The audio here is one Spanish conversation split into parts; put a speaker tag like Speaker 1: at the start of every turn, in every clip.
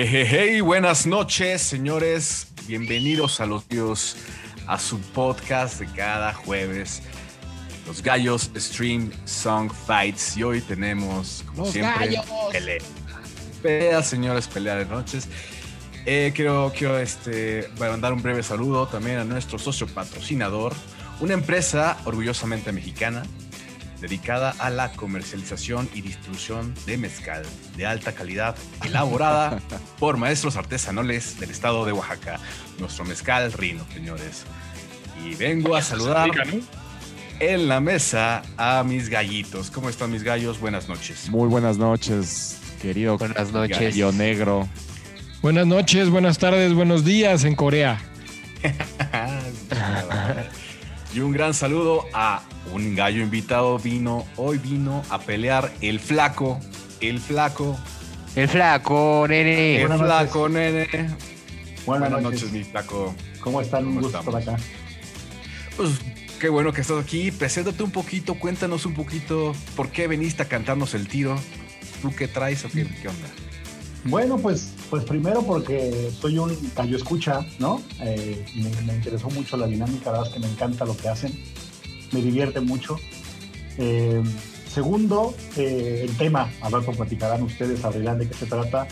Speaker 1: Hey, buenas noches, señores. Bienvenidos a los Dios, a su podcast de cada jueves, Los Gallos Stream Song Fights. Y hoy tenemos, como
Speaker 2: Los
Speaker 1: siempre,
Speaker 2: gallos.
Speaker 1: pelea. Pelea, señores, pelea de noches. Eh, quiero quiero este, mandar un breve saludo también a nuestro socio patrocinador, una empresa orgullosamente mexicana dedicada a la comercialización y distribución de mezcal de alta calidad, elaborada por maestros artesanales del estado de Oaxaca. Nuestro mezcal Rino, señores. Y vengo a saludar en la mesa a mis gallitos. ¿Cómo están mis gallos? Buenas noches.
Speaker 3: Muy buenas noches, querido
Speaker 2: Buenas noches.
Speaker 3: gallo negro.
Speaker 4: Buenas noches, buenas tardes, buenos días en Corea.
Speaker 1: y un gran saludo a un gallo invitado. Vino, hoy vino a pelear el flaco, el flaco,
Speaker 2: El flaco, nene.
Speaker 1: el
Speaker 5: Buenas
Speaker 1: flaco, nene.
Speaker 5: Buenas,
Speaker 1: Buenas
Speaker 5: noches.
Speaker 1: noches, mi flaco.
Speaker 5: ¿Cómo están? Un
Speaker 1: ¿Cómo
Speaker 5: gusto estar
Speaker 1: estamos?
Speaker 5: acá.
Speaker 1: Pues qué bueno que estás aquí. Preséntate un poquito, cuéntanos un poquito por qué veniste a cantarnos el tiro. ¿Tú qué traes o qué, qué onda?
Speaker 5: Bueno, pues, pues primero porque soy un callo escucha, ¿no? Eh, me, interesó mucho la dinámica, la verdad es que me encanta lo que hacen, me divierte mucho. Eh, segundo, eh, el tema, al rato platicarán ustedes, abrirán de qué se trata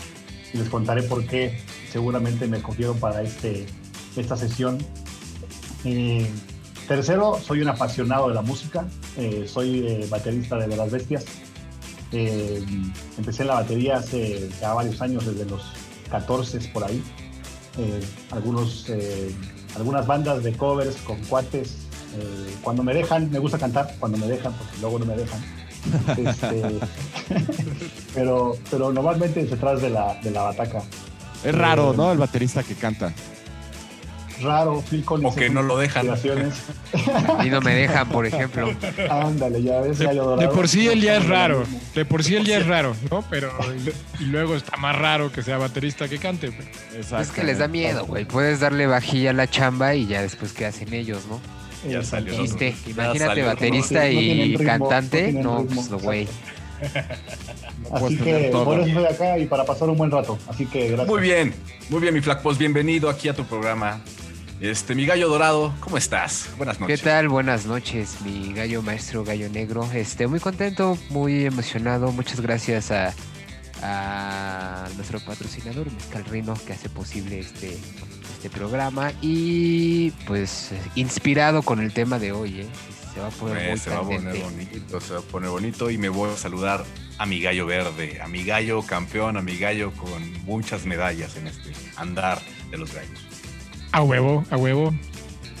Speaker 5: y les contaré por qué seguramente me escogieron para este, esta sesión. Tercero, soy un apasionado de la música, soy baterista de Las Bestias. Eh, empecé en la batería hace ya varios años, desde los 14 por ahí. Eh, algunos, eh, algunas bandas de covers con cuates. cuando me dejan, me gusta cantar, cuando me dejan, porque luego no me dejan. Este, pero, pero normalmente detrás de la, de la bataca.
Speaker 3: Es raro, ¿no? El baterista que canta.
Speaker 5: Raro, Phil Collins.
Speaker 1: O que no lo dejan.
Speaker 2: Y no me dejan, por ejemplo.
Speaker 5: Ándale, ya ves.
Speaker 4: De,
Speaker 5: gallo dorado.
Speaker 4: de por sí él ya es raro, de por sí él ya es raro, ¿no? Pero y, y luego está más raro que sea baterista que cante. pues.
Speaker 3: Exacto.
Speaker 2: Es que les da miedo, güey. Puedes darle vajilla a la chamba y ya después qué hacen ellos, ¿no?
Speaker 1: Ya salió.
Speaker 2: Chiste. Imagínate
Speaker 1: salió,
Speaker 2: baterista
Speaker 5: No
Speaker 2: y
Speaker 5: ritmo,
Speaker 2: cantante. No, pues güey.
Speaker 3: No puedes
Speaker 5: Así que por eso estoy acá y para pasar un buen rato. Así que gracias.
Speaker 1: Muy bien, muy bien, mi flaco. Pues bienvenido aquí a tu programa. Este, mi gallo dorado, ¿cómo estás? Buenas
Speaker 2: ¿Qué
Speaker 1: noches.
Speaker 2: tal? Buenas noches, mi gallo maestro, gallo negro. Este, muy contento, muy emocionado. Muchas gracias a, a nuestro patrocinador, Mezcal Rino, que hace posible este, este programa. Y pues inspirado con el tema de hoy, ¿eh? Se va a poner
Speaker 1: Eh,
Speaker 2: muy
Speaker 1: se va a poner bonito, se va a poner bonito y me voy a saludar a mi gallo verde, a mi gallo campeón, a mi gallo con muchas medallas en este andar de los gallos.
Speaker 4: A huevo, a huevo.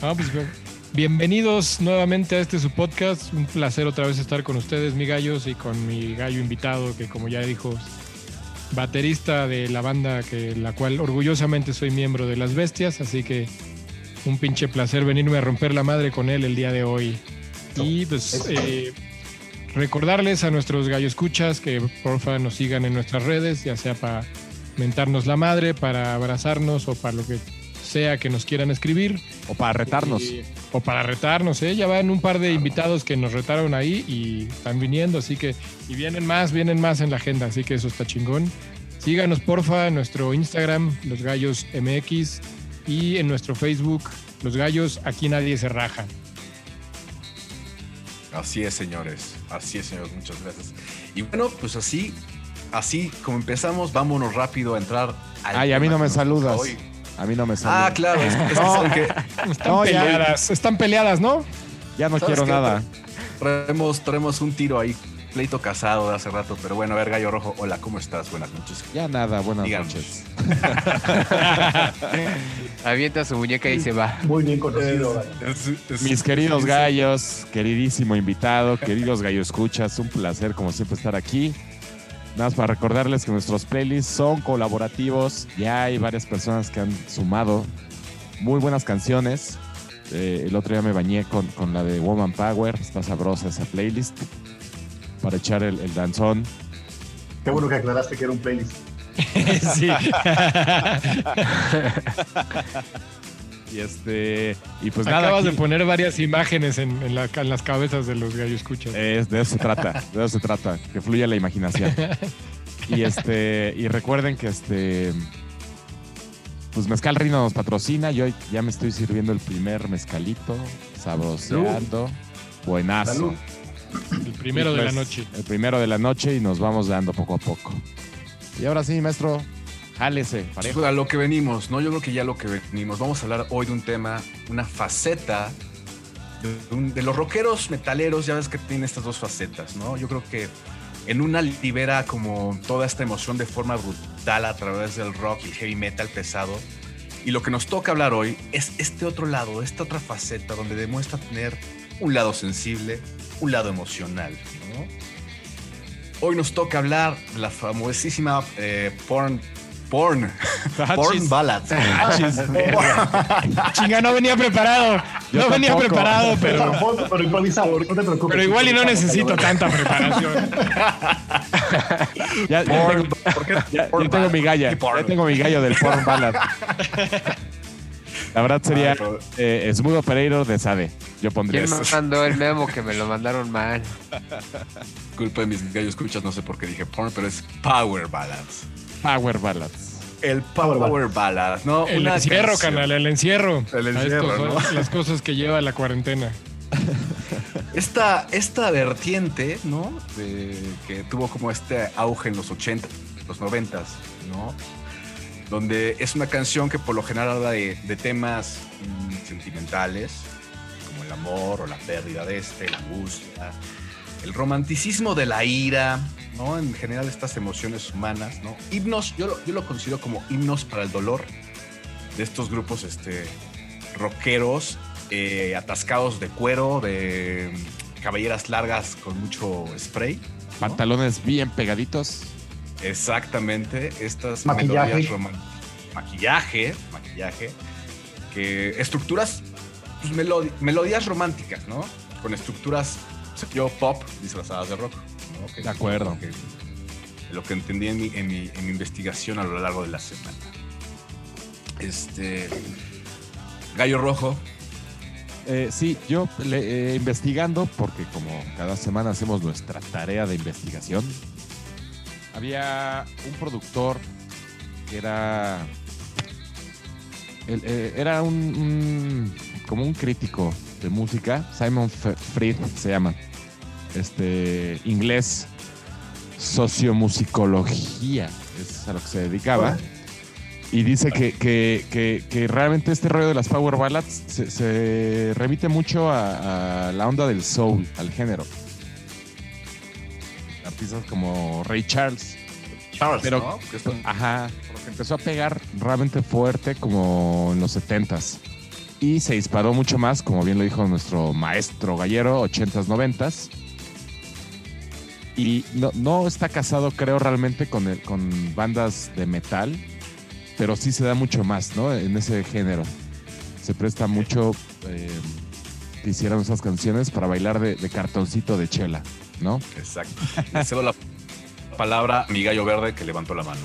Speaker 4: Ah, pues, bien- bienvenidos nuevamente a este su podcast. Un placer otra vez estar con ustedes, mi gallos, y con mi gallo invitado, que como ya dijo, baterista de la banda que la cual orgullosamente soy miembro de Las Bestias, así que un pinche placer venirme a romper la madre con él el día de hoy. Y pues eh, recordarles a nuestros gallo escuchas que porfa nos sigan en nuestras redes, ya sea para mentarnos la madre, para abrazarnos o para lo que sea que nos quieran escribir.
Speaker 3: O para retarnos.
Speaker 4: Y- o para retarnos, ¿eh? Ya van un par de invitados que nos retaron ahí y están viniendo, así que, y vienen más, vienen más en la agenda, así que eso está chingón. Síganos porfa en nuestro Instagram, Los Gallos MX, y en nuestro Facebook, Los Gallos, aquí nadie se raja.
Speaker 1: Así es, señores. Así es, señores. Muchas gracias. Y bueno, pues así, así como empezamos, vámonos rápido a entrar al
Speaker 3: Ay, a mí no me saludas.
Speaker 1: hoy.
Speaker 3: A mí no me
Speaker 1: Ah,
Speaker 3: saludas.
Speaker 1: claro, es, es que
Speaker 3: No.
Speaker 1: saben que
Speaker 4: Están
Speaker 3: No, ya-
Speaker 4: peleadas, están peleadas, ¿no?
Speaker 3: Ya no
Speaker 1: ¿Sabes
Speaker 3: quiero
Speaker 1: qué?
Speaker 3: nada.
Speaker 1: traemos, traemos un tiro ahí, pleito casado de hace rato, pero bueno, a ver, Gallo Rojo, hola, ¿cómo estás? Buenas noches.
Speaker 3: Ya nada. Buenas
Speaker 1: Díganos.
Speaker 3: noches.
Speaker 2: Avienta su muñeca y se va.
Speaker 5: Muy bien conocido.
Speaker 3: Mis queridos gallos, queridísimo invitado, queridos gallo escuchas, un placer como siempre estar aquí. Nada más para recordarles que nuestros playlists son colaborativos. Ya hay varias personas que han sumado muy buenas canciones. Eh, el otro día me bañé con, con la de Woman Power. Está sabrosa esa playlist. Para echar el, el danzón.
Speaker 5: Qué bueno que aclaraste que era un playlist.
Speaker 4: sí.
Speaker 3: Y este. Y pues nada.
Speaker 4: Acabas de
Speaker 3: aquí-
Speaker 4: poner varias imágenes en, en la- en las cabezas de los gallos escuchas.
Speaker 3: Es, de eso se trata, de eso se trata, que fluya la imaginación. Y este, y recuerden que este. Pues Mezcal Rino nos patrocina. Yo ya me estoy sirviendo el primer mezcalito, sabroseando. Buenazo.
Speaker 5: Salud.
Speaker 4: El primero de la
Speaker 3: pues,
Speaker 4: noche.
Speaker 3: El primero de la noche y nos vamos dando poco a poco. Y ahora sí, maestro, jálese, parejo.
Speaker 1: Pues, a lo que venimos, ¿no? Yo creo que ya lo que venimos. Vamos a hablar hoy de un tema, una faceta de, un- de los rockeros metaleros. Ya ves que tiene estas dos facetas, ¿no? Yo creo que en una libera como toda esta emoción de forma brutal a través del rock y el heavy metal pesado. Y lo que nos toca hablar hoy es este otro lado, esta otra faceta donde demuestra tener un lado sensible, un lado emocional, ¿no? Hoy nos toca hablar de la famosísima eh, porn, porn, porn ballads.
Speaker 4: Chinga, no venía preparado.
Speaker 3: Yo
Speaker 4: no venía preparado, pero,
Speaker 5: Tampoco, pero improvisado, no te preocupes.
Speaker 4: pero igual y no necesito tanta preparación.
Speaker 3: Ya, ya tengo, mi galla. Ya tengo mi gallo del porn ballad. La verdad sería eh, Smooth Operator de Sade. Yo pondría
Speaker 2: ¿Quién me
Speaker 3: eso.
Speaker 2: mandó el memo que me lo mandaron mal?
Speaker 1: Culpa de mis gallos escuchas, no sé por qué dije porn, pero es Power Ballads.
Speaker 3: Power Ballads.
Speaker 1: El Power,
Speaker 5: Power
Speaker 1: Ballad, ¿no?
Speaker 4: El
Speaker 1: Una
Speaker 4: encierro,
Speaker 1: canción.
Speaker 4: canal, el encierro.
Speaker 1: El encierro,
Speaker 4: estos
Speaker 1: ¿no?
Speaker 4: Las cosas que lleva la cuarentena.
Speaker 1: Esta, esta vertiente, ¿no? De- que tuvo como este auge en los 80, los 90, ¿no? Donde es una canción que por lo general habla de, de temas mm, sentimentales, como el amor o la pérdida de este, la angustia, el romanticismo de la ira, ¿no? En general estas emociones humanas, ¿no? Himnos, yo lo, yo lo considero como himnos para el dolor de estos grupos este, rockeros eh, atascados de cuero, de cabelleras largas con mucho spray. ¿no?
Speaker 3: Pantalones bien pegaditos.
Speaker 1: Exactamente, estas
Speaker 5: Maquillaje.
Speaker 1: Maquillaje, maquillaje, que estructuras, pues, melodías románticas, ¿no? Con estructuras yo pop disfrazadas de rock.
Speaker 3: De acuerdo.
Speaker 1: Lo que, lo que entendí en mi, en mi- en mi investigación a lo largo de la semana. Este. Gallo Rojo,
Speaker 3: Eh, sí, yo le- eh, investigando, porque como cada semana hacemos nuestra tarea de investigación, había un productor que era. eh, era un, un- como un crítico de música, Simon F- Fried se llama, este inglés, sociomusicología, es a lo que se dedicaba. Y dice que, que- que- que realmente este rollo de las Power Ballads se, se remite mucho a, a la onda del soul, al género. Artistas como Ray Charles.
Speaker 1: Charles,
Speaker 3: Pero- Ajá. porque Empezó a pegar realmente fuerte como en los 70s. Y se disparó mucho más, como bien lo dijo nuestro maestro gallero, 80s, 90s. Y no, no está casado, creo, realmente con, el- con bandas de metal, pero sí se da mucho más, ¿no? En ese género. Se presta mucho eh, que hicieran esas canciones para bailar de, de cartoncito de chela, ¿no?
Speaker 1: Exacto. Le cedo la palabra a mi gallo verde que levantó la mano.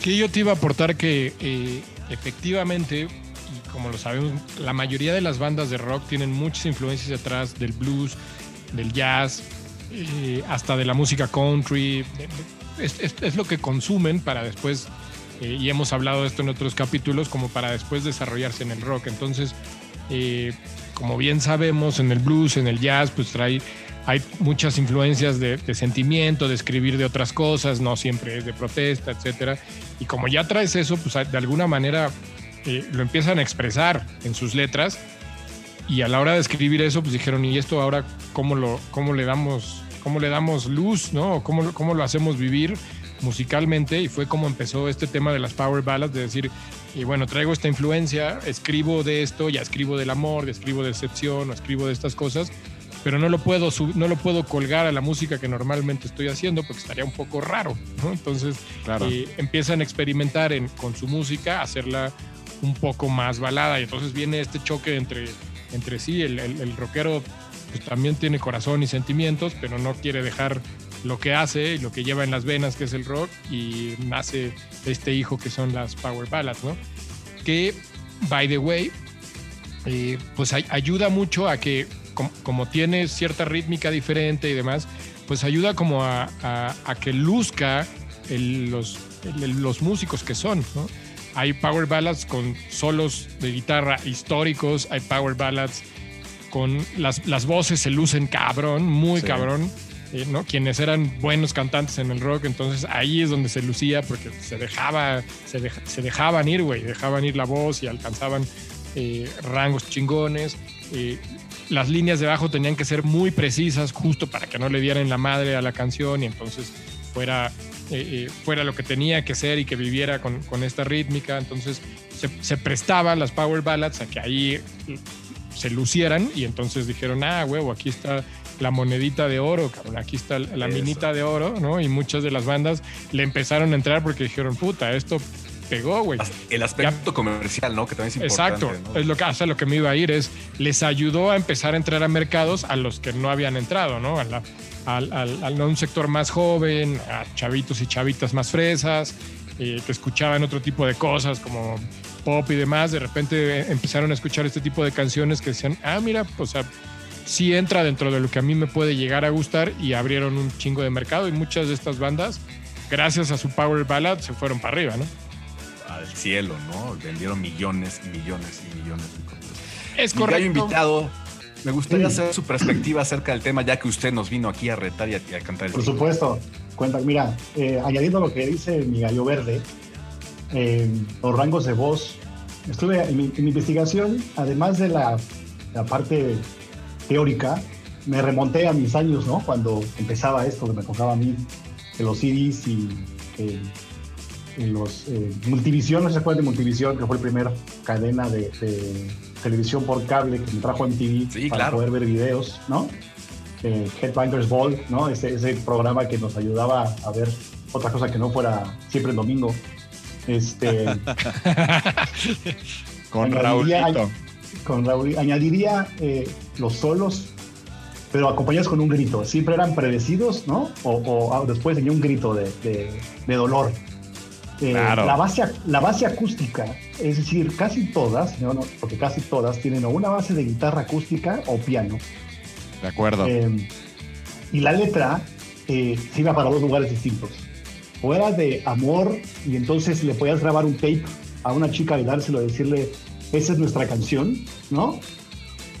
Speaker 4: Que yo te iba a aportar que eh, efectivamente, y como lo sabemos, la mayoría de las bandas de rock tienen muchas influencias detrás del blues, del jazz, eh, hasta de la música country. Es, lo que consumen para después, eh, y hemos hablado de esto en otros capítulos, como para después desarrollarse en el rock. Entonces, eh, como bien sabemos, en el blues, en el jazz, pues trae hay muchas influencias de, de sentimiento, de escribir de otras cosas, no siempre es de protesta, etcétera. Y como ya traes eso, pues de alguna manera eh, lo empiezan a expresar en sus letras. Y a la hora de escribir eso, pues dijeron, ¿y esto ahora cómo, lo, cómo, le, damos, cómo le damos luz, ¿no? ¿Cómo, lo- ¿Cómo lo hacemos vivir musicalmente? Y fue como empezó este tema de las power ballads, de decir, y bueno, traigo esta influencia, escribo de esto, ya escribo del amor, escribo de decepción, o escribo de estas cosas, pero no lo puedo no lo puedo colgar a la música que normalmente estoy haciendo porque estaría un poco raro, ¿no? Entonces
Speaker 3: Claro.
Speaker 4: eh, empiezan a experimentar en- con su música, hacerla un poco más balada y entonces viene este choque entre, entre sí, el, el- rockero pues, también tiene corazón y sentimientos, pero no quiere dejar lo que hace y lo que lleva en las venas, que es el rock, y nace este hijo que son las power ballads, ¿no? Que, by the way, eh, pues ay- ayuda mucho a que, com- como tiene cierta rítmica diferente y demás, pues ayuda como a, a- que luzca los, los músicos que son, ¿no? Hay power ballads con solos de guitarra históricos, hay power ballads con las, las voces se lucen cabrón, muy
Speaker 1: Sí.
Speaker 4: cabrón, eh, ¿no? Quienes eran buenos cantantes en el rock, entonces ahí es donde se lucía porque se dejaba, se, dej- se dejaban ir, güey, dejaban ir la voz y alcanzaban eh, rangos chingones. eh, las líneas de bajo tenían que ser muy precisas justo para que no le dieran la madre a la canción y entonces fuera, eh, eh, fuera lo que tenía que ser y que viviera con, con esta rítmica. Entonces se, se prestaban las power ballads a que ahí se lucieran y entonces dijeron, ah, huevo, aquí está la monedita de oro, cabrón, aquí está la
Speaker 1: Eso.
Speaker 4: minita de oro, ¿no? Y muchas de las bandas le empezaron a entrar porque dijeron, puta, esto pegó, güey.
Speaker 1: El aspecto comercial, ¿no? Que también es
Speaker 4: Exacto,
Speaker 1: importante. ¿no?
Speaker 4: es lo que hasta lo que me iba a ir es les ayudó a empezar a entrar a mercados a los que no habían entrado, ¿no? A, la- al, al- al- a un sector más joven, a chavitos y chavitas más fresas, eh, que escuchaban otro tipo de cosas como pop y demás. De repente eh, empezaron a escuchar este tipo de canciones que decían, ah, mira, o sea, sí entra dentro de lo que a mí me puede llegar a gustar y abrieron un chingo de mercado y muchas de estas bandas, gracias a su power ballad, se fueron para arriba, ¿no?
Speaker 1: Al cielo, ¿no? Vendieron millones y millones y millones de copias.
Speaker 4: Es
Speaker 1: Mi gallo
Speaker 4: correcto.
Speaker 1: invitado, me gustaría saber su perspectiva acerca del tema, ya que usted nos vino aquí a retar y a, cantar el
Speaker 5: Por supuesto. Cuenta, mira, eh, añadiendo lo que dice mi gallo verde, eh, los rangos de voz, estuve en mi, en mi investigación, además de la, la parte teórica, me remonté a mis años, ¿no? Cuando empezaba esto, que me tocaba a mí, de los CDs y eh, en los eh, Multivisión, no se acuerdan de Multivisión, que fue la primera cadena de, de televisión por cable que me trajo MTV
Speaker 1: Sí,
Speaker 5: para
Speaker 1: claro.
Speaker 5: poder ver videos, ¿no? eh, Headbangers Ball, ¿no? Ese, ese programa que nos ayudaba a ver otra cosa que no fuera siempre el domingo. Este,
Speaker 3: Con Raulito.
Speaker 5: con Raúl, añadiría eh, los solos, pero acompañados con un grito. Siempre eran predecidos, ¿no? O, o, ah, después tenía un grito de, de- de dolor. Eh,
Speaker 3: Claro.
Speaker 5: la, base, la base acústica, es decir, casi todas, no, no, porque casi todas tienen o una base de guitarra acústica o piano.
Speaker 3: De acuerdo.
Speaker 5: Eh, y la letra eh, se iba para dos lugares distintos. O era de amor y entonces le podías grabar un tape a una chica y dárselo, decirle, esa es nuestra canción, ¿no?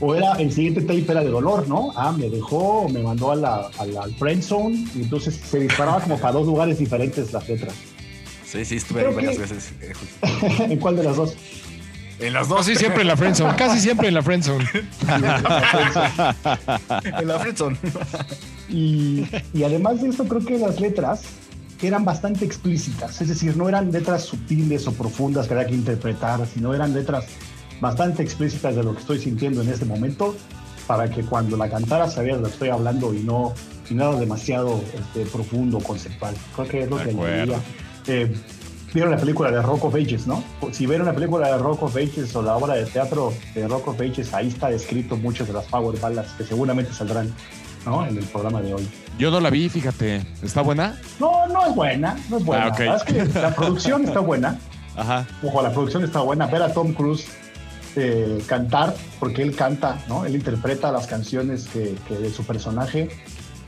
Speaker 5: O era el siguiente tape era de dolor, ¿no? Ah, me dejó, me mandó a la, a la- al friend zone y entonces se disparaba como para dos lugares diferentes las letras.
Speaker 1: Sí, sí, estuve
Speaker 5: Creo
Speaker 1: varias
Speaker 5: que-
Speaker 1: veces. eh.
Speaker 5: ¿En cuál de las dos?
Speaker 1: En las dos.
Speaker 4: Casi siempre en la friendzone, casi siempre en la friendzone.
Speaker 1: en la friendzone.
Speaker 5: Y, y además de esto, creo que las letras eran bastante explícitas, es decir, no eran letras sutiles o profundas que había que interpretar, sino eran letras bastante explícitas de lo que estoy sintiendo en este momento, para que cuando la cantara sabías de lo que estoy hablando y no y nada demasiado este, profundo, conceptual. Creo que es lo
Speaker 3: De
Speaker 5: que. Eh, Vieron la película de Rock of Ages, ¿no? Si vieron la película de Rock of Ages o la obra de teatro de Rock of Ages, ahí está descrito muchas de las power ballads que seguramente saldrán ¿no? en el programa de hoy.
Speaker 3: Yo no la vi, fíjate. ¿Está buena?
Speaker 5: No, no es buena, no es buena.
Speaker 3: Ah.
Speaker 5: La verdad es que la producción está buena.
Speaker 3: Ajá.
Speaker 5: Ojo, la producción está buena. Ver a Tom Cruise eh, cantar, porque él canta, ¿no? Él interpreta las canciones que, que de su personaje.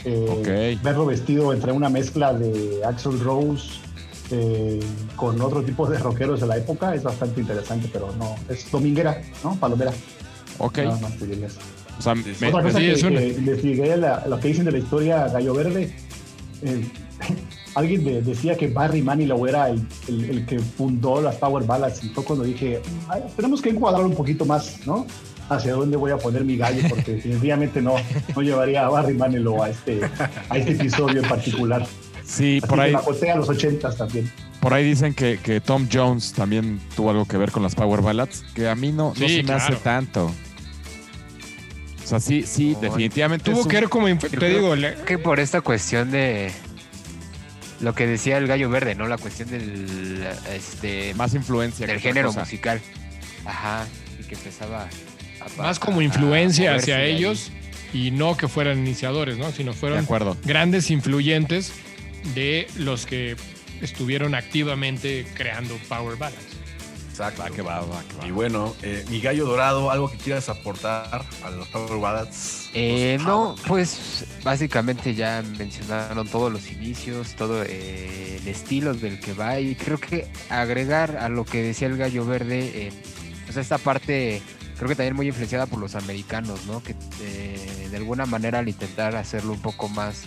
Speaker 5: Eh. Verlo vestido entre una mezcla de Axel Rose eh, con otro tipo de rockeros de la época es bastante interesante, pero no, es dominguera, ¿no? Palomera.
Speaker 3: Ok. O sea, me-
Speaker 5: Otra cosa que,
Speaker 4: es una.
Speaker 5: que investigué la- lo que dicen de la historia Gallo Verde. eh, alguien de- decía que Barry Manilow era el, el- el que fundó las Power Ballads y fue cuando dije, "Ay, tenemos que encuadrar un poquito más, ¿no? Hacia dónde voy a poner mi gallo, porque definitivamente no, no llevaría a Barry Manilow a este, a este episodio en particular.
Speaker 3: Sí,
Speaker 5: Así
Speaker 3: por ahí,
Speaker 5: acoté a los ochentas también.
Speaker 3: por ahí dicen que, que Tom Jones también tuvo algo que ver con las Power Ballads, que a mí no, no se me hace tanto. O sea, sí, sí,
Speaker 2: No,
Speaker 3: definitivamente.
Speaker 4: Tuvo
Speaker 3: un-
Speaker 4: que ver como, te digo, le-
Speaker 2: que por esta cuestión de lo que decía el gallo verde, ¿no? La cuestión del este
Speaker 3: más influencia.
Speaker 2: del género
Speaker 3: cosa.
Speaker 2: musical. Ajá. Y que empezaba a,
Speaker 4: más
Speaker 2: a-
Speaker 4: como
Speaker 2: a
Speaker 4: influencia hacia
Speaker 2: de ahí.
Speaker 4: ellos y no que fueran iniciadores, ¿no? Sino
Speaker 3: De
Speaker 4: fueron
Speaker 3: acuerdo.
Speaker 4: grandes influyentes de los que estuvieron activamente creando Power Ballads.
Speaker 1: Exacto.
Speaker 3: Va que va, va que va.
Speaker 1: Y bueno, eh, mi gallo dorado, algo que quieras aportar a los Power Ballads.
Speaker 2: Eh,
Speaker 1: Los
Speaker 2: no, pues básicamente ya mencionaron todos los inicios, todo eh, el estilo del que va y creo que agregar a lo que decía el gallo verde, eh, o sea, esta parte creo que también muy influenciada por los americanos, ¿no? Que eh, de alguna manera al intentar hacerlo un poco más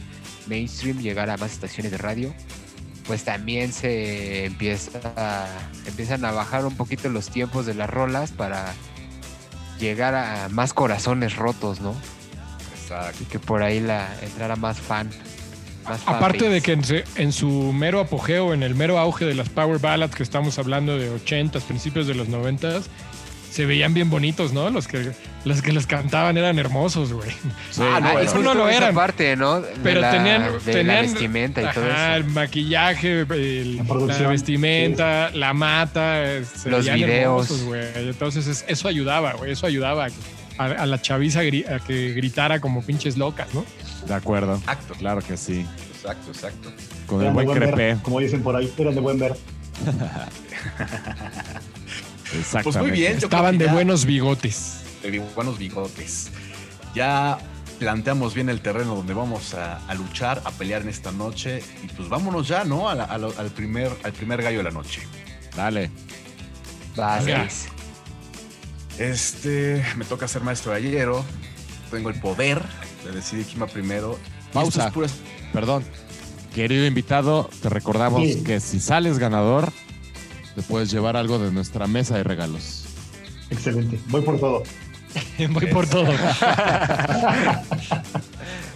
Speaker 2: mainstream, llegar a más estaciones de radio, pues también se empieza a- empiezan a bajar un poquito los tiempos de las rolas para llegar a más corazones rotos, ¿no?
Speaker 1: Exacto.
Speaker 2: y que por ahí la entrara más fan. Más fan
Speaker 4: Aparte de que en, se- en su mero apogeo, en el mero auge de las Power Ballads que estamos hablando de 80s, principios de los 90s, se veían bien bonitos, ¿no? Los que, los que les cantaban eran hermosos, güey.
Speaker 3: Sí,
Speaker 1: Ah, no,
Speaker 2: justo
Speaker 4: no lo eran.
Speaker 2: parte, ¿no? De
Speaker 4: Pero
Speaker 2: la-
Speaker 4: tenían,
Speaker 2: de
Speaker 4: tenían
Speaker 2: la vestimenta y todo eso.
Speaker 4: el maquillaje, el-
Speaker 5: La
Speaker 4: la, vestimenta, la mata, se
Speaker 2: Los
Speaker 4: veían
Speaker 2: videos.
Speaker 4: hermosos, güey. Entonces es- eso ayudaba, güey. Eso ayudaba a, a- a la chaviza gri- a que gritara como pinches locas, ¿no?
Speaker 3: De acuerdo.
Speaker 1: Exacto.
Speaker 3: Claro que sí.
Speaker 1: Exacto, exacto.
Speaker 3: Con el
Speaker 5: Eran
Speaker 3: buen
Speaker 5: buen ver, como dicen por ahí, eran de buen ver.
Speaker 3: Exactamente.
Speaker 1: Pues muy bien. yo
Speaker 4: Estaban de
Speaker 1: ya-
Speaker 4: buenos bigotes.
Speaker 1: de buenos bigotes. Ya planteamos bien el terreno donde vamos a, a luchar, a pelear en esta noche. Y pues vámonos ya, ¿no? A la- a lo- al, primer, al primer gallo de la noche.
Speaker 3: Dale.
Speaker 2: Luis.
Speaker 1: Este, me toca ser maestro gallero. Tengo el poder de decidir quién va primero.
Speaker 3: Pausa.
Speaker 1: es pura-
Speaker 3: Perdón. Querido invitado, te recordamos
Speaker 5: Sí.
Speaker 3: que si sales ganador, te puedes llevar algo de nuestra mesa de regalos.
Speaker 5: Excelente. Voy por todo.
Speaker 4: Voy por todo.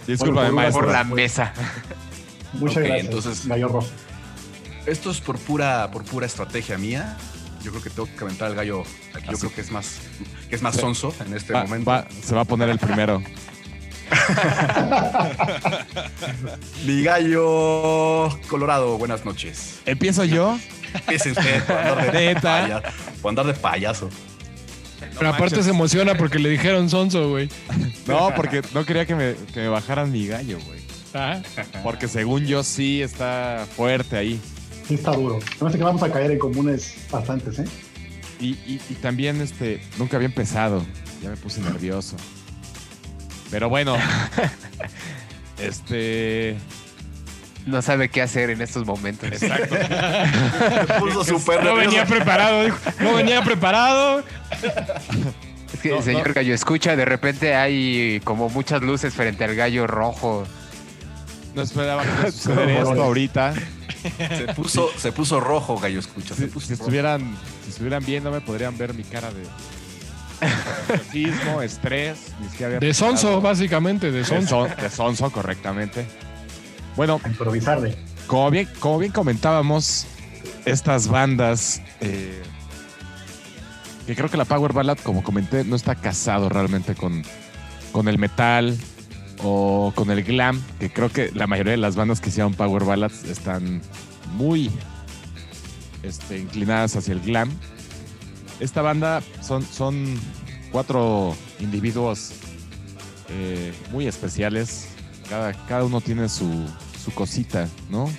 Speaker 3: Disculpa,
Speaker 5: por
Speaker 3: maestro.
Speaker 2: Por la mesa.
Speaker 5: Muchas gracias.
Speaker 1: entonces-
Speaker 5: Gallo Rojo.
Speaker 1: Esto es por pura, por pura estrategia mía. Yo creo que tengo que aventar al gallo. Aquí yo
Speaker 3: Así.
Speaker 1: creo que es más, que es más sonso en este
Speaker 3: Va-
Speaker 1: momento.
Speaker 3: va- se va a poner el primero.
Speaker 1: Mi gallo colorado, buenas noches.
Speaker 3: ¿Empiezo yo?
Speaker 1: Empiece usted por andar de,
Speaker 3: Neta.
Speaker 1: paya- por andar de payaso.
Speaker 4: Pero aparte se emociona porque le dijeron sonso, güey.
Speaker 3: No, porque no quería que me, que me bajaran mi gallo, güey.
Speaker 4: Ah,
Speaker 3: Porque según yo sí está fuerte ahí.
Speaker 5: Sí está duro. No sé que vamos a caer en comunes bastantes, ¿eh?
Speaker 3: Y, y- y también este, nunca había empezado. Ya me puse nervioso. Pero bueno. este.
Speaker 2: No sabe qué hacer en estos momentos.
Speaker 3: Exacto.
Speaker 1: Se puso súper
Speaker 4: no venía preparado, dijo. No venía preparado.
Speaker 2: Es que,
Speaker 3: No,
Speaker 2: señor
Speaker 3: no.
Speaker 2: gallo, escucha, de repente hay como muchas luces frente al gallo rojo.
Speaker 3: No esperaba que esto ahorita.
Speaker 1: Se puso, se puso rojo, gallo, escucha.
Speaker 3: Si,
Speaker 1: Se puso
Speaker 3: si
Speaker 1: rojo.
Speaker 3: estuvieran, si estuvieran viéndome, podrían ver mi cara de nerviosismo, estrés. ni siquiera había
Speaker 4: De sonso, básicamente, de
Speaker 3: De,
Speaker 4: sonso.
Speaker 3: son- de sonso, correctamente. Bueno,
Speaker 5: A improvisarle.
Speaker 3: como bien, como bien comentábamos, estas bandas, eh, que creo que la Power Ballad, como comenté, no está casado realmente con, con el metal o con el glam, que creo que la mayoría de las bandas que hicieron Power Ballads están muy este, inclinadas hacia el glam. Esta banda son, son cuatro individuos eh, muy especiales. Cada, cada uno tiene su, su cosita, ¿no?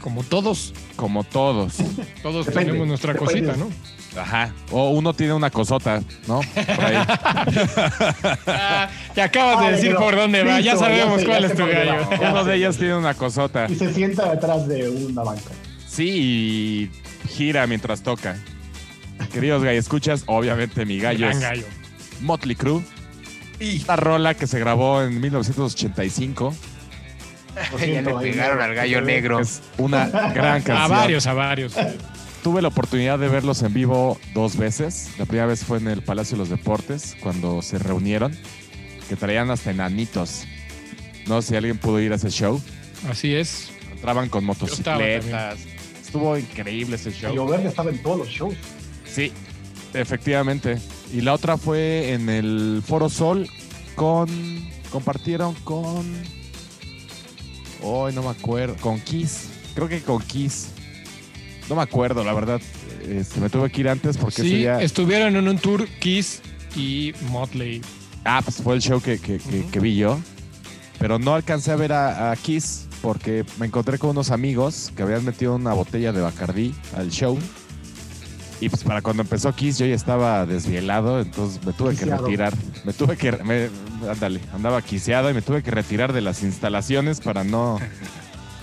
Speaker 4: Como todos,
Speaker 3: Como todos.
Speaker 4: todos
Speaker 5: Depende,
Speaker 4: tenemos nuestra
Speaker 5: depende.
Speaker 4: cosita, ¿no?
Speaker 3: Ajá. O uno tiene una cosota, ¿no? Por ahí.
Speaker 4: Ah, ya acabas de
Speaker 5: Ay,
Speaker 4: decir por dónde va. Ya sabemos
Speaker 5: ya sé,
Speaker 4: cuál
Speaker 5: ya
Speaker 4: es tu gallo.
Speaker 3: Uno de ellos tiene una cosota.
Speaker 5: Y se sienta detrás de una banca.
Speaker 3: Sí, y gira mientras toca. Queridos gallo, escuchas, obviamente mi gallo
Speaker 4: Gran
Speaker 3: es
Speaker 4: gallo.
Speaker 3: Motley Crue.
Speaker 1: Y
Speaker 3: Esta rola que se grabó en 1985
Speaker 5: Lo
Speaker 2: ya le pegaron al gallo negro.
Speaker 3: es una gran canción.
Speaker 4: A varios, a varios.
Speaker 3: Tuve la oportunidad de verlos en vivo dos veces. La primera vez fue en el Palacio de los Deportes, cuando se reunieron, que traían hasta enanitos. No sé si alguien pudo ir a ese show.
Speaker 4: Así es.
Speaker 3: Entraban con motocicletas. Estuvo increíble ese show.
Speaker 5: Gallo Verde estaba en todos los shows.
Speaker 3: Sí, efectivamente. Y la otra fue en el Foro Sol con. Compartieron con. Hoy no me acuerdo. Con Kiss. Creo que con Kiss. No me acuerdo, la verdad. Este, me tuve que ir antes porque
Speaker 4: Sí,
Speaker 3: día.
Speaker 4: estuvieron en un tour Kiss y Motley.
Speaker 3: Ah, pues fue el show que, que- vi yo. Pero no alcancé a ver a, a Kiss porque me encontré con unos amigos que habían metido una botella de Bacardí al show. Y pues para cuando empezó Kiss yo ya estaba desvielado, entonces me tuve
Speaker 5: Quiciado.
Speaker 3: que retirar. Me tuve que, me, ándale, andaba quiciado y me tuve que retirar de las instalaciones para no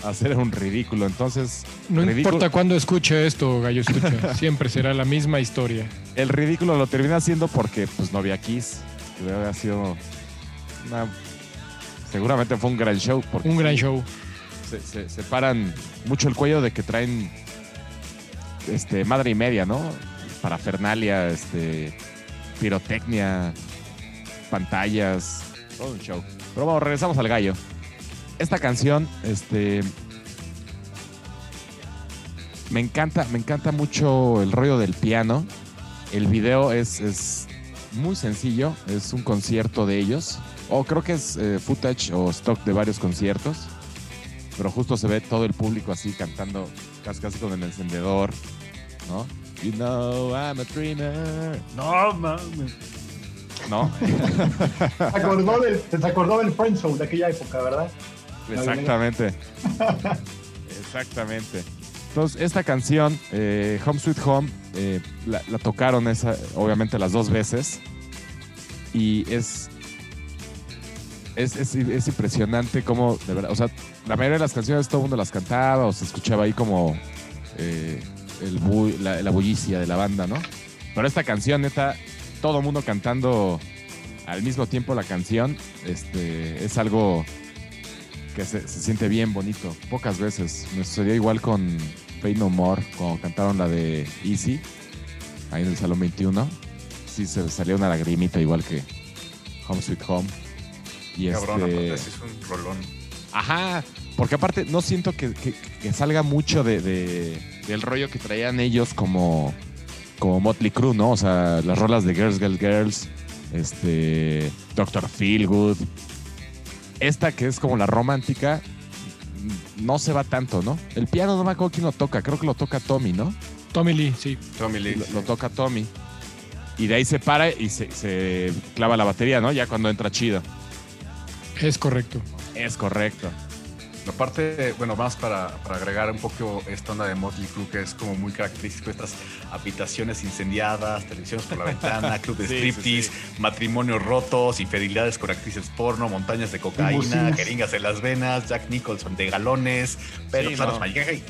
Speaker 3: hacer un ridículo. Entonces,
Speaker 4: No
Speaker 3: ridículo-
Speaker 4: importa cuándo escuche esto, Gallo Escucha, siempre será la misma historia.
Speaker 3: el ridículo lo terminé haciendo porque pues no había Kiss. Que había sido una- seguramente fue un gran show. Porque
Speaker 4: Un gran show.
Speaker 3: Se, se- se paran mucho el cuello de que traen este, madre y media, ¿no? Parafernalia, este, pirotecnia, pantallas, todo un show. Pero bueno, regresamos al gallo. Esta canción, este. Me encanta, me encanta mucho el rollo del piano. El video es, es muy sencillo, es un concierto de ellos. O creo que es eh, footage o stock de varios conciertos. Pero justo se ve todo el público así cantando, casi, casi con el encendedor, ¿no? You know I'm a dreamer.
Speaker 1: No, mames.
Speaker 3: ¿No?
Speaker 5: Se acordó del, se acordó del Friendzone de aquella época, ¿verdad?
Speaker 3: Exactamente. Exactamente. Entonces, esta canción, eh, Home Sweet Home, eh, la, la tocaron esa, obviamente las dos veces. Y es, es, es, es impresionante cómo, de verdad, o sea, la mayoría de las canciones todo el mundo las cantaba o se escuchaba ahí como eh, el bu- la, la bullicia de la banda, ¿no? Pero esta canción, neta, todo mundo cantando al mismo tiempo la canción, este, es algo que se, se siente bien bonito. Pocas veces. Me sucedió igual con Fade No More, cuando cantaron la de Easy, ahí en el Salón 21. Sí, se salió una lagrimita igual que Home Sweet Home. Y
Speaker 1: Cabrón,
Speaker 3: este...
Speaker 1: es un rolón.
Speaker 3: Ajá, porque aparte no siento que, que- que salga mucho de, de- del rollo que traían ellos como, como Motley Crue, ¿no? O sea, las rolas de Girls, Girls, Girls, este, Doctor Feelgood. Esta que es como la romántica, no se va tanto, ¿no? El piano no me acuerdo quién lo toca, creo que lo toca Tommy, ¿no?
Speaker 4: Tommy Lee, sí.
Speaker 1: Tommy Lee.
Speaker 3: Lo, lo toca Tommy. Y de ahí se para y se, se clava la batería, ¿no? Ya cuando entra chido.
Speaker 4: Es correcto.
Speaker 3: Es correcto.
Speaker 1: Aparte, bueno, más para, para agregar un poco esta onda de Motley Crue, que es como muy característico, estas habitaciones incendiadas, televisiones por la ventana, club de
Speaker 3: Sí,
Speaker 1: striptease,
Speaker 3: sí,
Speaker 1: matrimonios rotos, infidelidades con actrices porno, montañas de cocaína, jeringas en las venas, Jack Nicholson de galones, pero
Speaker 3: no.
Speaker 1: Mayaja y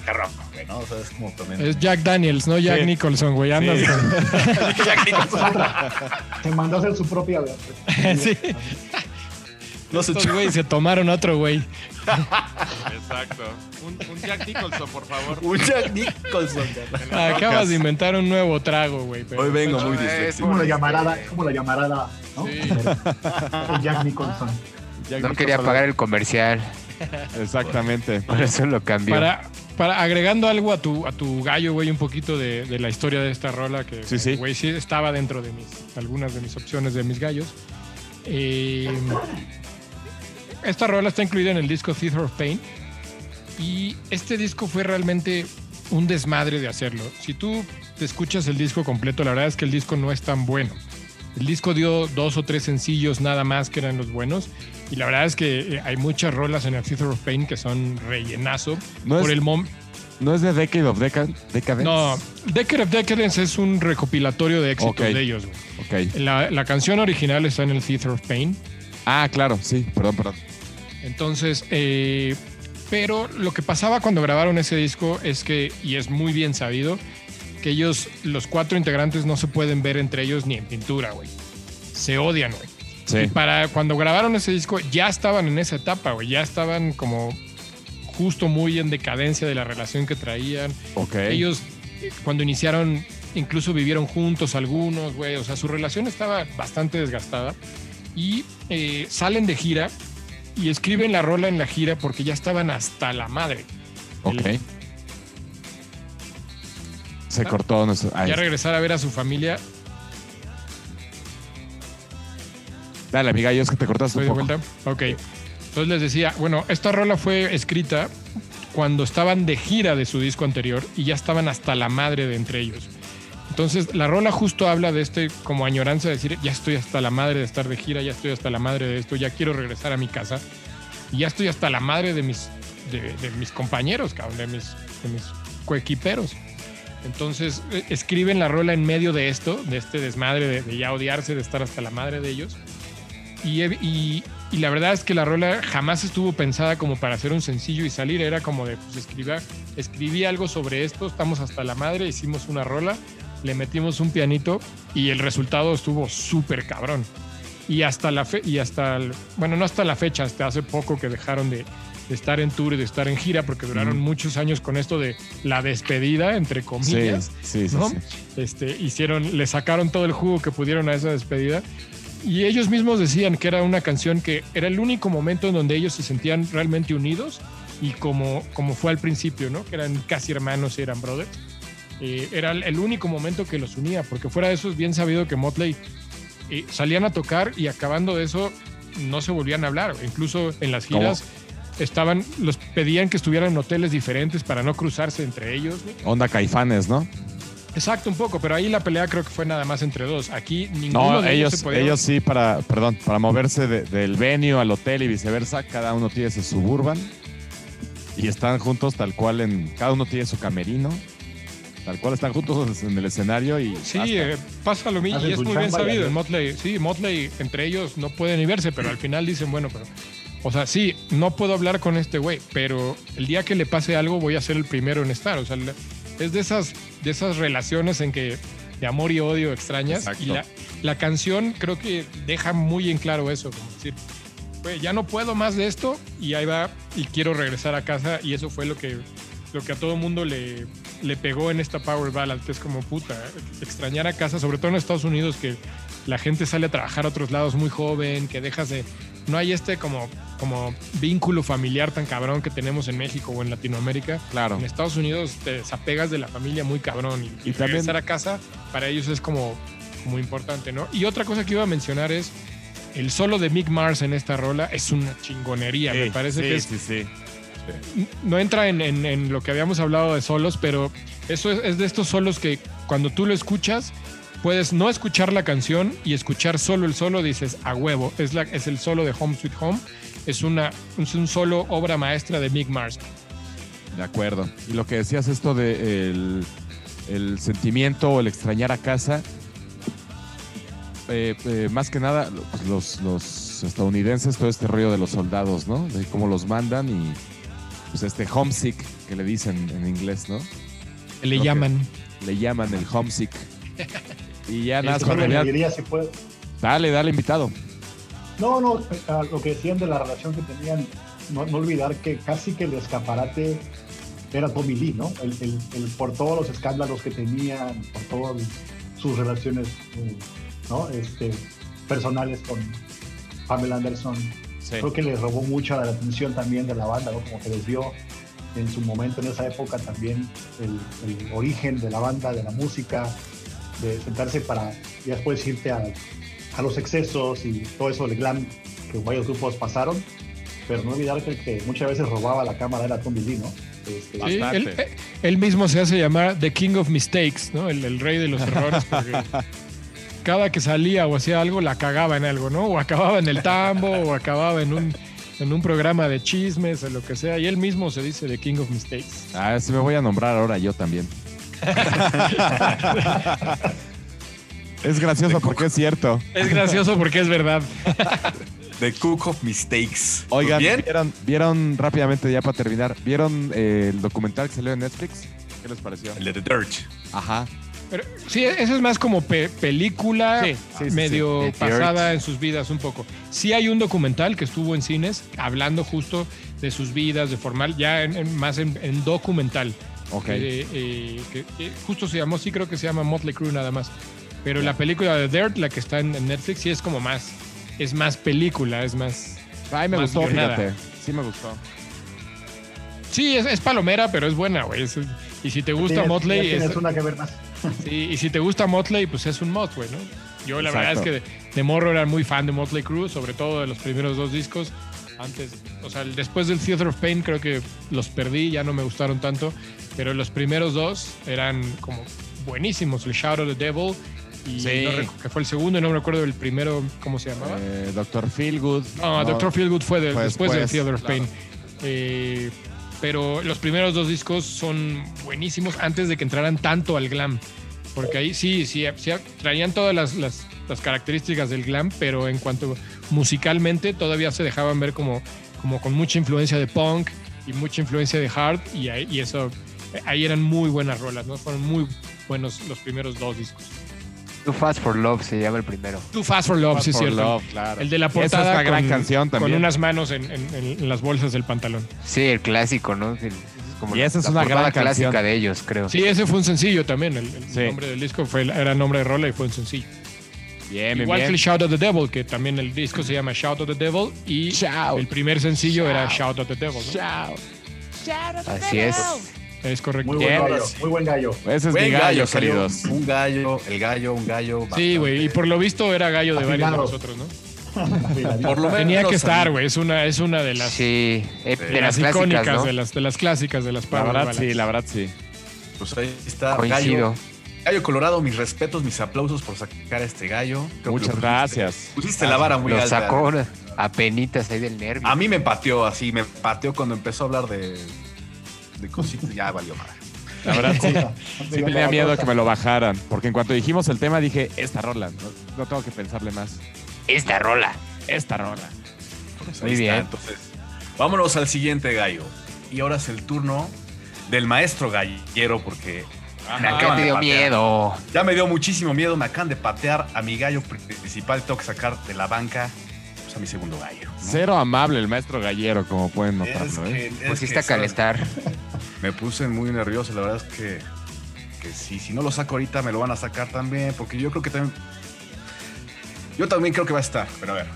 Speaker 1: ¿no? O sea, es como también...
Speaker 4: Es Jack Daniels, no Jack
Speaker 3: Sí.
Speaker 4: Nicholson, güey. Andas
Speaker 3: Sí.
Speaker 4: con-
Speaker 1: Jack Nicholson.
Speaker 5: Se mandó a hacer su propia.
Speaker 4: Sí.
Speaker 1: No
Speaker 4: Estos güey se tomaron otro güey.
Speaker 3: Exacto. Un, un Jack Nicholson, por favor.
Speaker 1: un Jack Nicholson.
Speaker 4: Acabas de inventar un nuevo trago, güey.
Speaker 1: Hoy vengo
Speaker 2: No,
Speaker 1: muy
Speaker 2: es
Speaker 1: disléxico.
Speaker 5: Como la llamarada, como la llamarada, ¿no?
Speaker 4: Sí.
Speaker 5: El Jack Nicholson.
Speaker 3: Jack
Speaker 2: No quería pagar el comercial,
Speaker 3: Exactamente.
Speaker 2: por eso lo cambió.
Speaker 4: Para, para agregando algo a tu, a tu gallo, güey, un poquito de, de la historia de esta rola, que
Speaker 3: Sí, sí.
Speaker 4: güey, sí estaba dentro de mis, algunas de mis opciones de mis gallos. Eh, esta rola está incluida en el disco Theater of Pain. Y este disco fue realmente un desmadre de hacerlo. Si tú te escuchas el disco completo, la verdad es que el disco no es tan bueno. El disco dio dos o tres sencillos nada más que eran los buenos. Y la verdad es que eh, hay muchas rolas en el Theater of Pain que son rellenazo.
Speaker 3: No
Speaker 4: por
Speaker 3: es-
Speaker 4: el mom
Speaker 3: ¿No es de Decade of Deca- Decadence?
Speaker 4: no, Decade of Decadence es un recopilatorio de éxitos de ellos. güey.
Speaker 3: Ok.
Speaker 4: La, la canción original está en el Theater of Pain.
Speaker 3: Ah, claro, sí. Perdón, perdón.
Speaker 4: Entonces, eh, pero lo que pasaba cuando grabaron ese disco es que, y es muy bien sabido, que ellos, los cuatro integrantes, no se pueden ver entre ellos ni en pintura, güey. Se odian, güey. Y
Speaker 3: Sí.
Speaker 4: para cuando grabaron ese disco, ya estaban en esa etapa, güey. Ya estaban como justo muy en decadencia de la relación que traían.
Speaker 3: Ok.
Speaker 4: Ellos, cuando iniciaron, incluso vivieron juntos algunos, güey. O sea, su relación estaba bastante desgastada. Y eh, salen de gira y escriben la rola en la gira porque ya estaban hasta la madre.
Speaker 3: Ok.
Speaker 4: El-
Speaker 3: Se cortó nuestro.
Speaker 4: ya regresar a ver a su familia.
Speaker 3: Dale, amiga, yo es que te cortaste
Speaker 4: ¿Estoy
Speaker 3: un
Speaker 4: de
Speaker 3: poco.
Speaker 4: vuelta? Ok. Entonces les decía, bueno, esta rola fue escrita cuando estaban de gira de su disco anterior y ya estaban hasta la madre de entre ellos. Entonces, la rola justo habla de este como añoranza de decir, ya estoy hasta la madre de estar de gira, ya estoy hasta la madre de esto, ya quiero regresar a mi casa y ya estoy hasta la madre de mis, de, mis compañeros, cabrón, de mis, de mis coequiperos. Entonces eh, escriben la rola en medio de esto, de este desmadre, de, de ya odiarse, de estar hasta la madre de ellos. Y, y- la verdad es que la rola jamás estuvo pensada como para hacer un sencillo y salir. Era como de, pues escribí, escribí algo sobre esto, estamos hasta la madre, hicimos una rola, le metimos un pianito y el resultado estuvo súper cabrón. Y hasta la fe, y hasta, el- bueno, no hasta la fecha, hasta hace poco que dejaron de, de estar en tour y de estar en gira, porque duraron
Speaker 3: Mm.
Speaker 4: muchos años con esto de la despedida, entre comillas.
Speaker 3: sí, sí.
Speaker 4: ¿no?
Speaker 3: sí.
Speaker 4: Este, hicieron, le sacaron todo el jugo que pudieron a esa despedida. Y ellos mismos decían que era una canción que era el único momento en donde ellos se sentían realmente unidos y como, como fue al principio, ¿no? Que eran casi hermanos y eran brothers. Eh, era el- único momento que los unía, porque fuera de eso es bien sabido que Motley eh, salían a tocar y acabando de eso no se volvían a hablar. Incluso en las
Speaker 3: ¿Cómo?
Speaker 4: giras estaban, los pedían que estuvieran en hoteles diferentes para no cruzarse entre ellos.
Speaker 3: Onda caifanes, ¿no?
Speaker 4: Exacto, un poco, pero ahí la pelea creo que fue nada más entre dos. Aquí ninguno
Speaker 3: No,
Speaker 4: de ellos,
Speaker 3: ellos,
Speaker 4: se podía-
Speaker 3: ellos sí, para, perdón, para moverse de- del venue al hotel y viceversa, cada uno tiene su suburban y están juntos tal cual en, cada uno tiene su camerino, tal cual están juntos en el escenario y
Speaker 4: Sí, eh, pasa lo mismo y es muy bien sabido en Motley. Sí, Motley, entre ellos no pueden ni verse, pero al final dicen, bueno, pero... O sea, sí, no puedo hablar con este güey, pero el día que le pase algo voy a ser el primero en estar. O sea, es de esas, de esas relaciones en que de amor y odio extrañas.
Speaker 3: Exacto.
Speaker 4: Y la, la canción creo que deja muy en claro eso, como decir, güey, ya no puedo más de esto y ahí va y quiero regresar a casa y eso fue lo que, lo que a todo mundo le, le pegó en esta Power Ballad, que es como puta, extrañar a casa, sobre todo en Estados Unidos, que la gente sale a trabajar a otros lados muy joven, que dejas de... No hay este como, como vínculo familiar tan cabrón que tenemos en México o en Latinoamérica.
Speaker 3: Claro.
Speaker 4: En Estados Unidos te desapegas de la familia muy cabrón y,
Speaker 3: Y
Speaker 4: y
Speaker 3: también-
Speaker 4: regresar a casa para ellos es como muy importante, ¿no? Y otra cosa que iba a mencionar es el solo de Mick Mars en esta rola es una chingonería. Me parece
Speaker 3: sí,
Speaker 4: que es
Speaker 3: sí, sí.
Speaker 4: no entra en, en- en lo que habíamos hablado de solos, pero eso es, es de estos solos que cuando tú lo escuchas, puedes no escuchar la canción y escuchar solo el solo, dices a huevo. Es, la, es el solo de Home Sweet Home. Es, una, es un solo obra maestra de Mick Mars.
Speaker 3: De acuerdo. Y lo que decías esto de el, el sentimiento o el extrañar a casa, eh, eh, más que nada pues, los, los estadounidenses, todo este rollo de los soldados, ¿no? De cómo los mandan y pues este homesick que le dicen en inglés, ¿no?
Speaker 4: Le llaman.
Speaker 3: Le llaman el homesick. Y ya nada,
Speaker 5: si puedo.
Speaker 3: dale, dale invitado.
Speaker 5: No, no, lo que decían de la relación que tenían, no, no olvidar que casi que el escaparate era Tommy Lee, ¿no? El, el- el- por todos los escándalos que tenían, por todas sus relaciones, eh, ¿no? Este, personales con Pamela Anderson. Creo que les robó mucha la atención también de la banda, ¿no? Como que les dio en su momento, en esa época también, el, el origen de la banda, de la música, de sentarse para y después irte a, a los excesos y todo eso del glam que varios grupos pasaron. Pero no olvidar que el que muchas veces robaba la cámara era Tommy Lee, ¿no? Este,
Speaker 4: Sí,
Speaker 3: Bastante.
Speaker 4: él, él mismo se hace llamar The King of Mistakes, ¿no? El, el rey de los errores, porque cada que salía o hacía algo la cagaba en algo, ¿no? O acababa en el tambo, o acababa en un, en un programa de chismes o lo que sea. Y él mismo se dice The King of Mistakes.
Speaker 3: Ah, sí me voy a nombrar ahora yo también. es gracioso porque es cierto.
Speaker 4: Es gracioso porque es verdad.
Speaker 1: The Cook of Mistakes.
Speaker 3: Oigan,
Speaker 1: ¿Bien?
Speaker 3: ¿vieron, vieron rápidamente ya para terminar, ¿vieron eh, el documental que salió en Netflix? ¿Qué les pareció?
Speaker 1: El de The Dirt.
Speaker 3: Ajá.
Speaker 4: Pero sí, eso es más como pe- película
Speaker 3: Sí, sí, sí,
Speaker 4: medio
Speaker 2: sí.
Speaker 4: Pasada en sus vidas un poco. Sí hay un documental que estuvo en cines hablando justo de sus vidas, de formal, ya en- en- más en, en documental.
Speaker 3: Ok.
Speaker 4: Eh, eh, que, justo se llamó, sí creo que se llama Motley Crue nada más. Pero la película de Dirt, la que está en, Netflix, sí es como más, es más película, es más...
Speaker 3: Ay, me
Speaker 4: Más
Speaker 3: gustó, fíjate. Sí me gustó.
Speaker 4: Sí, es, es palomera, pero es buena, güey. Es- y si te gusta
Speaker 5: tienes-
Speaker 4: Motley, es-
Speaker 5: una que ver más.
Speaker 4: Sí, y si te gusta Motley, pues es un güey, ¿no? Yo la verdad es que de, de morro era muy fan de Motley Crue, sobre todo de los primeros dos discos. Antes, o sea, después del Theater of Pain creo que los perdí, ya no me gustaron tanto, pero los primeros dos eran como buenísimos, el Shout of the Devil y
Speaker 3: Sí.
Speaker 4: no que fue el segundo y no me recuerdo el primero, ¿cómo se llamaba?
Speaker 3: Eh, Doctor Feelgood.
Speaker 4: No, Doctor Feelgood fue, de-
Speaker 3: fue
Speaker 4: después del Theater of
Speaker 3: claro.
Speaker 4: Pain. Eh, pero los primeros dos discos son buenísimos antes de que entraran tanto al glam. Porque ahí sí, sí, sí traían todas las, las, características del glam, pero en cuanto musicalmente todavía se dejaban ver como, como con mucha influencia de punk y mucha influencia de hard y, y eso, ahí eran muy buenas rolas, ¿no? Fueron muy buenos los primeros dos discos.
Speaker 2: Too Fast for Love se llama el primero.
Speaker 4: Too Fast for Love, sí es
Speaker 3: For
Speaker 4: cierto.
Speaker 3: Love, claro.
Speaker 4: El de la
Speaker 3: Esa es
Speaker 4: portada
Speaker 3: una gran
Speaker 4: con,
Speaker 3: canción
Speaker 4: con
Speaker 3: también.
Speaker 4: unas manos en, en- en las bolsas del pantalón.
Speaker 2: Sí, el clásico, ¿no? El- como
Speaker 3: Y esa es
Speaker 2: la
Speaker 3: una
Speaker 2: portada
Speaker 3: gran
Speaker 2: clásica
Speaker 3: canción.
Speaker 2: de ellos, creo.
Speaker 4: Sí, ese fue un sencillo también. El, el
Speaker 3: Sí.
Speaker 4: nombre del disco fue, era nombre de rola y fue un sencillo.
Speaker 3: Bien, bien,
Speaker 4: Igual que
Speaker 3: bien.
Speaker 4: el Shout at the Devil, que también el disco se llama Shout at the Devil y
Speaker 3: Shout.
Speaker 4: el primer sencillo era Shout at the Devil. ¿no?
Speaker 2: Así es.
Speaker 4: Es correcto.
Speaker 5: Muy buen gallo, muy buen gallo.
Speaker 3: Ese es
Speaker 1: Buen
Speaker 3: mi gallo, queridos.
Speaker 1: Un gallo, el gallo, un gallo.
Speaker 4: Sí, güey, y por lo visto era gallo de varios de nosotros, ¿no?
Speaker 1: Por lo menos.
Speaker 4: Tenía que estar, güey, es una, es una de las,
Speaker 2: Sí, eh,
Speaker 4: de
Speaker 2: de las
Speaker 4: las
Speaker 2: clásicas,
Speaker 4: icónicas,
Speaker 2: ¿no?
Speaker 4: de, las, de las clásicas, de las
Speaker 3: La
Speaker 4: power
Speaker 3: verdad, sí, la verdad, sí.
Speaker 1: Pues ahí está.
Speaker 2: Coincido.
Speaker 1: Gallo, gallo Colorado, mis respetos, mis aplausos por sacar a este gallo. Creo
Speaker 3: Muchas
Speaker 1: pusiste-
Speaker 3: gracias.
Speaker 1: Pusiste la vara muy
Speaker 2: Lo
Speaker 1: alta.
Speaker 2: sacó a penitas ahí del nervio.
Speaker 1: A mí me pateó así, me pateó cuando empezó a hablar de, de cositas. Ya valió madre.
Speaker 3: La verdad, sí. Sí tenía miedo que me lo bajaran. Porque en cuanto dijimos el tema, dije, esta rola. No, no tengo que pensarle más.
Speaker 2: Esta rola.
Speaker 3: Esta rola.
Speaker 1: Pues
Speaker 2: Muy bien.
Speaker 1: Entonces, vámonos al siguiente gallo. Y ahora es el turno del maestro gallero, porque me
Speaker 2: ¿Qué
Speaker 1: acaban
Speaker 2: te
Speaker 1: de
Speaker 2: dio
Speaker 1: patear.
Speaker 2: miedo?
Speaker 1: Ya me dio muchísimo miedo, me acaban de patear a mi gallo principal. Tengo que sacar de la banca a mi segundo gallo. ¿no?
Speaker 3: Cero amable el maestro gallero, como pueden
Speaker 1: Es
Speaker 3: notarlo. ¿eh?
Speaker 1: que- es
Speaker 2: Pusiste
Speaker 1: que,
Speaker 2: a calentar.
Speaker 1: Me puse muy nervioso, la verdad es que, que sí, si no lo saco ahorita me lo van a sacar también, porque yo creo que también... Yo también creo que va a estar, pero a ver.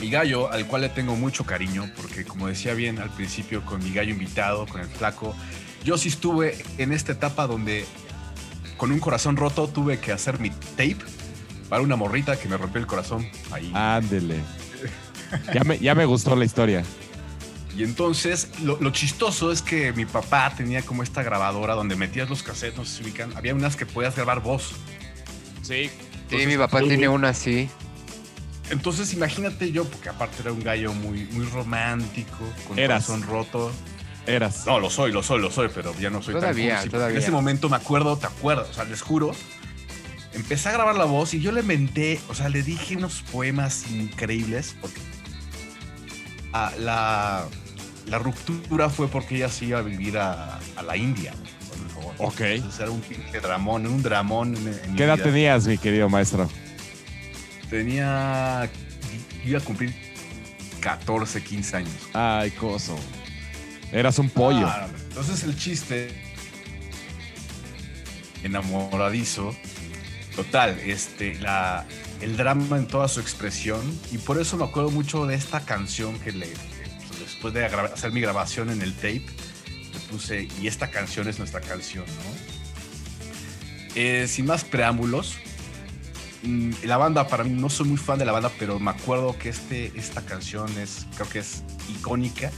Speaker 1: Mi gallo, al cual le tengo mucho cariño, porque como decía bien al principio con mi gallo invitado, con el flaco, yo sí estuve en esta etapa donde con un corazón roto tuve que hacer mi tape para una morrita que me rompió el corazón ahí.
Speaker 3: Ándele. Ya me, ya me gustó la historia.
Speaker 1: Y entonces, lo, lo chistoso es que mi papá tenía como esta grabadora donde metías los cassettes, no sé si ubican. Había unas que podías grabar voz.
Speaker 3: Sí.
Speaker 2: Sí, mi papá tiene una así.
Speaker 1: Entonces, imagínate yo, porque aparte era un gallo muy, muy romántico, con
Speaker 3: Eras.
Speaker 1: corazón roto.
Speaker 3: Eras.
Speaker 1: No, lo soy, lo soy, lo soy, pero ya no soy
Speaker 2: Todavía,
Speaker 1: tan cursi,
Speaker 2: todavía.
Speaker 1: En ese momento me acuerdo, te acuerdas, o sea, les juro. Empecé a grabar la voz y yo le inventé, o sea, le dije unos poemas increíbles, porque ah, la, la ruptura fue porque ella se iba a vivir a, a la India.
Speaker 3: Ok.
Speaker 1: Entonces era un pinche dramón, un dramón. En, en mi
Speaker 3: ¿Qué edad
Speaker 1: vida.
Speaker 3: tenías, mi querido maestro?
Speaker 1: Tenía, iba a cumplir 14, 15 años.
Speaker 3: Ay, coso. Eras un pollo.
Speaker 1: Ah, entonces el chiste enamoradizo. Total, este, la, el drama en toda su expresión. Y por eso me acuerdo mucho de esta canción que le. después de hacer mi grabación en el tape, le puse. Y esta canción es nuestra canción, ¿no? Eh, sin más preámbulos. mm, La banda, para mí, no soy muy fan de la banda, pero me acuerdo que este, esta canción es, creo que es icónica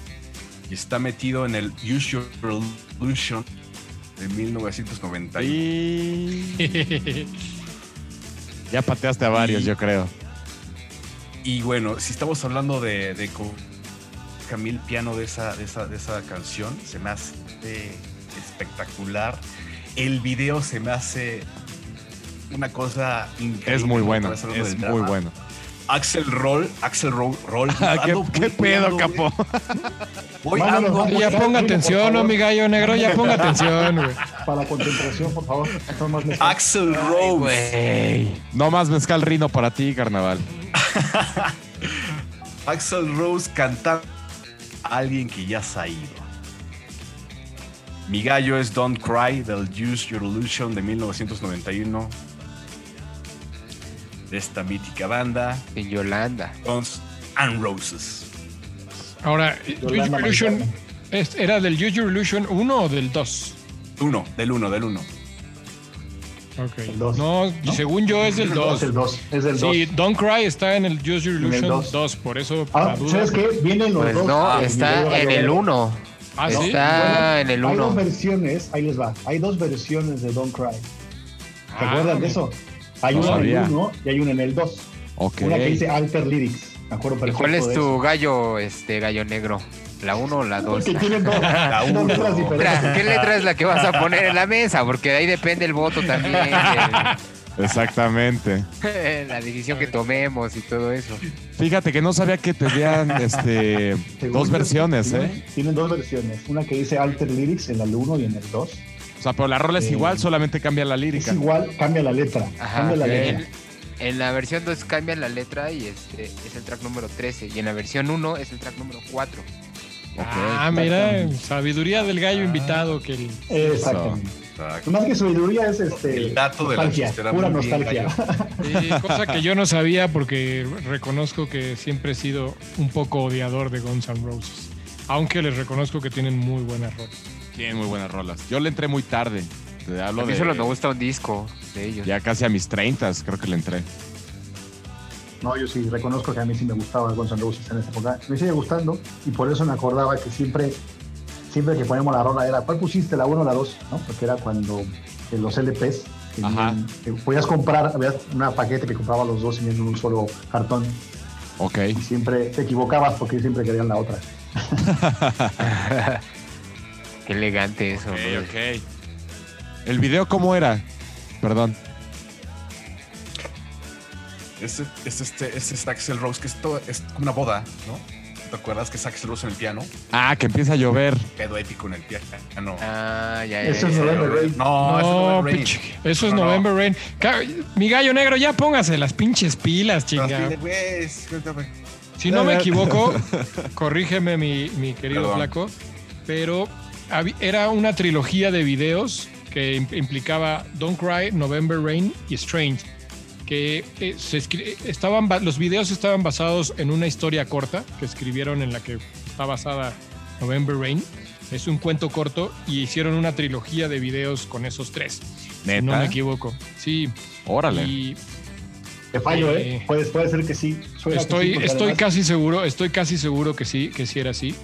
Speaker 1: y está metido en el Use Your Illusion de 1991.
Speaker 3: Ya pateaste a varios,
Speaker 1: Y-
Speaker 3: yo creo.
Speaker 1: Y bueno, si estamos hablando de, de Camille piano de esa, de, esa, de esa canción, se me hace espectacular. El video se me hace una cosa increíble.
Speaker 3: Es muy
Speaker 1: ¿no?
Speaker 3: bueno. Es muy
Speaker 1: drama.
Speaker 3: bueno.
Speaker 1: Axel Roll, Axel Roll, Roll.
Speaker 3: ¿Qué, qué pedo, capo?
Speaker 1: Voy
Speaker 5: Vámonos,
Speaker 1: ando
Speaker 4: Ya ponga atención, ¿no, mi gallo negro? Ya ponga atención, güey.
Speaker 5: Para concentración, por favor. Son más mezcal.
Speaker 1: Axel Rose.
Speaker 3: No más mezcal rino para ti, carnaval.
Speaker 1: Axel Rose cantando a alguien que ya se ha ido. Mi gallo es Don't Cry del Use Your Illusion de 1991. De esta mítica banda,
Speaker 2: En Yolanda.
Speaker 1: Guns and Roses.
Speaker 4: Ahora, Use Illusion,
Speaker 5: Mariana.
Speaker 4: ¿es- ¿era del Use Your Illusion 1 o del 2?
Speaker 1: Uno, del uno, del uno.
Speaker 4: Ok.
Speaker 5: El dos.
Speaker 4: No, según yo es del
Speaker 5: Es
Speaker 4: 2.
Speaker 5: el 2. Es el 2.
Speaker 4: Sí, Don't Cry está en el Use Your Illusion
Speaker 5: dos.
Speaker 4: 2, por eso
Speaker 5: Ah. ¿sabes qué? Vienen los
Speaker 2: Pues
Speaker 5: dos.
Speaker 2: no,
Speaker 5: Ah,
Speaker 2: está en el
Speaker 5: Gallo.
Speaker 2: 1.
Speaker 4: Ah, sí.
Speaker 2: Está en el
Speaker 5: Hay dos
Speaker 2: 1.
Speaker 5: versiones, ahí les va. Hay dos versiones de Don't Cry. ¿Se
Speaker 4: Ah,
Speaker 5: acuerdan de eso? Hay
Speaker 3: no
Speaker 5: una en
Speaker 3: sabía.
Speaker 5: el 1 y hay una en el 2.
Speaker 3: Ok.
Speaker 5: Una que dice Alter Lyrics. Me acuerdo
Speaker 2: ¿Y
Speaker 5: perfecto
Speaker 2: cuál es tu gallo, este gallo negro? ¿La 1 o la 2?
Speaker 5: Porque tienen dos,
Speaker 1: La
Speaker 5: dos
Speaker 1: uno.
Speaker 5: letras diferentes.
Speaker 2: ¿Qué letra es la que vas a poner en la mesa? Porque de ahí depende el voto también,
Speaker 3: Exactamente.
Speaker 2: el- la decisión que tomemos y todo eso.
Speaker 3: Fíjate que no sabía que tenían este, dos versiones,
Speaker 5: tienen-
Speaker 3: ¿eh?
Speaker 5: Tienen dos versiones. Una que dice Alter Lyrics en el 1 y en el 2.
Speaker 3: O sea, pero la rola es
Speaker 5: Eh,
Speaker 3: igual, solamente cambia la
Speaker 5: Es
Speaker 3: lírica.
Speaker 5: igual, cambia la letra.
Speaker 2: Ajá.
Speaker 5: cambia la
Speaker 3: ok.
Speaker 5: letra.
Speaker 2: En, la versión 2 cambian la letra y este es el track número 13. Y en la versión 1 es el track número 4.
Speaker 3: Ok.
Speaker 4: Ah, mira, sabiduría del gallo invitado que el-
Speaker 5: Exactamente.
Speaker 1: Exacto.
Speaker 5: Más que sabiduría es este.
Speaker 1: El dato de la
Speaker 5: pura
Speaker 1: bien,
Speaker 5: nostalgia.
Speaker 4: Sí, cosa que yo no sabía porque reconozco que siempre he sido un poco odiador de Guns N' Roses. Aunque les reconozco que tienen muy buenas rolas.
Speaker 3: Tienen muy buenas rolas. Yo le entré muy tarde. Te
Speaker 2: A mí
Speaker 3: de
Speaker 2: solo me gusta un disco de ellos.
Speaker 3: ya casi a mis 30, creo que le entré.
Speaker 5: No, yo sí reconozco que a mí sí me gustaba Guns N' Roses en esa época. Me sigue gustando y por eso me acordaba que siempre, siempre que ponemos la rola era, ¿cuál pusiste? ¿La 1 o la 2? ¿no? Porque era cuando en los LPs que
Speaker 3: Ajá.
Speaker 5: vienen- que podías comprar, había un paquete que compraba los dos y en un solo cartón
Speaker 3: Ok.
Speaker 5: y siempre te equivocabas porque siempre querían la otra.
Speaker 2: Qué elegante eso.
Speaker 3: Ok, ok. ¿El video cómo era? Perdón.
Speaker 1: Es, es este, es este Axel Rose, que esto es como una boda, ¿no? ¿Te acuerdas que es Axel Rose en el piano?
Speaker 3: Ah, que empieza a llover.
Speaker 1: Pedo épico en el piano.
Speaker 2: Ah, ya, ya.
Speaker 5: Eso es. November Rain.
Speaker 1: No, eso es
Speaker 4: No,
Speaker 1: November Rain.
Speaker 4: pinche, eso es
Speaker 1: No, no.
Speaker 4: November Rain. Mi gallo negro, ya póngase las pinches pilas,
Speaker 1: No,
Speaker 4: chinga. Si no me equivoco, corrígeme mi, mi querido
Speaker 1: Perdón.
Speaker 4: flaco, pero era una trilogía de videos que im- implicaba Don't Cry, November Rain y Strange, que eh, se estaban ba- los videos estaban basados en una historia corta que escribieron en la que está basada November Rain. Es un cuento corto y hicieron una trilogía de videos con esos tres.
Speaker 3: Neta.
Speaker 4: Si no me equivoco. Sí.
Speaker 3: Órale.
Speaker 4: Y
Speaker 5: Te fallo,
Speaker 4: Eh,
Speaker 5: ¿eh? Puede, puede ser que sí. Suena que
Speaker 4: Estoy,
Speaker 5: sí,
Speaker 4: estoy
Speaker 5: además-
Speaker 4: casi seguro, estoy casi seguro que sí, que sí era así.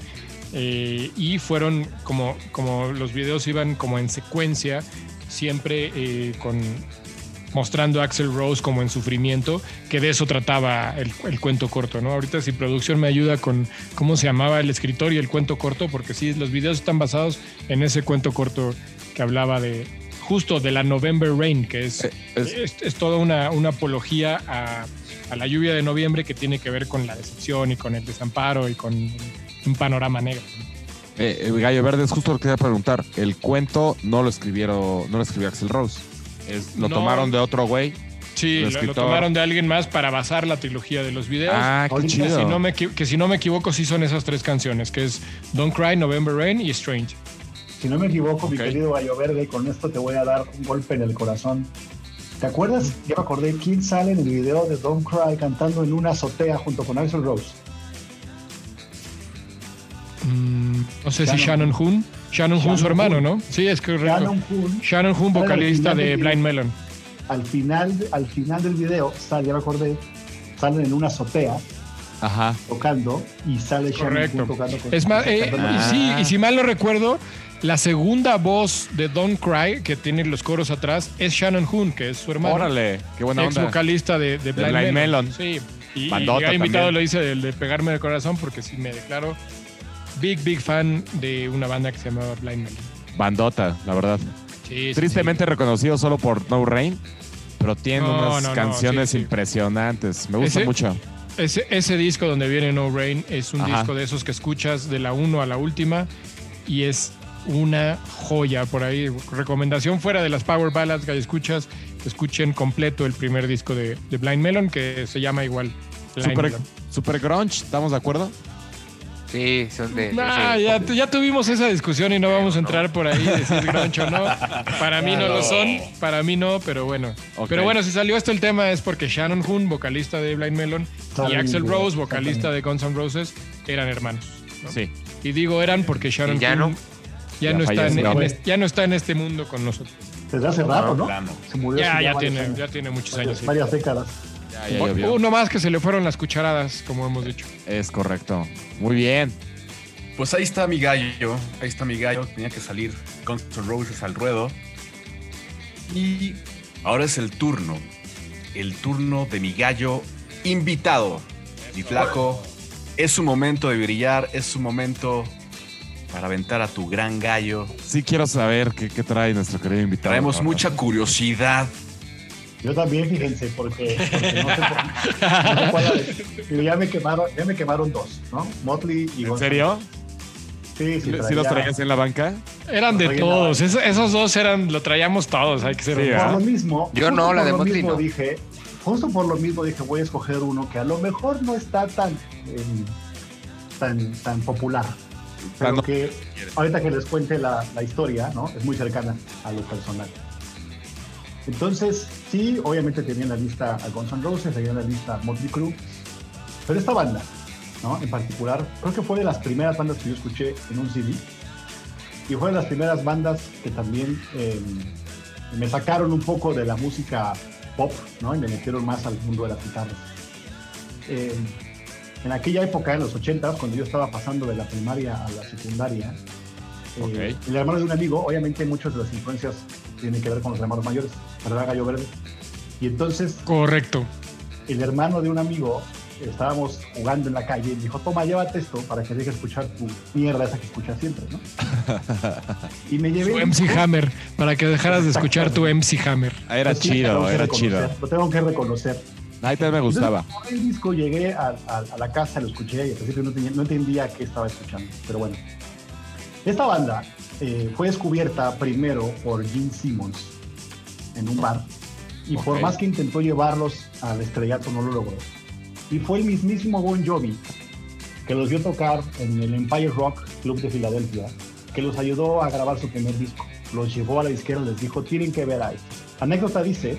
Speaker 4: Eh, y fueron como, como los videos iban como en secuencia, siempre eh, con mostrando a Axel Rose como en sufrimiento, que de eso trataba el, el cuento corto, ¿no? Ahorita si producción me ayuda con cómo se llamaba el escritor y el cuento corto, porque sí, los videos están basados en ese cuento corto que hablaba de justo de la November Rain, que es,
Speaker 3: Eh, es-
Speaker 4: es, es toda una, una apología a, a la lluvia de noviembre que tiene que ver con la decepción y con el desamparo y con un panorama negro.
Speaker 3: Eh, eh, Gallo Verde, es justo lo que quería preguntar. El cuento no lo escribieron, no lo escribió Axel Rose. Es- lo
Speaker 4: No.
Speaker 3: tomaron de otro güey.
Speaker 4: Sí, lo, tomaron de alguien más para basar la trilogía de los videos.
Speaker 3: Ah, qué
Speaker 5: Ahorita,
Speaker 4: Que
Speaker 3: chido.
Speaker 4: si, no me, equi- que si no me equivoco, sí son esas tres canciones, que es Don't Cry, November Rain y Strange.
Speaker 5: Si no me equivoco, mi querido Gallo Verde, con esto te voy a dar un golpe en el corazón. ¿Te acuerdas? Ya me acordé quién sale en el video de Don't Cry cantando en una azotea junto con Axel Rose.
Speaker 4: Mm, no sé si Shannon Hoon. Shannon Hoon, su hermano,
Speaker 5: Hoon.
Speaker 4: ¿no? Sí, es correcto.
Speaker 5: Shannon Hoon,
Speaker 4: Shannon Hoon, vocalista de Blind
Speaker 5: video.
Speaker 4: Melon.
Speaker 5: al final, al final del video, sale, ya me acordé, salen en una azotea
Speaker 3: Ajá.
Speaker 5: tocando y sale Shannon
Speaker 4: Correcto.
Speaker 5: Hoon tocando con
Speaker 4: Es más, eh, y, sí, y si mal no recuerdo, la segunda voz de Don't Cry, que tiene los coros atrás, es Shannon Hoon, que es su hermano.
Speaker 3: Órale, qué buena
Speaker 4: ex
Speaker 3: onda.
Speaker 4: vocalista de, de Blind,
Speaker 3: Blind
Speaker 4: Melon.
Speaker 3: Melon.
Speaker 4: Sí. Y, y invitado
Speaker 3: también.
Speaker 4: lo hice de, de pegarme el corazón porque sí me declaro big, big fan de una banda que se llamaba Blind Melon.
Speaker 3: Bandota, la verdad.
Speaker 4: Sí, sí,
Speaker 3: Tristemente reconocido solo por No Rain, pero tiene
Speaker 4: No,
Speaker 3: unas
Speaker 4: no,
Speaker 3: canciones
Speaker 4: sí,
Speaker 3: impresionantes. Me gusta
Speaker 4: Ese-
Speaker 3: mucho.
Speaker 4: Ese, ese disco donde viene No Rain es un
Speaker 3: Ajá.
Speaker 4: disco de esos que escuchas de la 1 a la última y es una joya por ahí. Recomendación fuera de las Power Ballads que escuchas, escuchen completo el primer disco de, de Blind Melon que se llama igual. Blind
Speaker 3: Super,
Speaker 4: Melon.
Speaker 3: super grunge, ¿estamos de acuerdo?
Speaker 2: Sí, son de.
Speaker 4: Nah,
Speaker 2: ese-
Speaker 4: ya, ya tuvimos esa discusión y no vamos a entrar por ahí decir grunge o no. Para mí no lo son, para mí no, pero bueno.
Speaker 3: Ok.
Speaker 4: Pero bueno, si salió esto el tema es porque Shannon Hoon, vocalista de Blind Melon, y Axel Rose, vocalista de Guns N' Roses, eran hermanos. ¿no?
Speaker 3: Sí.
Speaker 4: Y digo eran porque Sharon
Speaker 2: ¿Y ya
Speaker 4: Hoon
Speaker 2: no?
Speaker 4: ya,
Speaker 3: Ya
Speaker 4: no está en, en este, ya no está en este mundo con nosotros.
Speaker 5: Desde hace rato, ¿no? Se murió
Speaker 4: Ya, ya tiene,
Speaker 5: años,
Speaker 4: ya tiene muchos
Speaker 5: varias,
Speaker 4: años. sí.
Speaker 5: varias décadas.
Speaker 3: Ya.
Speaker 4: Uno más que se le fueron las cucharadas, como hemos dicho.
Speaker 3: Es correcto. Muy bien.
Speaker 1: Pues ahí está mi gallo. Ahí está mi gallo. Tenía que salir Guns N' Roses al ruedo. Y ahora es el turno. El turno de mi gallo invitado. Mi flaco. Es su momento de brillar, es su momento para aventar a tu gran gallo.
Speaker 3: Sí quiero saber qué, qué trae nuestro querido invitado.
Speaker 1: Traemos
Speaker 3: ahora.
Speaker 1: mucha curiosidad.
Speaker 5: Yo también, fíjense, porque, porque no sé por- no sé cuál. Pero ya me quemaron, ya me quemaron dos, ¿no? Motley y
Speaker 3: ¿En serio?
Speaker 5: Sí, sí,
Speaker 3: ¿Sí los
Speaker 5: traía-
Speaker 3: traías en la banca?
Speaker 4: Eran de todos.
Speaker 5: no.
Speaker 4: Es- esos dos eran, lo traíamos todos, hay que ser
Speaker 3: Sí.
Speaker 5: Por lo mismo.
Speaker 2: Yo no, la de Motley
Speaker 5: mismo
Speaker 2: no.
Speaker 5: Dije, justo por lo mismo dije, voy a escoger uno que a lo mejor no está tan, eh, tan, tan popular. Pero
Speaker 3: no-
Speaker 5: que ahorita que les cuente la, la historia, ¿no? Es muy cercana a lo personal. Entonces, sí, obviamente tenía en la lista a Guns N' Roses, tenía en la lista a Motley Crue, pero esta banda, ¿no? En particular, creo que fue de las primeras bandas que yo escuché en un CD y fue de las primeras bandas que también eh, me sacaron un poco de la música pop, ¿no? Y me metieron más al mundo de las guitarras. Eh, en aquella época, en los 80, cuando yo estaba pasando de la primaria a la secundaria, eh, el hermano de un amigo, obviamente muchas de las influencias tienen que ver con los hermanos mayores, ¿verdad, Gallo Verde? Y entonces
Speaker 4: Correcto.
Speaker 5: el hermano de un amigo, estábamos jugando en la calle y me dijo, toma, llévate esto para que dejes escuchar tu mierda esa que escuchas siempre, ¿no? y me llevé... El
Speaker 4: MC
Speaker 5: disco.
Speaker 4: Hammer, para que dejaras de escuchar tu MC Hammer.
Speaker 3: Ah, Era
Speaker 5: Pues sí,
Speaker 3: chido, era chido.
Speaker 5: Lo tengo que reconocer.
Speaker 3: Ahí también me gustaba.
Speaker 5: Entonces, el disco llegué a, a- a la casa, lo escuché y al principio no, tenía- no entendía qué estaba escuchando, pero bueno. Esta banda eh, fue descubierta primero por Gene Simmons en un bar y por más que intentó llevarlos al estrellato no lo logró. Y fue el mismísimo Bon Jovi que los vio tocar en el Empire Rock Club de Filadelfia, que los ayudó a grabar su primer disco. Los llevó a la y les dijo, tienen que ver a esto. Anécdota dice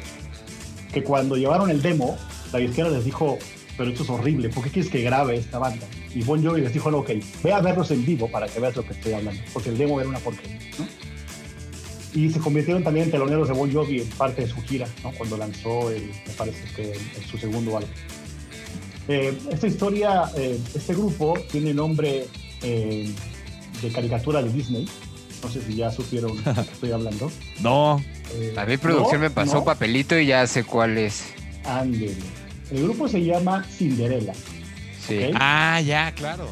Speaker 5: que cuando llevaron el demo, la disquera les dijo, pero esto es horrible, ¿por qué quieres que grabe esta banda? Y Bon Jovi les dijo, no, ok, ve a verlos en vivo para que veas lo que estoy hablando, porque el demo era una porquería, ¿no? Y se convirtieron también en teloneros de Bon Jovi en parte de su gira, ¿no? Cuando lanzó, el, me parece que su segundo álbum. Eh, esta historia, eh, este grupo tiene nombre eh, de caricatura de Disney. No sé si ya supieron de qué estoy hablando.
Speaker 3: No,
Speaker 2: A mi producción
Speaker 5: no,
Speaker 2: me pasó
Speaker 5: no.
Speaker 2: papelito y ya sé cuál es.
Speaker 5: Ándele. El grupo se llama Cinderella.
Speaker 2: Sí.
Speaker 3: Ah, ya, claro.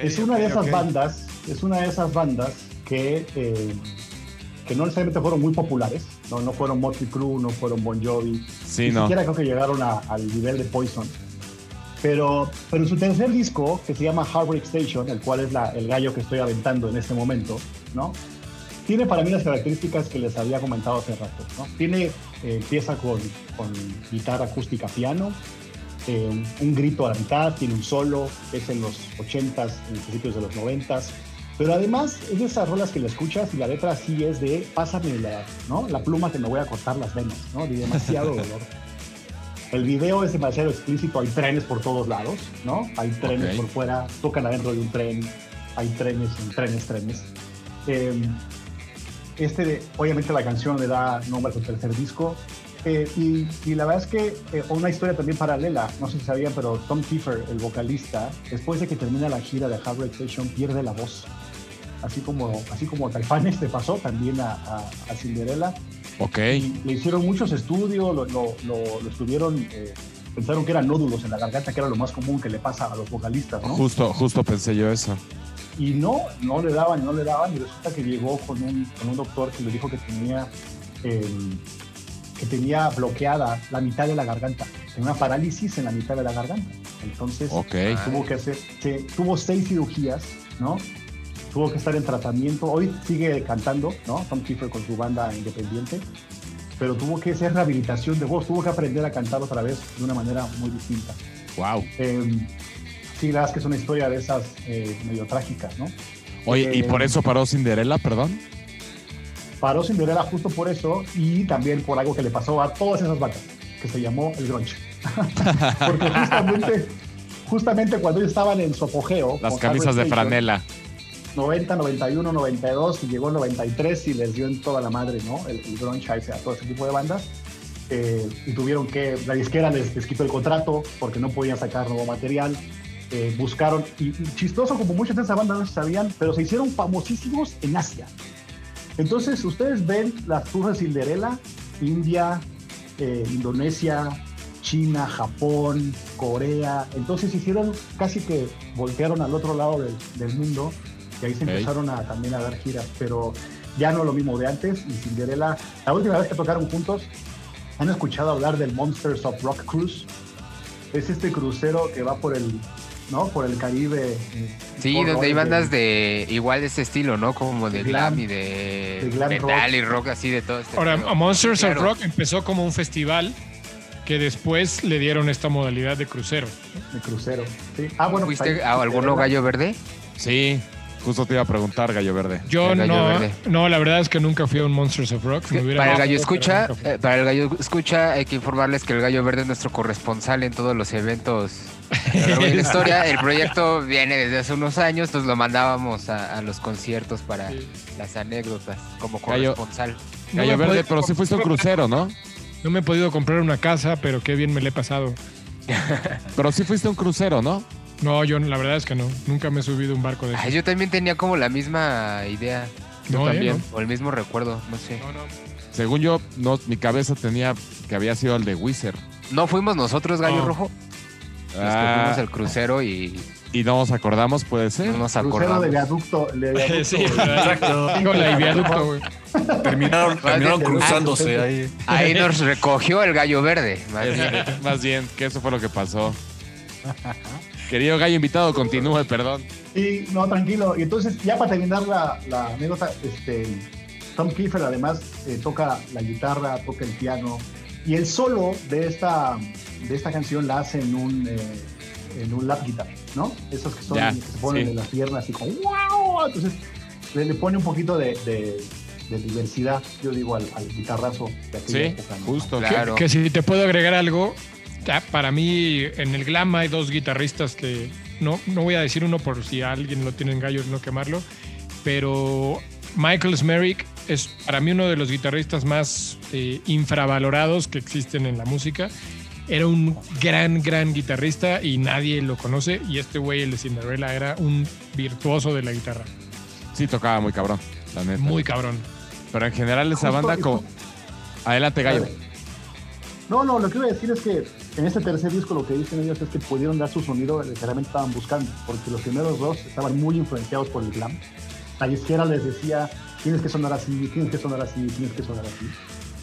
Speaker 5: Es una de esas bandas, es una de esas bandas que, eh, que no necesariamente fueron muy populares, no, no fueron Motley Crue, no fueron Bon Jovi,
Speaker 3: Sí,
Speaker 5: ni
Speaker 3: no.
Speaker 5: siquiera creo que llegaron a- al nivel de Poison. Pero, pero en su tercer disco, que se llama Heartbreak Station, el cual es la- el gallo que estoy aventando en este momento, ¿no? Tiene para mí las características que les había comentado hace rato, ¿no? Tiene, eh, empieza con, con guitarra acústica piano, eh, un, un grito a la mitad, tiene un solo, es en los 80s, en principios de los 90s, pero además es de esas rolas que la escuchas y la letra sí es de pásame la, ¿no? la pluma que me voy a cortar las venas, ¿no? de demasiado dolor. El video es demasiado explícito, hay trenes por todos lados, ¿no? Hay trenes por fuera, tocan adentro de un tren, hay trenes trenes, trenes. Eh, este, obviamente la canción le da nombre a su tercer disco. Eh, y, y la verdad es que eh, una historia también paralela, no sé si sabían, pero Tom Kiefer, el vocalista, después de que termina la gira de Heartbreak Station, pierde la voz. Así como, así como a Caifanes le pasó también a, a, a Cinderella.
Speaker 3: Ok.
Speaker 5: Y le hicieron muchos estudios, lo, lo, lo- lo estuvieron, eh, pensaron que eran nódulos en la garganta, que era lo más común que le pasa a los vocalistas, ¿no?
Speaker 3: Justo, justo pensé yo eso.
Speaker 5: Y no, no le daban, no le daban, y resulta que llegó con un, con un doctor que le dijo que tenía, eh, que tenía bloqueada la mitad de la garganta, tenía una parálisis en la mitad de la garganta. Entonces
Speaker 3: Ok.
Speaker 5: tuvo que hacer, se- tuvo seis cirugías, ¿no? Tuvo que estar en tratamiento. Hoy sigue cantando, ¿no? Tom Kiefer con su banda independiente, pero tuvo que hacer rehabilitación de voz, tuvo que aprender a cantar otra vez de una manera muy distinta.
Speaker 3: Wow.
Speaker 5: Eh, sí, la verdad es que es una historia de esas eh, medio trágicas, ¿no?
Speaker 3: Oye, ¿y
Speaker 5: Eh,
Speaker 3: por eso paró Cinderella, perdón?
Speaker 5: Paró Cinderella justo por eso y también por algo que le pasó a todas esas bandas, que se llamó el grunge. Porque justamente, justamente cuando ellos estaban en su apogeo,
Speaker 3: Las camisas de franela.
Speaker 5: 90, 91, 92 y llegó el 93 y les dio en toda la madre, ¿no? El, el grunge a, todo ese tipo de bandas. Eh, y tuvieron que, la disquera les, les quitó el contrato porque no podían sacar nuevo material. Eh, buscaron, y, y chistoso como muchas de esas bandas no se sabían, pero se hicieron famosísimos en Asia. Entonces, ustedes ven las tours de Cinderella, India, eh, Indonesia, China, Japón, Corea. Entonces hicieron casi que voltearon al otro lado del, del mundo y ahí se empezaron a, también a dar giras. Pero ya no lo mismo de antes. Y Cinderella, la última vez que tocaron juntos, ¿han escuchado hablar del Monsters of Rock Cruise? Es este crucero que va por el, ¿no? Por el Caribe.
Speaker 2: Sí, donde hay bandas de igual de este estilo, ¿no? Como de
Speaker 5: De glam,
Speaker 2: glam y de,
Speaker 5: de glam
Speaker 2: metal
Speaker 5: rock.
Speaker 2: y rock así de todo este
Speaker 4: Ahora, Monsters
Speaker 2: Claro.
Speaker 4: of Rock empezó como un festival que después le dieron esta modalidad de crucero.
Speaker 5: de crucero. Sí. Ah, bueno, pues
Speaker 2: ¿Fuiste
Speaker 5: ahí-
Speaker 2: a alguno gallo verde?
Speaker 3: Sí, justo te iba a preguntar, Gallo Verde.
Speaker 4: Yo
Speaker 2: gallo
Speaker 4: no,
Speaker 2: verde.
Speaker 4: no, la verdad es que nunca fui a un Monsters of Rock.
Speaker 2: Para el gallo escucha, eh, para el gallo escucha hay que informarles que el gallo verde es nuestro corresponsal en todos los eventos la historia. El proyecto viene desde hace unos años, entonces lo mandábamos a, a los conciertos para
Speaker 4: Sí.
Speaker 2: las anécdotas como
Speaker 3: Gallo-
Speaker 2: corresponsal.
Speaker 4: No
Speaker 3: Gallo Verde, pero sí fuiste a un crucero, ¿no?
Speaker 4: No me he podido comprar una casa, pero qué bien me le he pasado.
Speaker 3: Pero sí fuiste a un crucero, ¿no?
Speaker 4: No, yo la verdad es que no. Nunca me he subido a un barco de
Speaker 2: Ay,
Speaker 4: esos.
Speaker 2: yo también tenía como la misma idea
Speaker 3: yo
Speaker 4: No, ¿eh?
Speaker 3: también.
Speaker 4: No.
Speaker 2: o el mismo recuerdo, no sé.
Speaker 4: No, no.
Speaker 3: Según yo, no, mi cabeza tenía que había sido el de Wizard.
Speaker 2: No fuimos nosotros, gallo rojo.
Speaker 3: Ah,
Speaker 2: fuimos al crucero y
Speaker 3: y no nos acordamos, puede ser.
Speaker 2: no nos
Speaker 5: Crucero
Speaker 2: acordamos.
Speaker 5: de viaducto. de viaducto,
Speaker 4: Sí,
Speaker 1: Exacto.
Speaker 4: Tengo la viaducto, güey.
Speaker 1: Terminaron, terminaron cruzándose
Speaker 5: ah,
Speaker 1: ahí.
Speaker 2: Ahí nos recogió el gallo verde. más bien.
Speaker 3: Más bien, que eso fue lo que pasó. Querido gallo invitado, continúe, perdón.
Speaker 5: Sí, no, tranquilo. Y entonces, ya para terminar la, la anécdota, este, Tom Kiefer además eh, toca la guitarra, toca el piano. Y el solo de esta, de esta canción la hace en un, eh, en un lap guitar, ¿no? Esos que, son,
Speaker 3: Ya,
Speaker 5: que se ponen
Speaker 3: sí.
Speaker 5: en las piernas y como ¡wow! Entonces, le, le pone un poquito de, de- de diversidad, yo digo, al, al guitarrazo de aquella
Speaker 3: Sí,
Speaker 5: época, ¿no?
Speaker 3: justo.
Speaker 2: Claro.
Speaker 4: Que si te puedo agregar algo, ya, para mí en el glam hay dos guitarristas que no, no voy a decir uno por si alguien lo tiene en gallos no quemarlo, pero Michael Smerick es para mí uno de los guitarristas más eh, infravalorados que existen en la música. Era un gran, gran guitarrista y nadie lo conoce. Y este güey, el de Cinderella, era un virtuoso de la guitarra.
Speaker 3: Sí, tocaba muy cabrón, la neta.
Speaker 4: Muy cabrón.
Speaker 3: Pero en general esa
Speaker 5: Justo-
Speaker 3: banda como... Adelante, gallo.
Speaker 5: No, no, lo que iba a decir es que en este tercer disco lo que dicen ellos es que pudieron dar su sonido que realmente estaban buscando, porque los primeros dos estaban muy influenciados por el glam. La izquierda les decía, tienes que sonar así, tienes que sonar así, tienes que sonar así.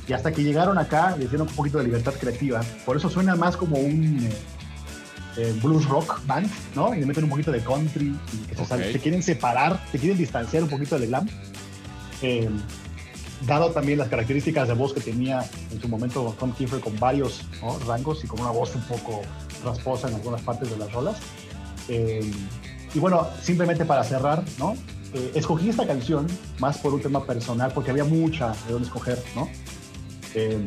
Speaker 5: Y hasta que llegaron acá, les dieron un poquito de libertad creativa. Por eso suena más como un eh, eh, blues rock band, ¿no? Y le meten un poquito de country, y que se, sal-
Speaker 3: Ok.
Speaker 5: se quieren separar, se quieren distanciar un poquito del glam. Eh, dado también las características de voz que tenía en su momento Tom Kiefer con varios ¿no? rangos y con una voz un poco rasposa en algunas partes de las rolas. Eh, y bueno, simplemente para cerrar, ¿no? Eh, escogí esta canción más por un tema personal, porque había mucha de dónde escoger, ¿no? Eh,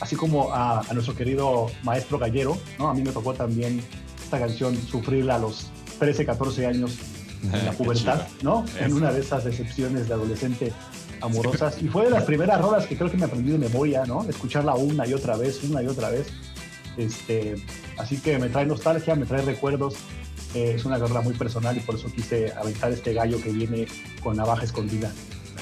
Speaker 5: así como a, a nuestro querido maestro Gallero, ¿no? A mí me tocó también esta canción sufrirla a los 13, 14 años en la pubertad, ¿no? En una de esas decepciones de adolescente amorosas. Y fue de las primeras rolas que creo que me aprendí de memoria, ¿no? Escucharla una y otra vez, una y otra vez. Este, así que me trae nostalgia, me trae recuerdos. Eh, es una rola muy personal y por eso quise aventar este gallo que viene con navaja escondida.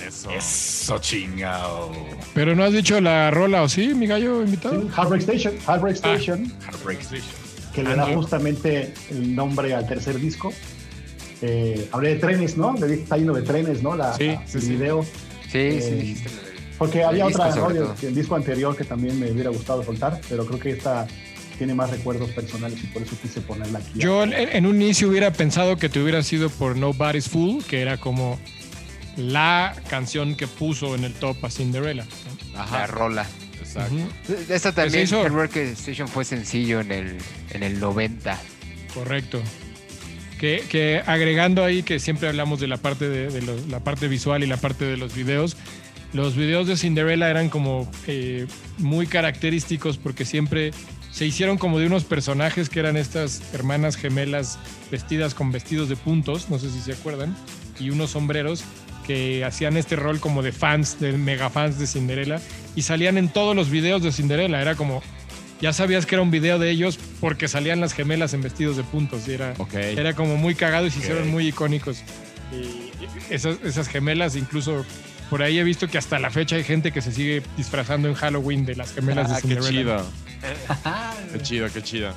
Speaker 3: Eso.
Speaker 1: Eso chingado.
Speaker 4: Pero no has dicho la rola, ¿o sí, mi gallo invitado?
Speaker 5: Sí, Heartbreak Station, Heartbreak
Speaker 4: Ah.
Speaker 5: Station,
Speaker 1: Heartbreak
Speaker 5: que le
Speaker 4: Ah,
Speaker 5: da justamente el nombre al tercer disco. Eh, hablé de trenes, ¿no? Le dije, está lleno de trenes, ¿no? La,
Speaker 3: Sí,
Speaker 5: la-
Speaker 3: sí,
Speaker 5: el
Speaker 3: sí.
Speaker 5: video.
Speaker 2: Sí, sí,
Speaker 5: Eh,
Speaker 2: dijiste.
Speaker 5: Porque había otra, ¿no? El, disco anterior que también me hubiera gustado soltar, pero creo que esta tiene más recuerdos personales y por eso quise ponerla aquí.
Speaker 4: Yo en, en un inicio hubiera pensado que te hubiera sido por Nobody's Fool, que era como la canción que puso en el top a Cinderella. ¿no?
Speaker 2: La
Speaker 3: Ajá,
Speaker 2: rola.
Speaker 3: exacto.
Speaker 2: Esta también, Heartbreak Station fue sencillo en el, en el 90.
Speaker 4: Correcto. Que, que agregando ahí que siempre hablamos de la parte de, de lo- la parte visual y la parte de los videos. Los videos de Cinderella eran como eh, muy característicos porque siempre se hicieron como de unos personajes que eran estas hermanas gemelas vestidas con vestidos de puntos, no sé si se acuerdan, y unos sombreros que hacían este rol como de fans, de mega fans de Cinderella, y salían en todos los videos de Cinderella. Era como, ya sabías que era un video de ellos porque salían las gemelas en vestidos de puntos, y era, era como muy cagado y se hicieron muy icónicos. Y esas, esas gemelas incluso por ahí he visto que hasta la fecha hay gente que se sigue disfrazando en Halloween de las gemelas de
Speaker 3: Ah, qué
Speaker 4: Cinderella.
Speaker 3: chido. Qué chido, qué chido.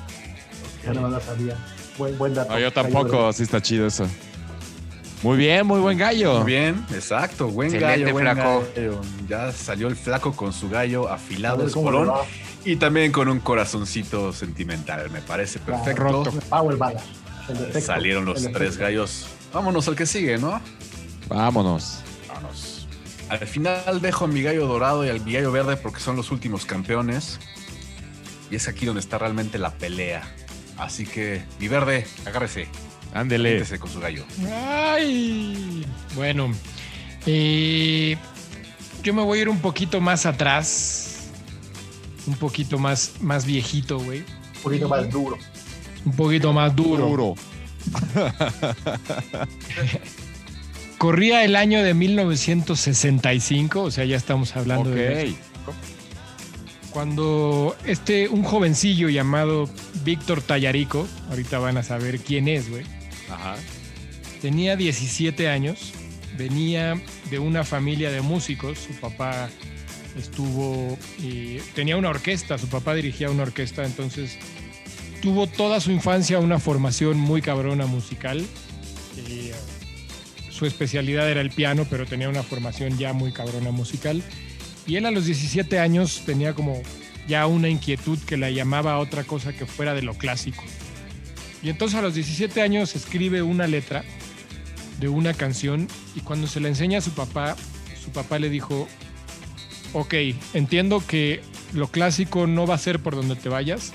Speaker 5: Ya no la sabía. Buen, buen dato.
Speaker 3: No, yo tampoco,
Speaker 5: Verde.
Speaker 3: sí está chido eso. Muy bien, muy buen gallo.
Speaker 1: Muy bien, exacto. Buen
Speaker 2: Excelente,
Speaker 1: gallo, buen
Speaker 2: flaco.
Speaker 1: gallo. Ya salió el flaco con su gallo
Speaker 5: A
Speaker 1: afilado,
Speaker 5: le
Speaker 1: espolón.
Speaker 5: va.
Speaker 1: Y también con un corazoncito sentimental. Me parece perfecto.
Speaker 4: Roto.
Speaker 5: Power
Speaker 1: Salieron los tres gallos. Vámonos al que sigue, ¿no?
Speaker 3: Vámonos.
Speaker 1: Vámonos. Al final dejo a mi gallo dorado y al mi gallo verde porque son los últimos campeones. Y es aquí donde está realmente la pelea. Así que, mi verde, agárrese.
Speaker 3: Ándele.
Speaker 1: Con su gallo.
Speaker 4: Ay, bueno, eh, yo me voy a ir un poquito más atrás, un poquito más, más viejito, güey,
Speaker 5: Un poquito más duro.
Speaker 4: un poquito más duro.
Speaker 3: Duro.
Speaker 4: Corría el año de 1965, o sea, ya estamos hablando de
Speaker 3: Ok.
Speaker 4: cuando este un jovencillo llamado Víctor Tallarico, ahorita van a saber quién es, güey. Tenía 17 años, venía de una familia de músicos, su papá estuvo, eh, tenía una orquesta, su papá dirigía una orquesta, entonces tuvo toda su infancia una formación muy cabrona musical. Eh, su especialidad era el piano, pero tenía una formación ya muy cabrona musical. Y él a los 17 años tenía como ya una inquietud que la llamaba a otra cosa que fuera de lo clásico. Y entonces a los 17 años escribe una letra de una canción y cuando se la enseña a su papá, su papá le dijo, ok, entiendo que lo clásico no va a ser por donde te vayas,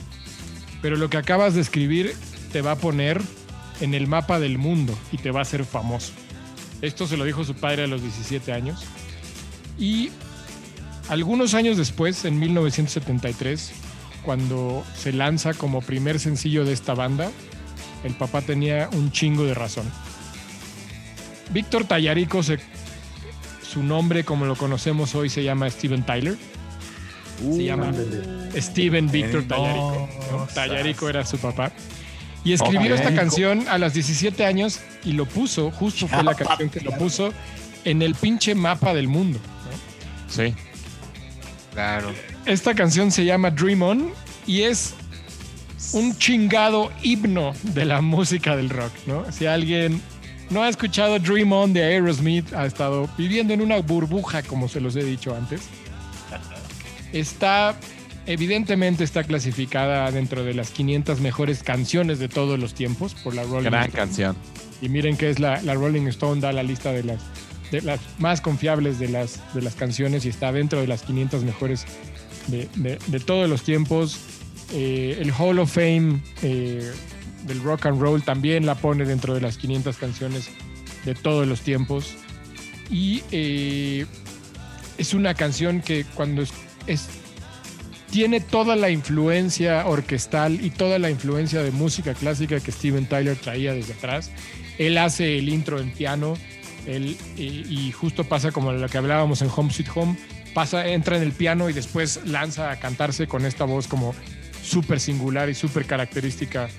Speaker 4: pero lo que acabas de escribir te va a poner en el mapa del mundo y te va a hacer famoso. Esto se lo dijo su padre a los 17 años. Y algunos años después, en 1973, cuando se lanza como primer sencillo de esta banda, el papá tenía un chingo de razón. Víctor Tallarico, se- su nombre como lo conocemos hoy se llama Steven Tyler. se llama
Speaker 5: Ándele.
Speaker 4: Steven Víctor Tallarico. ¿no? Tallarico era su papá. Y escribió esta canción a los 17 años y lo puso, justo fue la canción que lo puso en el pinche mapa del mundo. ¿no?
Speaker 3: Sí.
Speaker 2: Claro.
Speaker 4: Esta canción se llama Dream On y es un chingado himno de la música del rock, ¿no? Si alguien no ha escuchado Dream On de Aerosmith, ha estado viviendo en una burbuja, como se los he dicho antes. Está, evidentemente está clasificada dentro de las 500 mejores canciones de todos los tiempos por la Rolling
Speaker 3: Gran
Speaker 4: Stone.
Speaker 3: canción.
Speaker 4: Y miren que es la, la Rolling Stone, da la lista de las, de las más confiables de las, de las canciones y está dentro de las 500 mejores de, de- de todos los tiempos. Eh, el Hall of Fame eh, del rock and roll también la pone dentro de las 500 canciones de todos los tiempos. Y eh, es una canción que cuando es, tiene toda la influencia orquestal y toda la influencia de música clásica que Steven Tyler traía desde atrás. Él hace el intro en piano, y, y justo pasa como lo que hablábamos en Home Sweet Home, pasa, entra en el piano y después lanza a cantarse con esta voz como súper singular y súper característica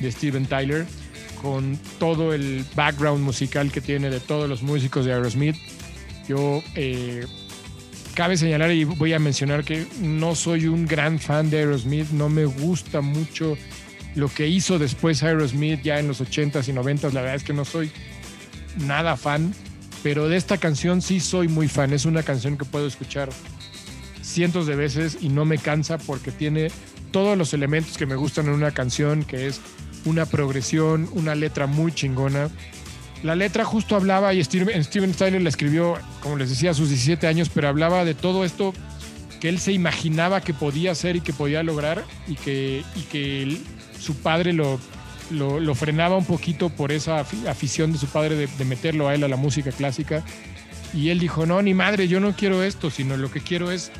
Speaker 4: de Steven Tyler, con todo el background musical que tiene de todos los músicos de Aerosmith. Yo eh, cabe señalar y voy a mencionar que no soy un gran fan de Aerosmith, no me gusta mucho lo que hizo después Aerosmith ya en los 80s y 90s, la verdad es que no soy nada fan, pero de esta canción sí soy muy fan, es una canción que puedo escuchar cientos de veces y no me cansa porque tiene todos los elementos que me gustan en una canción, que es una progresión, una letra muy chingona. La letra justo hablaba, y Steven, Steven Tyler la escribió, como les decía, a sus 17 años, pero hablaba de todo esto que él se imaginaba que podía hacer y que podía lograr, y que, y que él- su padre lo, lo, lo frenaba un poquito por esa afi- afición de su padre de, de meterlo a él a la música clásica. Y él dijo, no, ni madre, yo no quiero esto, sino lo que quiero es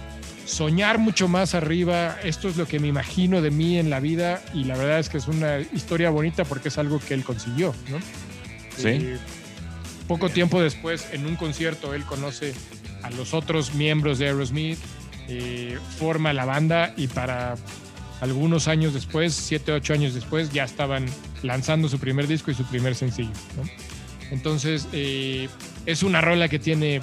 Speaker 4: soñar mucho más arriba. Esto es lo que me imagino de mí en la vida y la verdad es que es una historia bonita porque es algo que él consiguió, ¿no?
Speaker 3: Sí.
Speaker 4: Eh, poco tiempo después, en un concierto, él conoce a los otros miembros de Aerosmith, eh, forma la banda y para algunos años después, siete, ocho años después, ya estaban lanzando su primer disco y su primer sencillo. ¿no? Entonces, eh, es una rola que tiene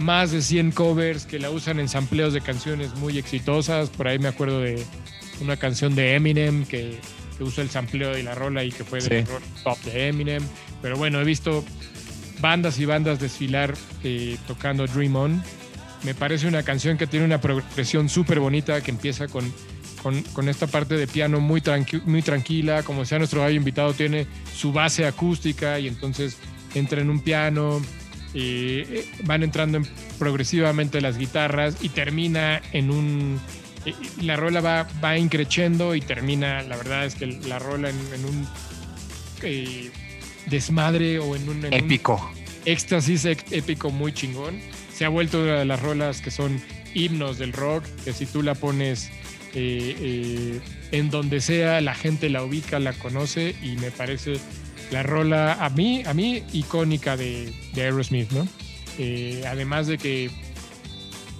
Speaker 4: más de 100 covers que la usan en sampleos de canciones muy exitosas. Por ahí me acuerdo de una canción de Eminem que, que usa el sampleo de la rola y que fue del
Speaker 3: Sí.
Speaker 4: top de Eminem. Pero bueno, he visto bandas y bandas desfilar eh, tocando Dream On. Me parece una canción que tiene una progresión súper bonita que empieza con, con, con esta parte de piano muy, tranqui- muy tranquila. Como sea nuestro gallo invitado, tiene su base acústica y entonces entra en un piano. Eh, van entrando en- progresivamente las guitarras y termina en un. eh, La rola va, va increciendo y termina, la verdad es que la rola en, en un eh, desmadre o en un, en un
Speaker 2: Épico.
Speaker 4: éxtasis épico muy chingón. Se ha vuelto una de las rolas que son himnos del rock, que si tú la pones en donde sea, la gente la ubica, la conoce y me parece la rola a mí, a mí icónica de, de Aerosmith, ¿no? Eh, además de que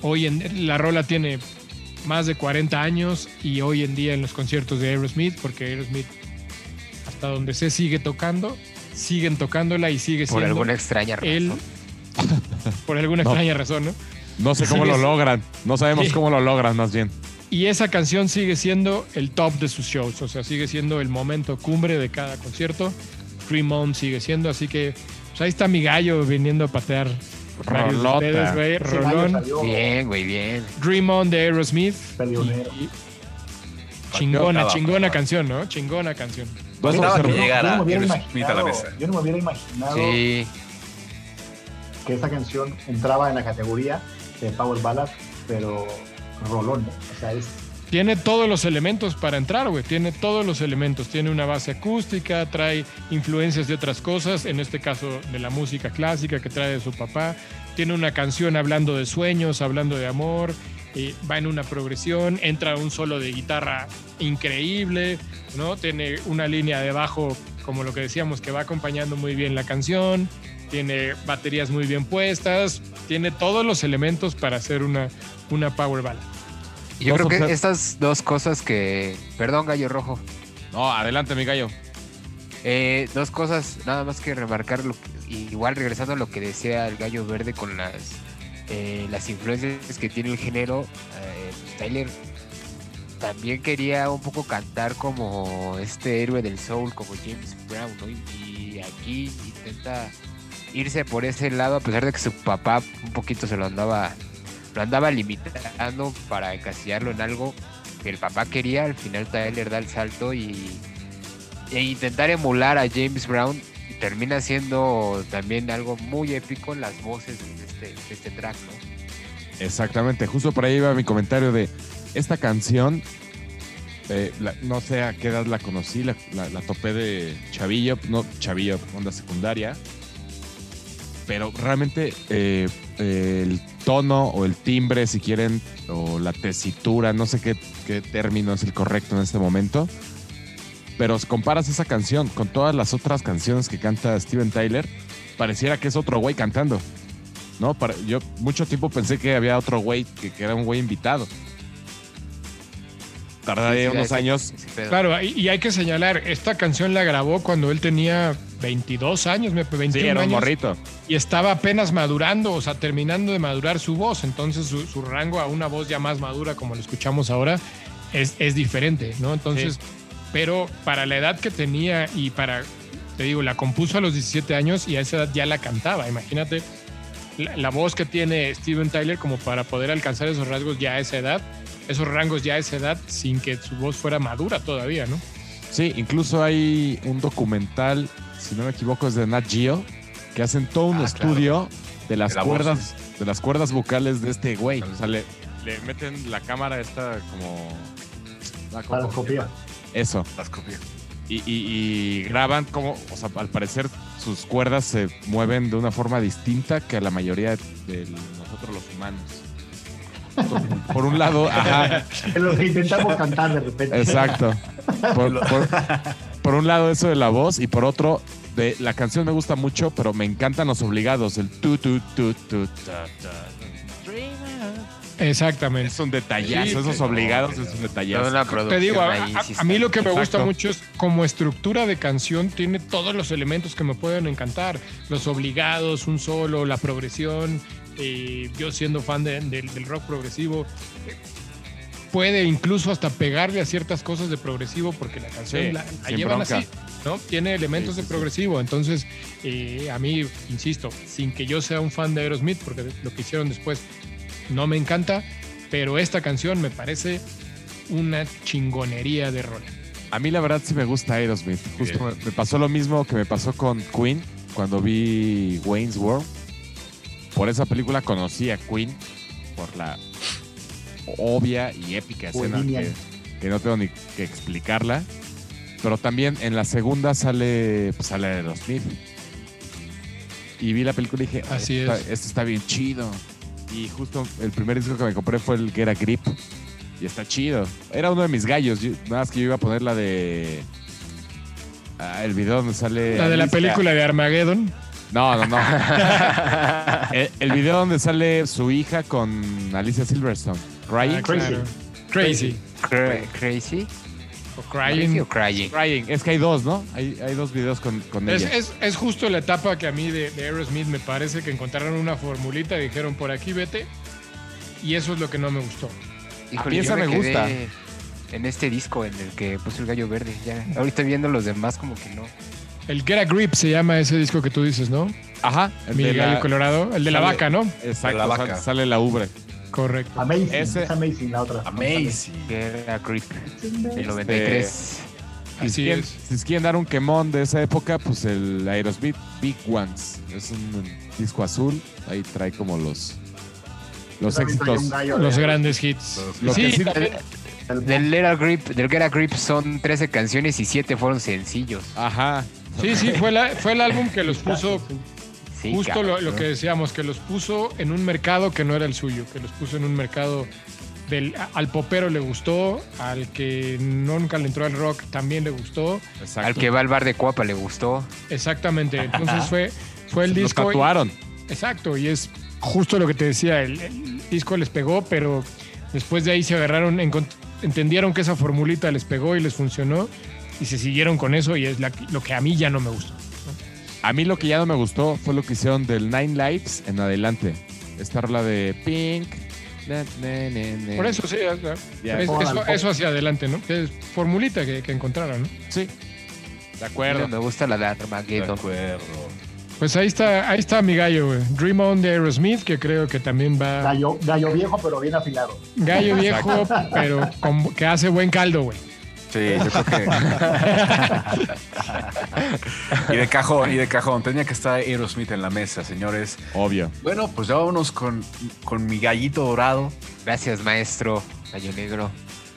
Speaker 4: hoy en la rola tiene más de 40 años y hoy en día en los conciertos de Aerosmith, porque Aerosmith hasta donde se sigue tocando, siguen tocándola y sigue
Speaker 2: Por
Speaker 4: siendo
Speaker 2: alguna extraña razón.
Speaker 4: él por alguna
Speaker 3: No.
Speaker 4: extraña razón, ¿no?
Speaker 3: No sé cómo lo logran. No sabemos
Speaker 4: Sí.
Speaker 3: cómo lo logran, más bien.
Speaker 4: Y esa canción sigue siendo el top de sus shows, o sea, sigue siendo el momento cumbre de cada concierto. Dream On sigue siendo, así que pues ahí está mi gallo viniendo a patear.
Speaker 3: Rolota.
Speaker 4: ustedes, güey. Rolón.
Speaker 5: salió
Speaker 2: Bien, güey, bien.
Speaker 4: Dream On de Aerosmith. y- chingona, chingona canción, ¿no? Chingona canción.
Speaker 5: No me hubiera
Speaker 1: Aerosmith a la
Speaker 5: imaginado-
Speaker 1: mesa.
Speaker 5: Yo no me hubiera imaginado
Speaker 2: Sí.
Speaker 5: que esa canción entraba en la categoría de Power Ballad, pero rolón, ¿no? O sea, es
Speaker 4: Tiene todos los elementos para entrar, güey. Tiene todos los elementos. Tiene una base acústica, trae influencias de otras cosas, en este caso de la música clásica que trae de su papá. Tiene una canción hablando de sueños, hablando de amor. eh, va en una progresión, entra un solo de guitarra increíble, ¿no? Tiene una línea de bajo, como lo que decíamos, que va acompañando muy bien la canción. Tiene baterías muy bien puestas. Tiene todos los elementos para hacer una, una power ballad.
Speaker 2: Yo creo que estas dos cosas que. Perdón, gallo rojo.
Speaker 3: No, adelante, mi gallo.
Speaker 2: Eh, dos cosas, nada más que remarcar, lo que- igual regresando a lo que decía el gallo verde con las, eh, las influencias que tiene el género, eh, pues Tyler también quería un poco cantar como este héroe del soul, como James Brown, ¿no? Y, y aquí intenta irse por ese lado, a pesar de que su papá un poquito se lo andaba, lo andaba limitando para encasillarlo en algo que el papá quería, al final Tyler da el salto y e intentar emular a James Brown termina siendo también algo muy épico en las voces de este, de este track, ¿no?
Speaker 3: Exactamente, justo por ahí iba mi comentario de esta canción. eh, no sé a qué edad la conocí, la, la- topé de chavillo, no chavillo, onda secundaria. Pero realmente eh, el tono o el timbre, si quieren, o la tesitura, no sé qué, qué término es el correcto en este momento. Pero comparas esa canción con todas las otras canciones que canta Steven Tyler, pareciera que es otro güey cantando. ¿no? Para, yo mucho tiempo pensé que había otro güey, que, que era un güey invitado. Tardaría
Speaker 2: Sí, sí,
Speaker 3: unos años.
Speaker 4: Claro, y, y hay que señalar, esta canción la grabó cuando él tenía 22 años, me- 21
Speaker 3: Sí, era un
Speaker 4: años,
Speaker 3: morrito.
Speaker 4: y estaba apenas madurando, o sea, terminando de madurar su voz. Entonces, su, su rango a una voz ya más madura, como lo escuchamos ahora, es, es diferente, ¿no? Entonces, pero para la edad que tenía y para, te digo, la compuso a los 17 años y a esa edad ya la cantaba. Imagínate la, la voz que tiene Steven Tyler como para poder alcanzar esos rasgos ya a esa edad, esos rangos ya a esa edad, sin que su voz fuera madura todavía, ¿no?
Speaker 3: Sí, incluso hay un documental, si no me equivoco, es de Nat Geo, que hacen todo un
Speaker 1: Ah,
Speaker 3: estudio de las
Speaker 1: De la voz,
Speaker 3: cuerdas, de las cuerdas vocales de este güey. O sea, le, le meten la cámara esta como. ah, ¿cómo-
Speaker 5: para copia.
Speaker 3: Eso.
Speaker 1: Las copias.
Speaker 3: Y, y- y graban como, o sea, al parecer sus cuerdas se mueven de una forma distinta que a la mayoría de nosotros los humanos. Por un lado, ajá,
Speaker 5: En los que intentamos cantar de repente.
Speaker 3: exacto. Por, por- por un lado eso de la voz y por otro, de la canción me gusta mucho, pero me encantan los obligados, el tu tu tu tu ta, ta.
Speaker 4: Exactamente.
Speaker 3: Es un detallazo,
Speaker 4: Sí,
Speaker 3: esos
Speaker 4: sí,
Speaker 3: obligados
Speaker 1: no,
Speaker 3: es un detallazo.
Speaker 4: Te digo, a, a- a mí lo que me
Speaker 3: Exacto.
Speaker 4: gusta mucho es como estructura de canción tiene todos los elementos que me pueden encantar. Los obligados, un solo, la progresión, eh, yo siendo fan de- del- del rock progresivo, eh, puede incluso hasta pegarle a ciertas cosas de progresivo porque la canción
Speaker 3: Sí,
Speaker 4: la, llevan
Speaker 3: bronca.
Speaker 4: así, ¿no? Tiene elementos
Speaker 3: Sí, sí,
Speaker 4: de progresivo. Entonces, eh, a mí, insisto, sin que yo sea un fan de Aerosmith, porque lo que hicieron después no me encanta, pero esta canción me parece una chingonería de rol.
Speaker 3: A mí la verdad sí me gusta Aerosmith. Justo me pasó lo mismo que me pasó con Queen cuando vi Wayne's World. Por esa película conocí a Queen por la obvia y épica escena que, que no tengo ni que explicarla. Pero también en la segunda sale, pues, sale Aerosmith. Y vi la película y dije,
Speaker 4: Así
Speaker 3: esto,
Speaker 4: es.
Speaker 3: Está, esto está bien chido. Y justo el primer disco que me compré fue el Get a Grip. Y está chido. Era uno de mis gallos. yo- nada más que yo iba a poner la de. ah, el video donde sale.
Speaker 4: La de la película de Armageddon.
Speaker 3: No, no, no. el, el video donde sale su hija con Alicia Silverstone. Crying.
Speaker 4: Ah,
Speaker 5: Crazy.
Speaker 4: claro. Crazy.
Speaker 2: Cra- Crazy.
Speaker 4: O Crying.
Speaker 2: o Crying.
Speaker 3: Crying. Es que hay dos, ¿no? Hay, hay dos videos con, con
Speaker 4: Es,
Speaker 3: ella.
Speaker 4: es- es justo la etapa que a mí de, de Aerosmith me parece que encontraron una formulita y dijeron por aquí vete. Y eso es lo que no me gustó.
Speaker 2: Híjole,
Speaker 3: esa
Speaker 2: yo
Speaker 3: me gusta.
Speaker 2: En este disco en el que puso el gallo verde. Ya. Ahorita viendo los demás, como que no.
Speaker 4: El Get a Grip se llama ese disco que tú dices, ¿no?
Speaker 3: Ajá. el
Speaker 4: Mi
Speaker 3: de la-
Speaker 4: gallo colorado. El de la vaca, ¿no?
Speaker 3: Exacto.
Speaker 1: La
Speaker 3: sale-
Speaker 1: vaca.
Speaker 3: Sale, la ubre.
Speaker 4: Correcto.
Speaker 5: Amazing.
Speaker 3: Ese-
Speaker 5: Es amazing la otra.
Speaker 1: Amazing.
Speaker 2: Que era Grip. El 93.
Speaker 3: Si
Speaker 4: Así
Speaker 3: quieren,
Speaker 4: es.
Speaker 3: si quieren dar un quemón de esa época, pues el Aerosmith Big Ones. Es un disco azul. Ahí trae como los, los éxitos.
Speaker 4: Los
Speaker 5: de-
Speaker 4: grandes hits.
Speaker 3: Lo que
Speaker 4: Sí,
Speaker 3: sí-
Speaker 4: también-
Speaker 5: del-
Speaker 2: Del Get a Grip, del Get a Grip son 13 canciones y 7 fueron sencillos.
Speaker 3: Ajá.
Speaker 4: Sí, sí, fue, la- fue el álbum que los puso
Speaker 2: Sí,
Speaker 4: Justo
Speaker 2: cabrón.
Speaker 4: lo, lo que decíamos, que los puso en un mercado que no era el suyo, que los puso en un mercado del al popero le gustó, al que nunca le entró al rock también le gustó.
Speaker 3: Exacto.
Speaker 2: Al que va al bar de Cuapa le gustó.
Speaker 4: Exactamente. Entonces fue, fue el disco.
Speaker 3: tatuaron.
Speaker 4: Exacto, y es justo lo que te decía, el, el disco les pegó, pero después de ahí se agarraron, entendieron que esa formulita les pegó y les funcionó, y se siguieron con eso, y es la- lo que a mí ya no me gustó.
Speaker 3: A mí lo que ya no me gustó fue lo que hicieron del Nine Lives en adelante. Esta rola de Pink. na, na, na, na.
Speaker 4: Por eso sí,
Speaker 3: Ya.
Speaker 4: es- eso, eso hacia adelante, ¿no? Es formulita que, que encontraron, ¿no?
Speaker 3: Sí. De
Speaker 2: Me
Speaker 3: acuerdo.
Speaker 2: gusta la de
Speaker 1: De
Speaker 2: Armageddon.
Speaker 1: acuerdo.
Speaker 4: Pues ahí está, ahí está mi gallo, güey. Dream On de Aerosmith, que creo que también va.
Speaker 5: Gallo, gallo viejo, pero bien afilado.
Speaker 4: Gallo viejo, pero con- que hace buen caldo, güey.
Speaker 1: Sí, yo creo que. y de cajón, y de cajón. Tenía que estar Aerosmith en la mesa, señores.
Speaker 3: Obvio.
Speaker 1: Bueno, pues ya vámonos con, con mi gallito dorado.
Speaker 2: Gracias, maestro Gallo Negro.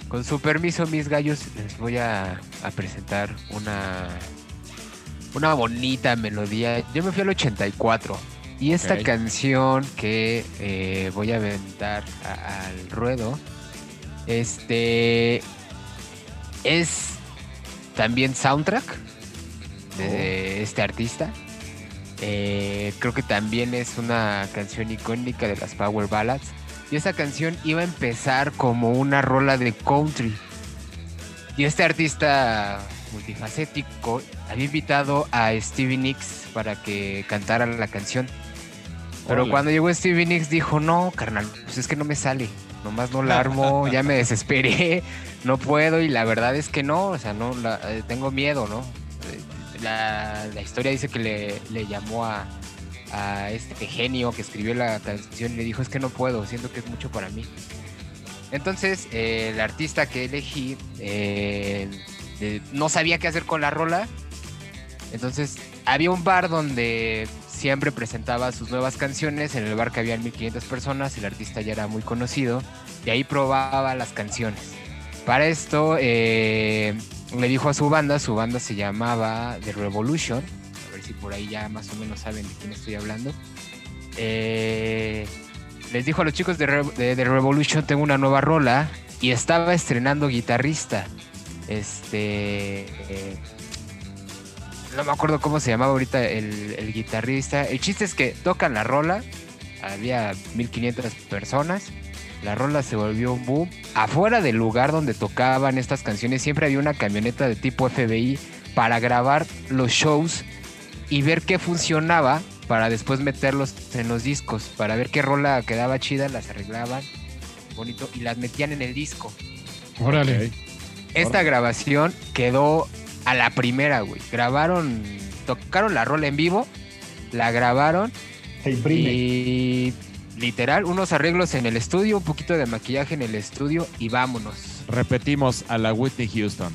Speaker 2: Con su permiso, mis gallos, les voy a, a presentar una, una bonita melodía. Yo me fui al 84. Y esta canción que eh, voy a aventar a- al ruedo, este es también soundtrack de este artista. Eh, creo que también es una canción icónica de las Power Ballads. Y esta canción iba a empezar como una rola de country. Y este artista multifacético había invitado a Stevie Nicks para que cantara la canción. Pero cuando llegó Stevie Nicks dijo, no, carnal, pues es que no me sale. Nomás no la armo, ya me desesperé, no puedo. Y la verdad es que no, o sea, no, la- eh, tengo miedo, ¿no? Eh, La, historia dice que le, llamó a, este genio que escribió la canción y le dijo, es que no puedo, siento que es mucho para mí. Entonces, eh, el artista que elegí no sabía qué hacer con la rola. Entonces, había un bar donde siempre presentaba sus nuevas canciones. En el bar que había 1500 personas, el artista ya era muy conocido. Y ahí probaba las canciones. Para esto, eh, le dijo a su banda, su banda se llamaba The Revolution. A ver si por ahí ya más o menos saben de quién estoy hablando. Eh, les dijo a los chicos de, Re- de The Revolution, tengo una nueva rola. Y estaba estrenando guitarrista. Este... eh, no me acuerdo cómo se llamaba ahorita el, el guitarrista. El chiste es que tocan la rola. Había 1500 personas. La rola se volvió un boom. Afuera del lugar donde tocaban estas canciones siempre había una camioneta de tipo FBI para grabar los shows y ver qué funcionaba para después meterlos en los discos, para ver qué rola quedaba chida, las arreglaban, bonito, y las metían en el disco.
Speaker 4: Órale.
Speaker 2: Esta grabación quedó a la primera, güey. Grabaron, tocaron la rola en vivo, la grabaron
Speaker 5: Se imprime.
Speaker 2: y literal, unos arreglos en el estudio, un poquito de maquillaje en el estudio y vámonos
Speaker 3: Repetimos a la Whitney Houston.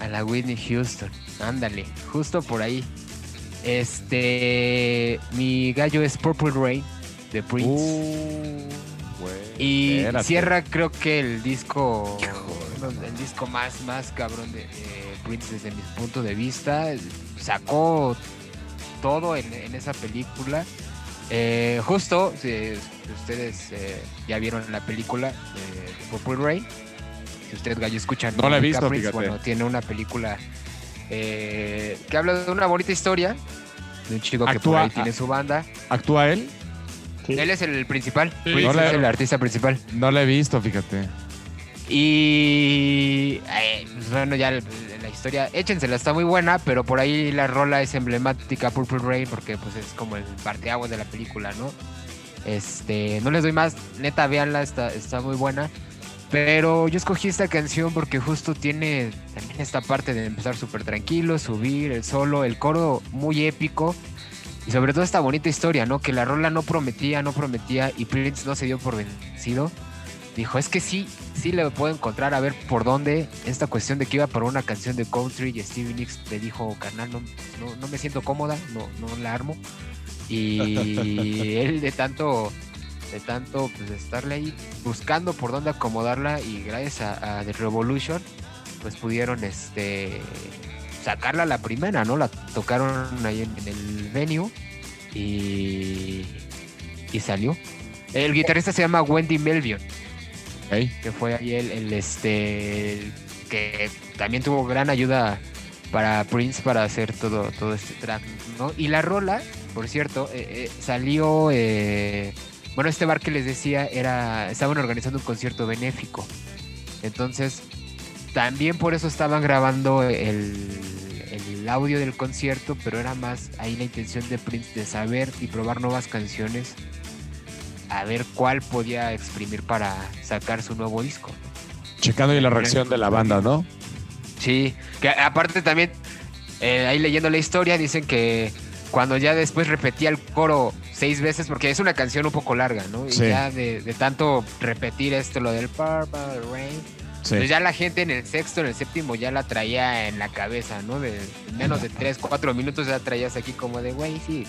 Speaker 2: a la Whitney Houston. Ándale, justo por ahí. Este, mi gallo es Purple Rain de Prince.
Speaker 3: Uh,
Speaker 2: y
Speaker 3: espérate.
Speaker 2: cierra creo que el disco, el disco más, más cabrón de, de Prince desde mi punto de vista. Sacó todo en, en esa película. Eh, justo, si ustedes eh, ya vieron la película de Purple Rain, si ustedes gallo escuchan
Speaker 3: No la he visto, fíjate.
Speaker 2: bueno, tiene una película eh, que habla de una bonita historia de un chico que por ahí tiene su banda.
Speaker 3: ¿Actúa él?
Speaker 5: Sí.
Speaker 2: Él es el principal,
Speaker 4: Sí,
Speaker 2: Prince
Speaker 3: no la-
Speaker 2: es el artista principal.
Speaker 3: No la he visto, fíjate.
Speaker 2: Y eh, pues, bueno, ya la, historia, échensela, está muy buena, pero por ahí la rola es emblemática Purple Rain porque pues es como el parteaguas de la película, ¿no? Este, no les doy más, neta, véanla, está, está muy buena. Pero yo escogí esta canción porque justo tiene esta parte de empezar súper tranquilo, subir el solo, el coro muy épico. Y sobre todo esta bonita historia, ¿no? Que la rola no prometía, no prometía y Prince no se dio por vencido. Dijo, es que sí, sí le puedo encontrar a ver por dónde esta cuestión de que iba por una canción de country y Stevie Nicks le dijo, carnal, no, no, no me siento cómoda, no, no la armo. Y él de tanto, de tanto pues, estarle ahí buscando por dónde acomodarla y gracias a, a The Revolution pues pudieron este sacarla a la primera, ¿no? La tocaron ahí en, en el venue y, y salió. El guitarrista se llama Wendy Melvion Que fue ahí el, este que también tuvo gran ayuda para Prince para hacer todo, todo este track, ¿no? Y la rola, por cierto, eh, eh, salió eh, bueno, este bar que les decía era estaban organizando un concierto benéfico. Entonces, también por eso estaban grabando el, el audio del concierto, pero era más ahí la intención de Prince de saber y probar nuevas canciones a ver cuál podía exprimir para sacar su nuevo disco.
Speaker 3: Checando ahí la reacción de la banda, ¿no?
Speaker 2: Sí, que aparte también, eh, ahí leyendo la historia, dicen que cuando ya después repetía el coro seis veces, porque es una canción un poco larga, ¿no? Y
Speaker 3: Sí.
Speaker 2: ya de, de tanto repetir esto, lo del Purple Rain,
Speaker 3: Sí.
Speaker 2: pues ya la gente en el sexto, en el séptimo ya la traía en la cabeza, ¿no? De menos de tres, cuatro minutos ya traías aquí como de, güey, sí,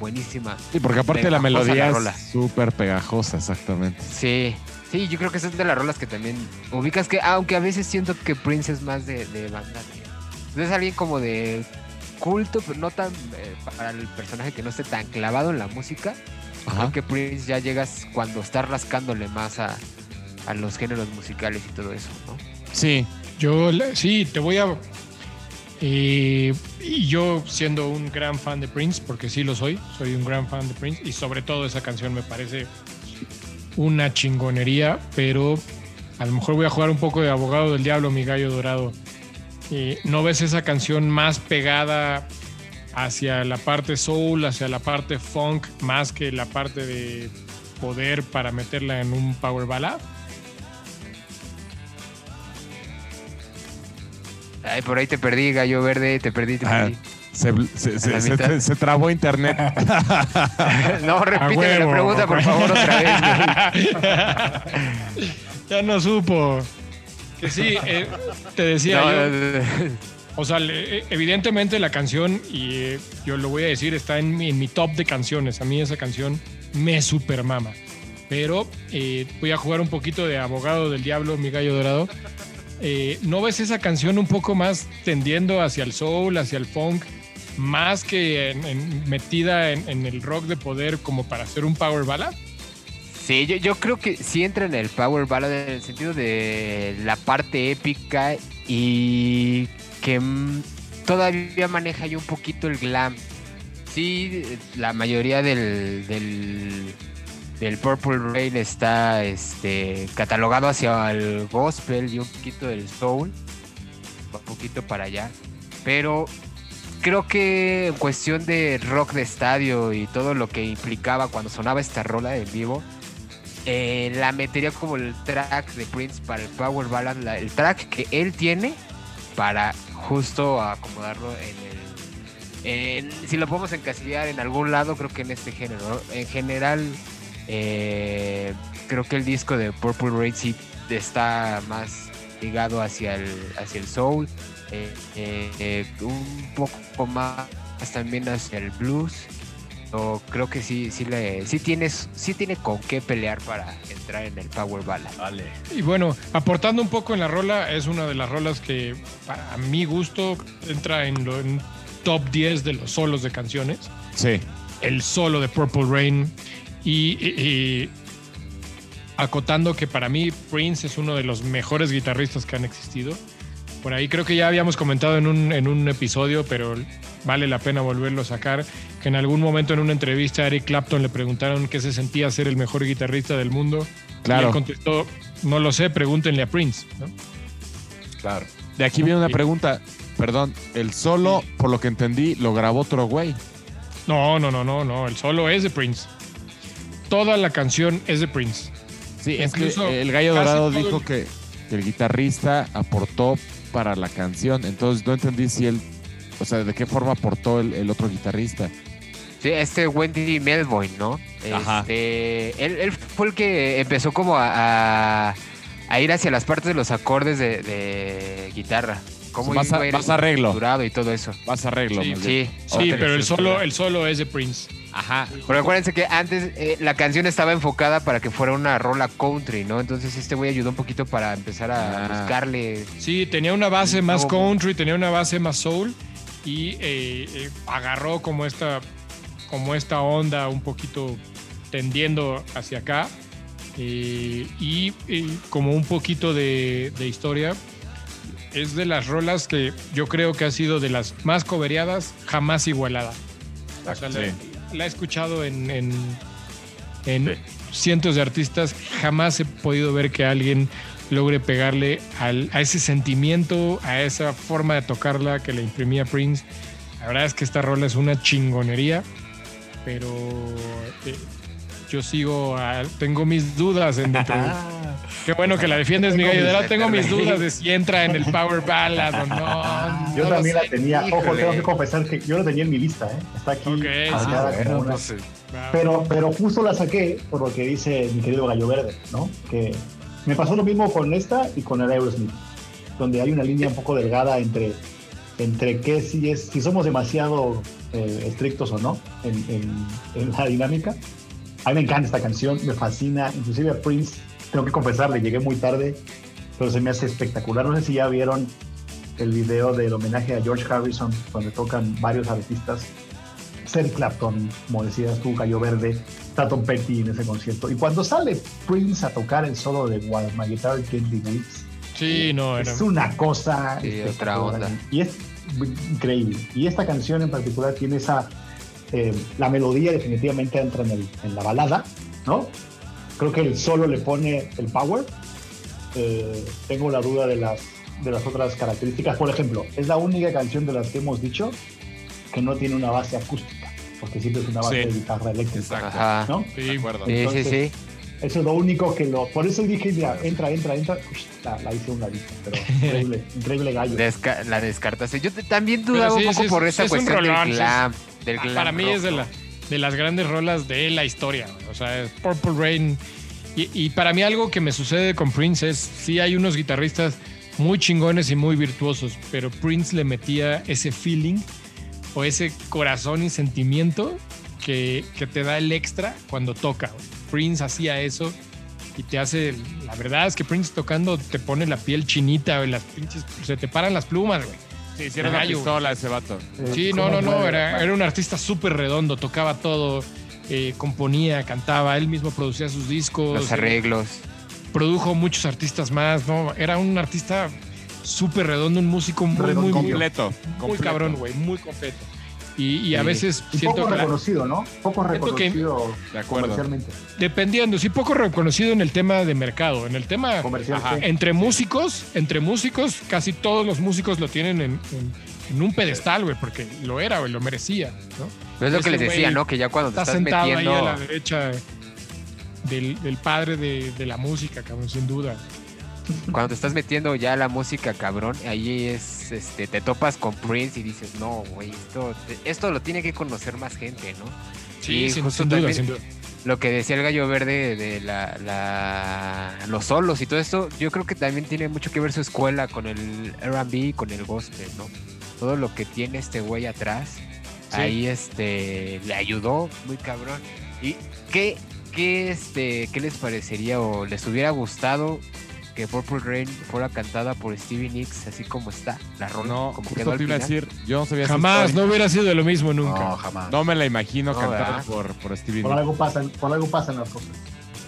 Speaker 2: buenísima.
Speaker 3: Sí, porque aparte la
Speaker 2: Pegajosa
Speaker 3: melodía
Speaker 2: la rola.
Speaker 3: es súper pegajosa, exactamente.
Speaker 2: Sí, sí, yo creo que es de las rolas que también ubicas que, aunque a veces siento que Prince es más de, de banda. que- Es alguien como de culto, pero no tan eh, para el personaje que no esté tan clavado en la música.
Speaker 3: Ajá.
Speaker 2: Creo que Prince ya llegas cuando está rascándole más a, a los géneros musicales y todo eso, ¿no?
Speaker 3: Sí,
Speaker 4: Yo sí, te voy a. eh, y yo siendo un gran fan de Prince, porque sí lo soy, soy un gran fan de Prince, y sobre todo esa canción me parece una chingonería, pero a lo mejor voy a jugar un poco de abogado del diablo, mi gallo dorado. Eh, ¿No ves esa canción más pegada hacia la parte soul, hacia la parte funk, más que la parte de poder para meterla en un power ballad?
Speaker 2: Ay, por ahí te perdí, gallo verde, te perdí, te
Speaker 3: Ah,
Speaker 2: perdí.
Speaker 3: se, se- se- se- trabó internet.
Speaker 2: no, repíteme la pregunta, por favor, otra vez.
Speaker 4: ya no supo. Que sí, eh, te decía
Speaker 2: No,
Speaker 4: yo.
Speaker 2: no, no.
Speaker 4: O sea, le- evidentemente la canción, y eh, yo lo voy a decir, está en mi, en mi top de canciones. A mí esa canción me super mama. Pero eh, voy a jugar un poquito de abogado del diablo, mi gallo dorado. Eh, ¿No ves esa canción un poco más tendiendo hacia el soul, hacia el funk, más que metida en, el rock de poder como para hacer un power ballad?
Speaker 2: Sí, yo, creo que sí entra en el Power Ballad en el sentido de la parte épica y que mm, todavía maneja yo un poquito el glam. Sí, la mayoría del, del Purple Rain está este, catalogado hacia el gospel y un poquito del soul, un poquito para allá, pero creo que en cuestión de rock de estadio y todo lo que implicaba cuando sonaba esta rola en vivo, eh, la metería como el track de Prince para el Power Ballad, la- el track que él tiene para justo acomodarlo en el... si lo podemos encasillar en algún lado, creo que en este género. En general, eh, creo que el disco de Purple Rain sí está más ligado hacia el, hacia el soul, eh, eh, eh, un poco más también hacia el blues. O creo que sí, sí, le, sí, tienes, sí tiene con qué pelear para entrar en el Power Ballad.
Speaker 1: Vale.
Speaker 4: Y bueno, aportando un poco en la rola, es una de las rolas que para mi gusto entra en, lo, en top 10 de los solos de canciones.
Speaker 3: Sí.
Speaker 4: El solo de Purple Rain. Y, y- y acotando que para mí Prince es uno de los mejores guitarristas que han existido. Por ahí creo que ya habíamos comentado en un, en un episodio, pero vale la pena volverlo a sacar, que en algún momento en una entrevista a Eric Clapton le preguntaron qué se sentía ser el mejor guitarrista del mundo. Y
Speaker 3: Claro.
Speaker 4: él contestó, no lo sé, pregúntenle a Prince. ¿no?
Speaker 1: Claro.
Speaker 3: De aquí viene una pregunta. Perdón, el solo, por lo que entendí, lo grabó otro güey.
Speaker 4: No, no, no, no, no, el solo es de Prince. Toda la canción es de Prince.
Speaker 3: Sí, es que
Speaker 4: Incluso
Speaker 3: el gallo dorado dijo
Speaker 4: el-
Speaker 3: que, que el guitarrista aportó para la canción. Entonces no entendí si él, o sea, de qué forma aportó el, el otro guitarrista.
Speaker 2: Sí, este Wendy Melvoin, ¿no?
Speaker 3: Ajá.
Speaker 2: Este, él, él fue el que empezó como a, a- a ir hacia las partes de los acordes de, de guitarra. Cómo
Speaker 3: Más a- más arreglo.
Speaker 2: y todo eso.
Speaker 3: Más arreglo.
Speaker 4: Sí.
Speaker 2: Sí,
Speaker 4: Sí, pero el solo, el solo es de Prince.
Speaker 3: Ajá.
Speaker 2: Porque acuérdense que antes eh, la canción estaba enfocada para que fuera una rola country, ¿no? Entonces este güey ayudó un poquito para empezar a
Speaker 3: Ah.
Speaker 2: buscarle.
Speaker 4: Sí, tenía una base más country, tenía una base más soul y eh, eh, agarró como esta, como esta onda un poquito tendiendo hacia acá eh, y, como un poquito de, de historia. Es de las rolas que yo creo que ha sido de las más cobereadas, jamás igualada. O sea, la,
Speaker 3: Sí.
Speaker 4: La he escuchado en, en, en cientos de artistas. Jamás he podido ver que alguien logre pegarle al- a ese sentimiento, a esa forma de tocarla que le imprimía Prince. La verdad es que esta rola es una chingonería, pero eh, yo sigo, a- tengo mis dudas en dentro. de- Qué bueno que la defiendes, mi
Speaker 5: Tengo
Speaker 4: gallo. De
Speaker 5: mis-
Speaker 4: verdad tengo mis dudas de si entra en el Power Ballad o no.
Speaker 5: Yo
Speaker 2: No
Speaker 5: también la tenía. Ojo,
Speaker 2: híjole.
Speaker 5: tengo que confesar que yo la tenía en mi lista, ¿eh? Está aquí.
Speaker 4: Ok, sí,
Speaker 5: marcada
Speaker 1: bueno,
Speaker 5: como una-
Speaker 1: no sé.
Speaker 5: Pero, pero justo la saqué por lo que dice mi querido Gallo Verde, ¿no? Que me pasó lo mismo con esta y con el Aerosmith, donde hay una línea un poco delgada entre, entre qué si es, si somos demasiado eh, estrictos o no en, en- en la dinámica. A mí me encanta esta canción, me fascina, inclusive a Prince, tengo que confesarle, llegué muy tarde, pero se me hace espectacular. No sé si ya vieron el video del homenaje a George Harrison, donde tocan varios artistas Eric Clapton, como decías tú, Gallo Verde, Tom Petty en ese concierto. Y cuando sale Prince a tocar el solo de While My Guitar Gently Weeps,
Speaker 4: Sí, no, era.
Speaker 5: es una cosa
Speaker 2: Sí, otra onda.
Speaker 5: Y es increíble. Y esta canción en particular tiene esa... eh, la melodía definitivamente entra en, el- en la balada, ¿no? Creo que el solo le pone el power. Eh, tengo la duda de las, de las otras características. Por ejemplo, es la única canción de las que hemos dicho que no tiene una base acústica, porque siempre es una base
Speaker 3: Sí.
Speaker 5: de guitarra eléctrica. ¿no?
Speaker 4: Sí,
Speaker 3: acuerdo.
Speaker 2: Sí, sí,
Speaker 5: Entonces,
Speaker 2: sí.
Speaker 5: Eso es lo único que lo. Por eso dije, mira, entra, entra, entra. La, la hice un ladito, pero increíble, increíble gallo.
Speaker 2: Desca- la descartaste. Yo te- también
Speaker 4: Pero
Speaker 2: dudaba
Speaker 4: sí,
Speaker 2: un poco
Speaker 4: sí,
Speaker 2: por
Speaker 4: es-
Speaker 2: esa
Speaker 4: es un
Speaker 2: cuestión del
Speaker 4: rolón, sí,
Speaker 2: glam. Del
Speaker 4: Ah, Para mí
Speaker 2: rock,
Speaker 4: es de,
Speaker 2: ¿no?
Speaker 4: la- de las grandes rolas de la historia. O sea, es Purple Rain. Y, y para mí algo que me sucede con Prince es, sí hay unos guitarristas muy chingones y muy virtuosos, pero Prince le metía ese feeling o ese corazón y sentimiento que, que te da el extra cuando toca. Prince hacía eso y te hace, la verdad es que Prince tocando te pone la piel chinita, las pinches, se te paran las plumas, güey.
Speaker 3: Sí, hicieron una
Speaker 4: Gallo.
Speaker 3: pistola ese vato.
Speaker 5: Eh,
Speaker 4: Sí, no,
Speaker 5: ¿cómo
Speaker 4: no, no, era, era un artista súper redondo, tocaba todo, eh, componía, cantaba, él mismo producía sus discos,
Speaker 2: Los arreglos.
Speaker 4: produjo muchos artistas más, ¿no? Era un artista súper redondo, un músico muy, muy, muy,
Speaker 3: completo.
Speaker 4: muy
Speaker 3: completo.
Speaker 4: cabrón, güey, muy completo. Y, y a
Speaker 2: Sí.
Speaker 4: veces
Speaker 5: Y
Speaker 4: siento
Speaker 5: poco reconocido, ¿no? Poco
Speaker 4: que-
Speaker 5: reconocido
Speaker 3: De acuerdo.
Speaker 5: comercialmente.
Speaker 4: dependiendo, sí poco reconocido en el tema de mercado, en el tema
Speaker 5: Comercial,
Speaker 3: Ajá.
Speaker 5: sí.
Speaker 4: entre músicos, entre músicos, casi todos los músicos lo tienen en, en- en un pedestal, güey, porque lo era, güey, lo merecía, ¿no?
Speaker 2: Es lo que les decía, ¿no? Que ya cuando te
Speaker 4: Está
Speaker 2: estás
Speaker 4: sentado
Speaker 2: metiendo.
Speaker 4: ahí a la derecha del, del padre de, de la música, cabrón, sin duda.
Speaker 2: Cuando te estás metiendo ya la música, cabrón, ahí es, este, te topas con Prince y dices, no, güey, esto, esto lo tiene que conocer más gente, ¿no?
Speaker 4: Sí,
Speaker 2: Y
Speaker 4: sin,
Speaker 2: justo
Speaker 4: sin duda, sin duda.
Speaker 2: Lo que decía el gallo verde de la, la- los solos y todo esto, yo creo que también tiene mucho que ver su escuela con el R&B y con el gospel, ¿no? Todo lo que tiene este güey atrás, ahí este, le ayudó muy cabrón. ¿Y qué, qué, este, qué les parecería o les hubiera gustado que Purple Rain fuera cantada por Stevie Nicks así como está, la rola,
Speaker 3: No,
Speaker 2: como quedó
Speaker 3: te iba a
Speaker 2: final?
Speaker 3: decir, yo no sabía
Speaker 4: Jamás, no hubiera sido lo mismo nunca.
Speaker 1: No, jamás.
Speaker 3: No me la imagino
Speaker 2: No,
Speaker 3: cantada por, por Stevie
Speaker 5: Por
Speaker 3: Nicks.
Speaker 5: algo pasan, por algo pasan las cosas.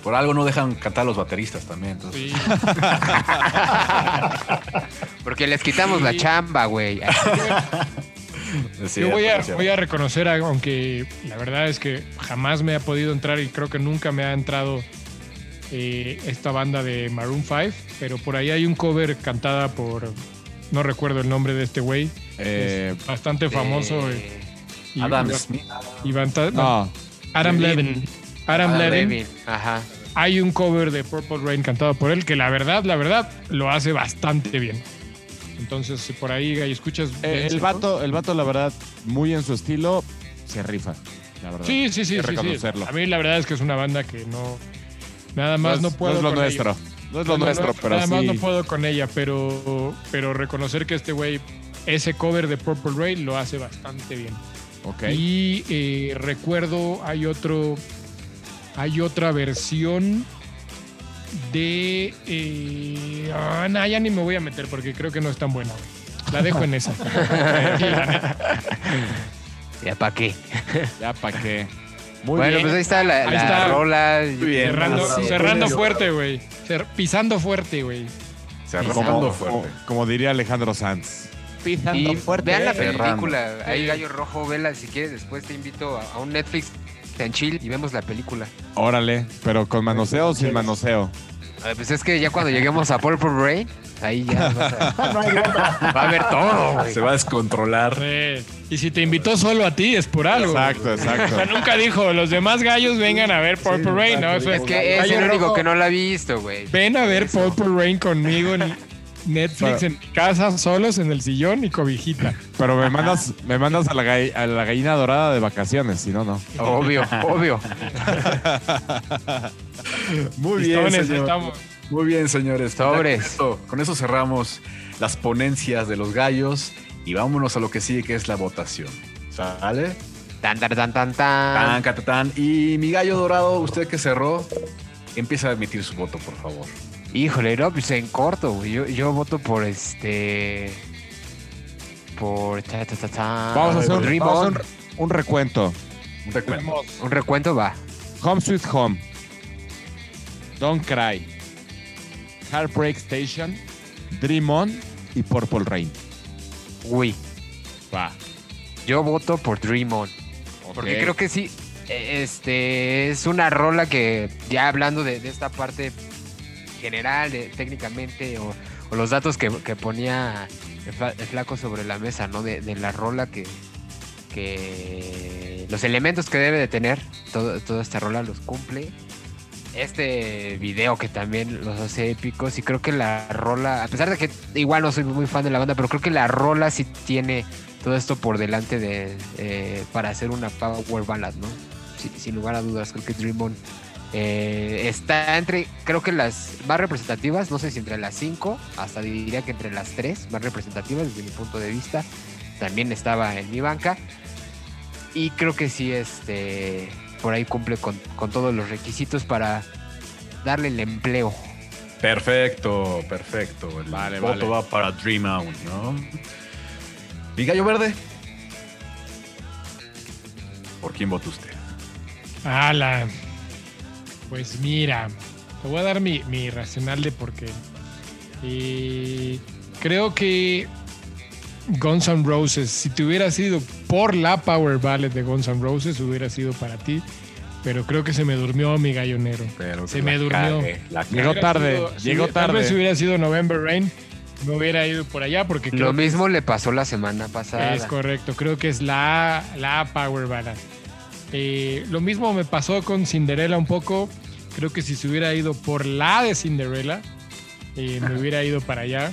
Speaker 1: Por algo no dejan cantar a los bateristas también. Entonces,
Speaker 4: Sí.
Speaker 2: Porque les quitamos la chamba, güey.
Speaker 4: Yo voy a, voy a reconocer, algo, aunque la verdad es que jamás me ha podido entrar y creo que nunca me ha entrado eh, esta banda de Maroon 5, pero por ahí hay un cover cantada por, no recuerdo el nombre de este güey,
Speaker 3: Eh,
Speaker 4: bastante famoso.
Speaker 2: Eh,
Speaker 4: y-
Speaker 1: Adam
Speaker 4: y-
Speaker 1: Smith.
Speaker 4: y banta-
Speaker 3: no,
Speaker 4: Adam Levin. Adam
Speaker 2: Adam
Speaker 4: Levin.
Speaker 2: Levin, Ajá.
Speaker 4: Hay un cover de Purple Rain cantado por él que la verdad, la verdad, lo hace bastante bien. Entonces, si por ahí ahí escuchas.
Speaker 3: eh, el vato, el vato, la verdad, muy en su estilo, se rifa, la verdad.
Speaker 4: Sí, sí, sí, sí, sí. A mí la verdad es que es una banda que no. Nada más no,
Speaker 3: es-
Speaker 4: puedo.
Speaker 3: es lo
Speaker 4: con
Speaker 3: nuestro.
Speaker 4: ellos.
Speaker 3: No es lo
Speaker 4: No,
Speaker 3: nuestro,
Speaker 4: no,
Speaker 3: pero
Speaker 4: Nada más no puedo con ella, pero, pero reconocer que este güey, ese cover de Purple Rain lo hace bastante bien.
Speaker 3: Ok.
Speaker 4: Y eh, recuerdo, hay otro. Hay otra versión de. Eh, ah, nah, ya ni me voy a meter porque creo que no es tan buena. La dejo en esa. Sí.
Speaker 2: ¿Ya para qué?
Speaker 3: Ya para qué. Muy
Speaker 2: bueno,
Speaker 3: bien.
Speaker 2: pues ahí está la,
Speaker 4: Ahí
Speaker 2: la
Speaker 4: está.
Speaker 2: rola.
Speaker 1: bien.
Speaker 4: cerrando
Speaker 1: Sí.
Speaker 4: cerrando fuerte, güey. Pisando fuerte, güey.
Speaker 1: Cerrando
Speaker 3: como,
Speaker 1: fuerte.
Speaker 3: como, como diría Alejandro Sanz. Pisando
Speaker 2: Y vean la
Speaker 1: Cerrando.
Speaker 2: película. Ahí
Speaker 4: Sí.
Speaker 2: Gallo Rojo, vela si quieres. Después te invito a, a un Netflix en chill y vemos la película.
Speaker 3: Órale, pero con manoseo o sin manoseo.
Speaker 2: Pues es que ya cuando lleguemos a Purple Rain, ahí ya vas a- va a haber todo, güey.
Speaker 1: Se va a descontrolar.
Speaker 4: Sí. Y si te invitó solo a ti, es por algo.
Speaker 3: Exacto,
Speaker 4: O sea,
Speaker 3: exacto.
Speaker 4: nunca dijo, los demás gallos vengan a ver Purple Rain, ¿no?
Speaker 5: exacto.
Speaker 4: Eso
Speaker 2: Es que es el único
Speaker 4: Rojo,
Speaker 2: que no la ha visto, güey.
Speaker 4: Ven a ver
Speaker 2: Eso.
Speaker 4: Purple Rain conmigo en Netflix,
Speaker 3: Pero-
Speaker 4: en mi casa, solos en el sillón y cobijita.
Speaker 3: Pero me mandas, me mandas a la, gall- a la gallina dorada de vacaciones, si no, no.
Speaker 2: Obvio, obvio.
Speaker 1: Muy bien,
Speaker 4: Listones,
Speaker 1: señor.
Speaker 4: estamos.
Speaker 1: Muy bien, señores.
Speaker 2: Sobres.
Speaker 1: Con eso, con eso cerramos las ponencias de los gallos y vámonos a lo que sigue, que es la votación. ¿Sale?
Speaker 2: Tan, tan, tan, tan,
Speaker 1: Tan,
Speaker 2: tan.
Speaker 1: catatán. Y mi gallo dorado, usted que cerró, empieza a emitir su voto, por favor.
Speaker 2: Híjole, no, pues en corto, güey. Yo, yo voto por este. Por. ta, ta, ta, ta.
Speaker 3: Vamos a hacer un,
Speaker 2: Dream
Speaker 3: vamos a
Speaker 2: On.
Speaker 3: hacer un- un recuento.
Speaker 1: Un recuento.
Speaker 2: Un recuento va.
Speaker 3: Home Sweet Home. Don't Cry. Heartbreak Station. Dream On y Purple Rain.
Speaker 2: Uy,
Speaker 3: Va.
Speaker 2: yo voto por Dream On. Porque creo que sí. eh, Este es una rola que, ya hablando de, de esta parte general, de, técnicamente, o, los datos que, ponía el, fla- el flaco sobre la mesa, ¿no? De, de la rola que, que. Los elementos que debe de tener todo, toda esta rola los cumple. Este video que también los hace épicos. Y creo que la rola, a pesar de que igual no soy muy fan de la banda, pero creo que la rola sí tiene todo esto por delante de eh, para hacer una power ballad, ¿no? Sin, sin lugar a dudas, creo que Dream On eh, está entre, creo que las más representativas, no sé si entre las 5, hasta diría que entre las 3 más representativas desde mi punto de vista. También estaba en mi banca. Y creo que sí, este, por ahí cumple con, con todos los requisitos para darle el empleo.
Speaker 1: Perfecto, perfecto. El
Speaker 3: Vale,
Speaker 1: voto
Speaker 3: vale.
Speaker 1: va para Dream Out, ¿no? ¿Mi gallo verde? ¿Por quién vota usted?
Speaker 4: Ala. Pues mira, te voy a dar mi, mi racional de por qué. Y creo que Guns N' Roses, si te hubiera sido por la Power Ballad de Guns N' Roses, hubiera sido para ti. Pero creo que se me durmió mi gallonero.
Speaker 1: Pero
Speaker 4: Se me
Speaker 1: la
Speaker 4: durmió.
Speaker 1: cague, la
Speaker 3: Llegó tarde,
Speaker 4: sido-
Speaker 3: llegó
Speaker 4: si- Tal vez
Speaker 3: tarde.
Speaker 4: si hubiera sido November Rain, me hubiera ido por allá porque
Speaker 2: Lo
Speaker 4: que
Speaker 2: mismo le pasó la semana pasada.
Speaker 4: Es correcto, creo que es la la Power Ballad. Eh, lo mismo me pasó con Cinderella un poco. Creo que si se hubiera ido por la de Cinderella, eh, me hubiera ido para allá.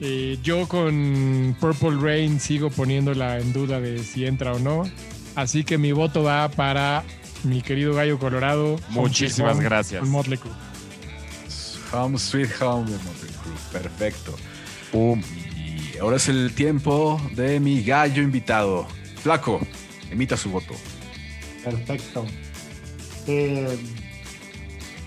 Speaker 4: Eh, yo con Purple Rain sigo poniéndola en duda de si entra o no. Así que mi voto va para mi querido Gallo Colorado.
Speaker 3: Muchísimas
Speaker 4: Home
Speaker 3: gracias.
Speaker 4: Motley Crue.
Speaker 1: Home Sweet Home de Motley Crue. Perfecto. Y ahora es el tiempo de mi gallo invitado. Flaco, emita su voto.
Speaker 5: Perfecto. Eh,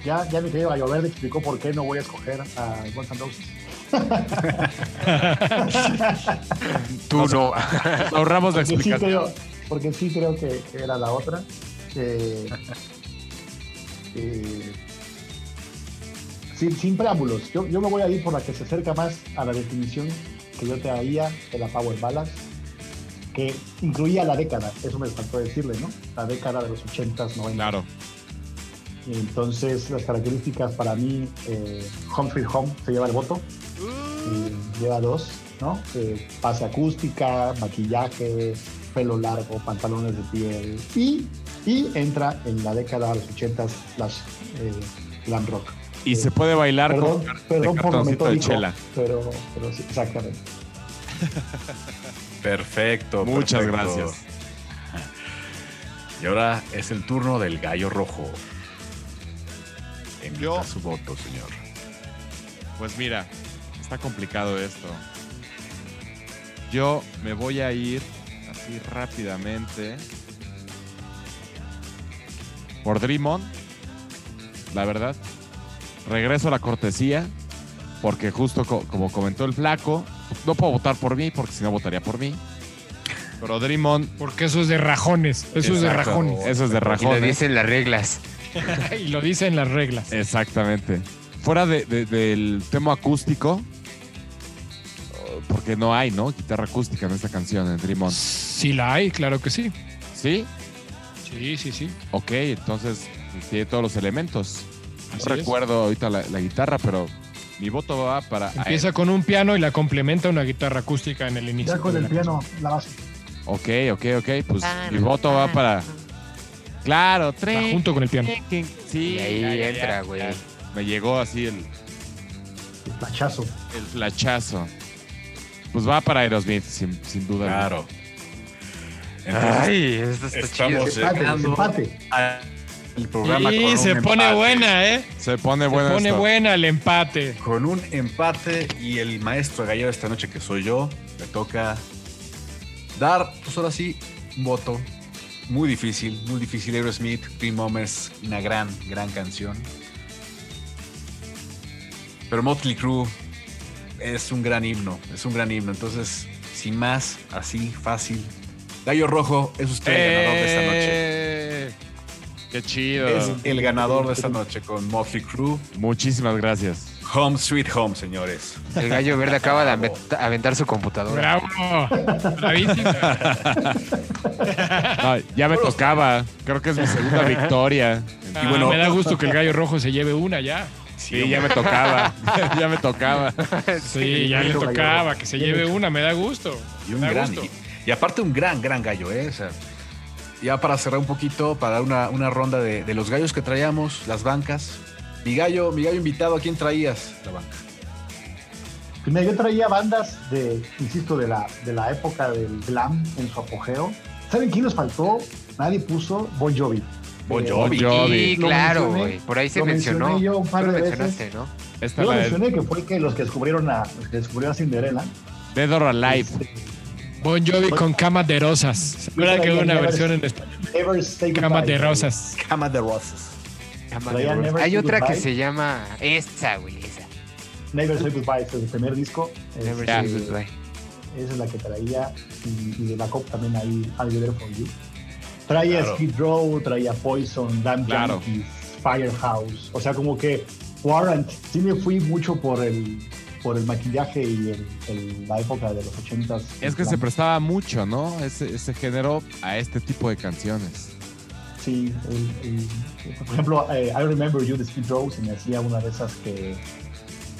Speaker 5: ya, ya mi querido Gallo Verde explicó por qué no voy a escoger a Guns N' Roses.
Speaker 2: Tú no.
Speaker 3: Ahorramos la
Speaker 5: sí
Speaker 3: explicación.
Speaker 5: creo, porque sí creo que, que era la otra. Eh, eh, sin, sin preámbulos, yo, yo me voy a ir por la que se acerca más a la definición que yo traía de la Power Ballad, que incluía la década, eso me faltó decirle, ¿no? La década de los 80s, 90s.
Speaker 3: Claro.
Speaker 5: Entonces las características para mí, eh, Home Sweet Home se lleva el voto, y lleva dos, ¿no? Eh, base acústica, maquillaje, pelo largo, pantalones de piel y, y entra en la década de los 80s slash eh, glam rock.
Speaker 3: Y se puede bailar
Speaker 5: Perdón,
Speaker 3: con
Speaker 5: perdón
Speaker 3: de
Speaker 5: por
Speaker 3: de chela.
Speaker 5: pero, pero sí, exactamente.
Speaker 1: Perfecto.
Speaker 3: Muchas
Speaker 1: perfecto.
Speaker 3: gracias.
Speaker 1: Y ahora es el turno del gallo rojo. Emita
Speaker 3: Yo-
Speaker 1: su voto, señor.
Speaker 3: Pues mira, está complicado esto. Yo me voy a ir así rápidamente por Dream On, la verdad. Regreso a la cortesía, porque justo co- como comentó el flaco, no puedo votar por mí, porque si no votaría por mí. Pero Dream On,
Speaker 4: Porque eso es de rajones. Eso es de rajones.
Speaker 3: eso es de
Speaker 2: Y lo
Speaker 3: rajones.
Speaker 2: dicen las reglas.
Speaker 4: y lo dicen las reglas.
Speaker 3: Exactamente. Fuera de- de- del tema acústico, porque no hay, ¿no? Guitarra acústica en esta canción, en Dream On.
Speaker 4: Sí la hay, claro que sí.
Speaker 3: ¿Sí?
Speaker 4: Sí, sí, sí.
Speaker 3: Ok, entonces pues, tiene todos los elementos. No
Speaker 4: es.
Speaker 3: recuerdo ahorita la, la guitarra, pero mi voto va para...
Speaker 4: Empieza con un piano y la complementa una guitarra acústica en el inicio.
Speaker 5: Ya con el
Speaker 4: la
Speaker 5: piano, la base.
Speaker 3: Ok, ok, ok. Pues mi voto va para... Claro,
Speaker 4: canción.
Speaker 3: tren.
Speaker 4: Va junto con el piano.
Speaker 3: Sí,
Speaker 2: Y ahí
Speaker 3: ya, ya,
Speaker 2: entra, güey.
Speaker 3: Me llegó así el,
Speaker 5: El flachazo.
Speaker 3: el flachazo. Pues va para Aerosmith, sin, sin duda. alguna.
Speaker 1: Claro. Entonces,
Speaker 2: Ay, esto está
Speaker 1: estamos
Speaker 2: chido.
Speaker 5: Empate, empate.
Speaker 1: Al programa con
Speaker 4: Y
Speaker 1: un
Speaker 4: se pone
Speaker 1: empate.
Speaker 4: buena, ¿eh?
Speaker 3: Se pone
Speaker 4: Se
Speaker 3: bueno
Speaker 4: pone
Speaker 3: esto.
Speaker 4: buena el empate.
Speaker 1: Con un empate y el maestro gallero esta noche que soy yo, me toca dar, pues ahora sí, un voto. Muy difícil, muy difícil. Aerosmith, Green Moments, una gran, gran canción. Pero Motley Crue es un gran himno, es un gran himno. Entonces, sin más, así, fácil. Gallo Rojo es usted el ganador de esta noche.
Speaker 3: Qué chido.
Speaker 1: Es el ganador de esta noche con Motley Crue.
Speaker 3: Muchísimas gracias.
Speaker 1: Home Sweet Home, señores.
Speaker 2: El gallo verde acaba de aventa- aventar su computadora.
Speaker 4: Bravo. Bravísima.
Speaker 3: No, ya me tocaba. Creo que es mi segunda victoria.
Speaker 4: Ah,
Speaker 1: bueno-
Speaker 4: me da gusto que el gallo rojo se lleve una ya.
Speaker 3: Sí, ya me tocaba. ya me tocaba.
Speaker 4: Sí, ya le tocaba que se lleve una, me da gusto.
Speaker 1: Y un gran.
Speaker 4: gusto.
Speaker 1: Y, y aparte un gran, gran gallo, ¿eh? O sea, ya para cerrar un poquito, para dar una, una ronda de, de los gallos que traíamos, las bancas. Mi gallo, mi gallo invitado, ¿a quién traías la banca?
Speaker 5: Pues mira, yo traía bandas de, insisto, de la, de la época del glam en su apogeo. ¿Saben quién nos faltó? Nadie puso Bon Jovi.
Speaker 1: Bon
Speaker 5: Eh,
Speaker 1: Jovi.
Speaker 3: Bon Jovi.
Speaker 2: Sí,
Speaker 5: Lo
Speaker 2: claro,
Speaker 5: mencioné-
Speaker 2: güey. Por ahí se
Speaker 5: lo
Speaker 2: mencionó.
Speaker 5: yo un par de veces.
Speaker 2: mencionaste, ¿no?
Speaker 3: Esta
Speaker 5: Yo lo mencioné que fue que los que descubrieron a, los que descubrieron a Cinderella.
Speaker 3: Dead or Alive.
Speaker 5: este,
Speaker 4: Bon Jovi con cama de rosas. ¿Se acuerdan que hubo una versión en español?
Speaker 5: Never Say
Speaker 4: Cama
Speaker 5: Goodbye.
Speaker 4: de rosas.
Speaker 1: Cama de Rosas.
Speaker 2: Hay otra que se llama esa, güey, esa.
Speaker 5: Never Say Goodbye, es el primer disco.
Speaker 2: Never. Say Goodbye.
Speaker 5: Esa es la que traía. Y, y de backup también ahí I'll Be There For You. Traía
Speaker 1: Claro.
Speaker 5: Skid Row, traía Poison, Damn
Speaker 3: Claro.
Speaker 5: Yankees, Firehouse. O sea, como que Warrant. Sí me fui mucho por el, por el maquillaje y el, el- la época de los ochentas.
Speaker 3: Es que se prestaba mucho, ¿no? Ese, ese género a este tipo de canciones.
Speaker 5: Sí, el- el- por ejemplo, eh, I Remember You de Skid Row se me hacía una de esas que,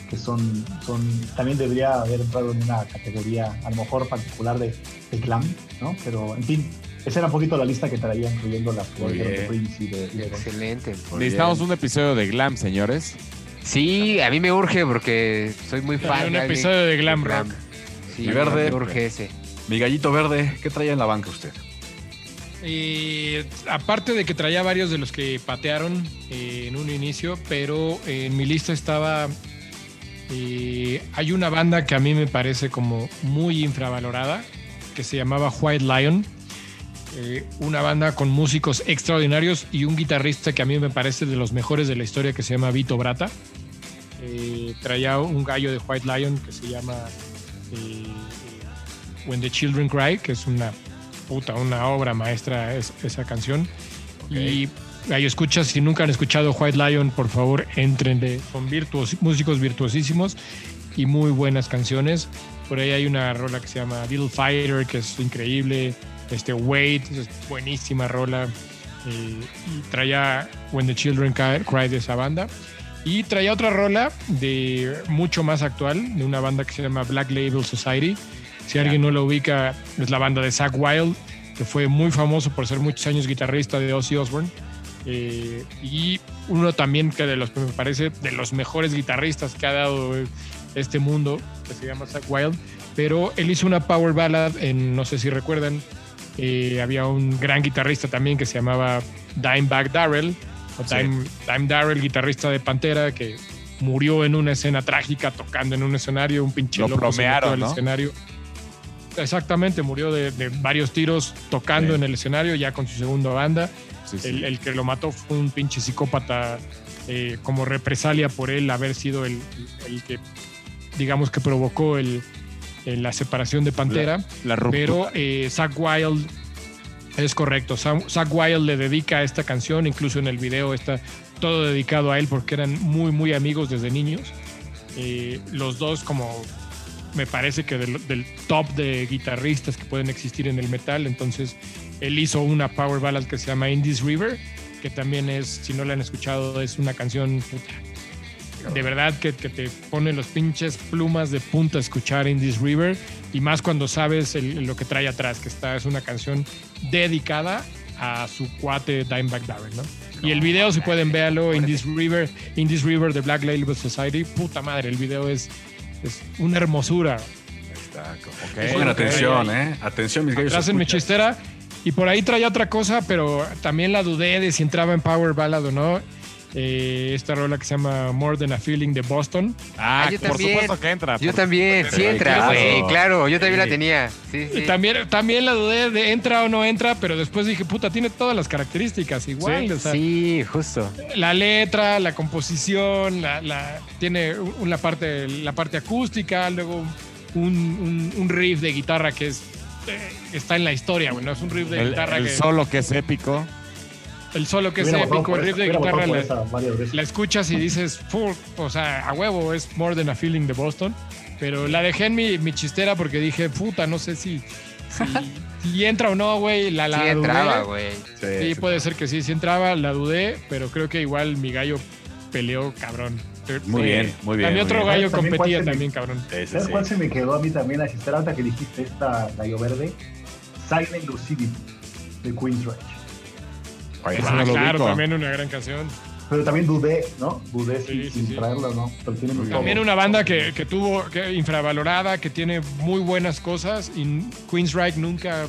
Speaker 5: que son, son, también debería haber entrado en una categoría a lo mejor particular de, de glam, ¿no? Pero en fin, esa era un poquito la lista que traía, incluyendo las
Speaker 1: Muy
Speaker 5: de. Prince y de, y de-
Speaker 2: Excelente.
Speaker 3: Necesitamos un episodio de Glam, señores.
Speaker 2: Sí, a mí me urge porque soy muy fan.
Speaker 4: Un
Speaker 2: de alguien-
Speaker 4: episodio de glam rock.
Speaker 2: Sí,
Speaker 1: Y verde.
Speaker 2: me urge ese.
Speaker 1: Mi gallito verde, ¿qué traía en la banca usted?
Speaker 4: Y aparte de que traía varios de los que patearon eh, en un inicio, pero eh, en mi lista estaba. eh, hay una banda que a mí me parece como muy infravalorada, que se llamaba White Lion. Eh, una banda con músicos extraordinarios y un guitarrista que a mí me parece de los mejores de la historia, que se llama Vito Brata. Eh, traía un gallo de White Lion que se llama eh, When the Children Cry, que es una puta, una obra maestra es- esa canción. Y ahí escuchas, si nunca han escuchado White Lion, por favor, entrenle. Son virtuos, músicos virtuosísimos y muy buenas canciones. Por ahí hay una rola que se llama Little Fighter, que es increíble. Este Wait, buenísima rola. Eh, y traía When the Children Cry de esa banda. Y traía otra rola de mucho más actual, de una banda que se llama Black Label Society. Si alguien no lo ubica, es la banda de Zack Wild, que fue muy famoso por ser muchos años guitarrista de Ozzy Osbourne. Eh, y uno también que de los que me parece de los mejores guitarristas que ha dado este mundo, que se llama Zack Wild. Pero él hizo una power ballad en, no sé si recuerdan, eh, había un gran guitarrista también que se llamaba Dimebag Darrell, o
Speaker 1: Sí.
Speaker 4: Dime, Darrell, guitarrista de Pantera, que murió en una escena trágica tocando en un escenario, un pinche
Speaker 3: Lo
Speaker 4: loco al
Speaker 3: ¿no?
Speaker 4: escenario. Exactamente, murió de, de varios tiros tocando
Speaker 1: Sí.
Speaker 4: en el escenario, ya con su segunda banda.
Speaker 3: Sí.
Speaker 4: El, el que lo mató fue un pinche psicópata eh, como represalia por él haber sido el, el que, digamos, que provocó el, el- la separación de Pantera.
Speaker 3: La ruptura.
Speaker 4: Pero eh, Zack Wild es correcto. Sam- Zack Wild le dedica esta canción, incluso en el video está todo dedicado a él porque eran muy, muy amigos desde niños. Eh, los dos como me parece que del, del top de guitarristas que pueden existir en el metal. Entonces él hizo una power ballad que se llama In This River, que también es, si no la han escuchado, es una canción puta, de verdad que, que te pone los pinches plumas de punta escuchar In This River y más cuando sabes el- lo que trae atrás, que esta es una canción dedicada a su cuate Dimebag Darrell, ¿no? Y el video, si pueden, véalo, In This River, In This River de Black Label Society, puta madre, el video es, es una hermosura.
Speaker 1: Está.
Speaker 3: Ok,
Speaker 1: Pongan atención, ¿eh? Atención, mis gallos.
Speaker 4: Atrás en mi chistera. Y por ahí traía otra cosa, pero también la dudé de si entraba en Power Ballad o no. Eh, esta rola que se llama More Than a Feeling de Boston.
Speaker 3: Ah,
Speaker 2: Ah, yo
Speaker 3: por
Speaker 2: también.
Speaker 3: supuesto que entra.
Speaker 2: Yo
Speaker 3: por-
Speaker 2: también, sí entra,
Speaker 1: claro.
Speaker 2: güey, claro, yo también la tenía. Sí,
Speaker 4: También, también la dudé de entra o no entra, pero después dije, puta, tiene todas las características igual. o sea,
Speaker 2: Sí, justo.
Speaker 4: La letra, la composición, la, la- tiene un- la, parte, la parte acústica, luego un, un- un riff de guitarra que es eh, está en la historia, güey, ¿no? Es un riff de
Speaker 3: El,
Speaker 4: guitarra
Speaker 3: el
Speaker 4: que...
Speaker 3: solo que es épico.
Speaker 4: El solo que es épico, el riff de guitarra, la,
Speaker 5: esa
Speaker 4: escuchas y dices, "Full", o sea, a huevo, es More Than a Feeling de Boston. Pero la dejé en mi, mi chistera porque dije, puta, no sé si, si, si entra o no, güey. La, la
Speaker 2: Sí entraba,
Speaker 4: dudé.
Speaker 2: güey.
Speaker 4: Sí,
Speaker 1: Sí,
Speaker 4: puede ser que sí, sí entraba, la dudé, pero creo que igual mi gallo peleó cabrón.
Speaker 1: Muy
Speaker 4: Sí.
Speaker 1: bien, muy bien.
Speaker 4: También
Speaker 1: muy
Speaker 4: otro
Speaker 1: bien.
Speaker 4: gallo
Speaker 5: También
Speaker 4: competía
Speaker 5: cuál se me-
Speaker 4: también, cabrón.
Speaker 5: ¿Sabes
Speaker 1: sí.
Speaker 5: cuál se me quedó a mí también la chistera que dijiste esta gallo verde? Silent Lucidity de Queen's Rage.
Speaker 3: No
Speaker 4: Ah,
Speaker 3: lo
Speaker 4: claro,
Speaker 3: ubico.
Speaker 4: también una gran canción.
Speaker 5: Pero también dudé, ¿no? Dudé
Speaker 4: Sí,
Speaker 5: sin,
Speaker 4: sí,
Speaker 5: sin
Speaker 4: sí.
Speaker 5: traerla, ¿no? Pero tiene muy
Speaker 4: También una banda que, que tuvo, que infravalorada, que tiene muy buenas cosas y Queensryche nunca,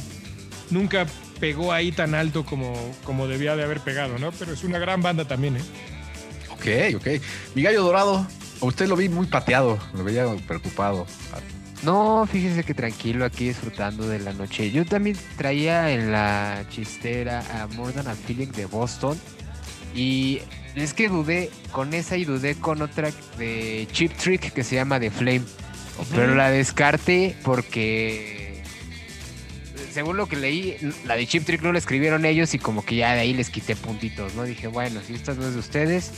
Speaker 4: nunca pegó ahí tan alto como, como debía de haber pegado, ¿no? Pero es una gran banda también, ¿eh?
Speaker 1: Ok, ok. Mi gallo dorado, a usted lo vi muy pateado, lo veía preocupado.
Speaker 2: No, fíjese que tranquilo aquí disfrutando de la noche. Yo también traía en la chistera a More Than a Feeling de Boston. Y es que dudé con esa y dudé con otra de Chip Trick que se llama The Flame. Pero la descarté porque, según lo que leí, la de Chip Trick no la escribieron ellos y como que ya de ahí les quité puntitos, ¿no? Dije, bueno, si esta no es de ustedes,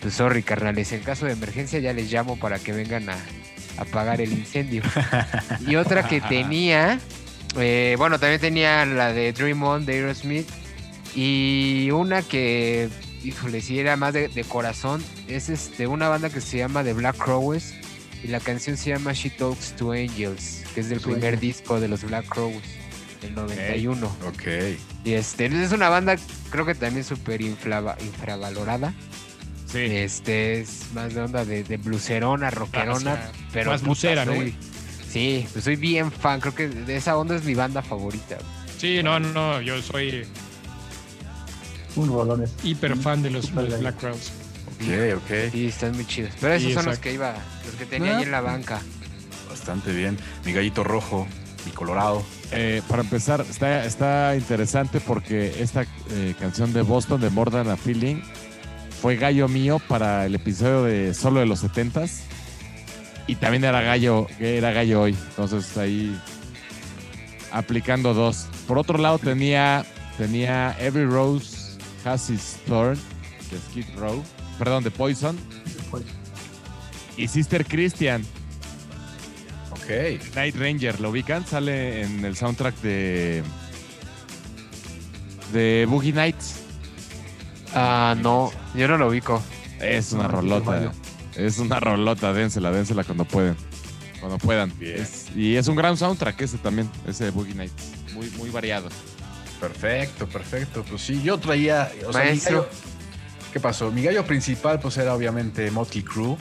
Speaker 2: pues sorry, carnales. En caso de emergencia ya les llamo para que vengan a apagar el incendio. y otra que tenía, eh, bueno, también tenía la de Dream On de Aerosmith y una que híjole, si era más de, de corazón. Es este una banda que se llama The Black Crowes y la canción se llama She Talks to Angels, que es del
Speaker 5: Sueño.
Speaker 2: primer disco de los Black Crowes, del 91.
Speaker 1: Ok.
Speaker 2: Y este es una banda creo que también súper inflava- infravalorada.
Speaker 3: Sí.
Speaker 2: Este es más de onda de, de blucerona, rockerona,
Speaker 4: Ah,
Speaker 2: pero
Speaker 4: más blusera, ¿no,
Speaker 2: soy-? Sí, pues soy bien fan, creo que de esa onda es mi banda favorita.
Speaker 4: Sí, no, no, no, yo soy
Speaker 5: Un rolones.
Speaker 4: hiper fan de los. Black Crowes.
Speaker 1: Ok, ok.
Speaker 2: Sí, están muy chidos. Pero esos
Speaker 4: Sí,
Speaker 2: son los que iba, los que tenía
Speaker 1: Ah,
Speaker 2: ahí en la banca.
Speaker 1: Bastante bien. Mi gallito rojo, mi colorado.
Speaker 3: Eh, para empezar, está, está interesante porque esta eh, canción de Boston, de More Than a Feeling, fue gallo mío para el episodio de Solo de los 70s. Y también era gallo, era gallo hoy. Entonces ahí aplicando dos. Por otro lado tenía, tenía Every Rose Has Its Thorn de Skid Row. Perdón, de Poison. Y Sister Christian,
Speaker 1: Ok.
Speaker 3: Night Ranger, ¿lo ubican? Sale en el soundtrack de. de Boogie Nights.
Speaker 2: Ah, no, yo no lo ubico.
Speaker 3: Es una
Speaker 5: No,
Speaker 3: rolota. Es una rolota, dénsela, dénsela cuando pueden. Cuando puedan.
Speaker 1: Bien.
Speaker 3: Es- y es un gran soundtrack ese también, ese de Boogie Nights. Muy, muy variado.
Speaker 1: Perfecto, perfecto. Pues sí, yo traía. O sea, mi
Speaker 2: Maestro.
Speaker 1: gallo- ¿Qué pasó? Mi gallo principal, pues era obviamente Motley Crue.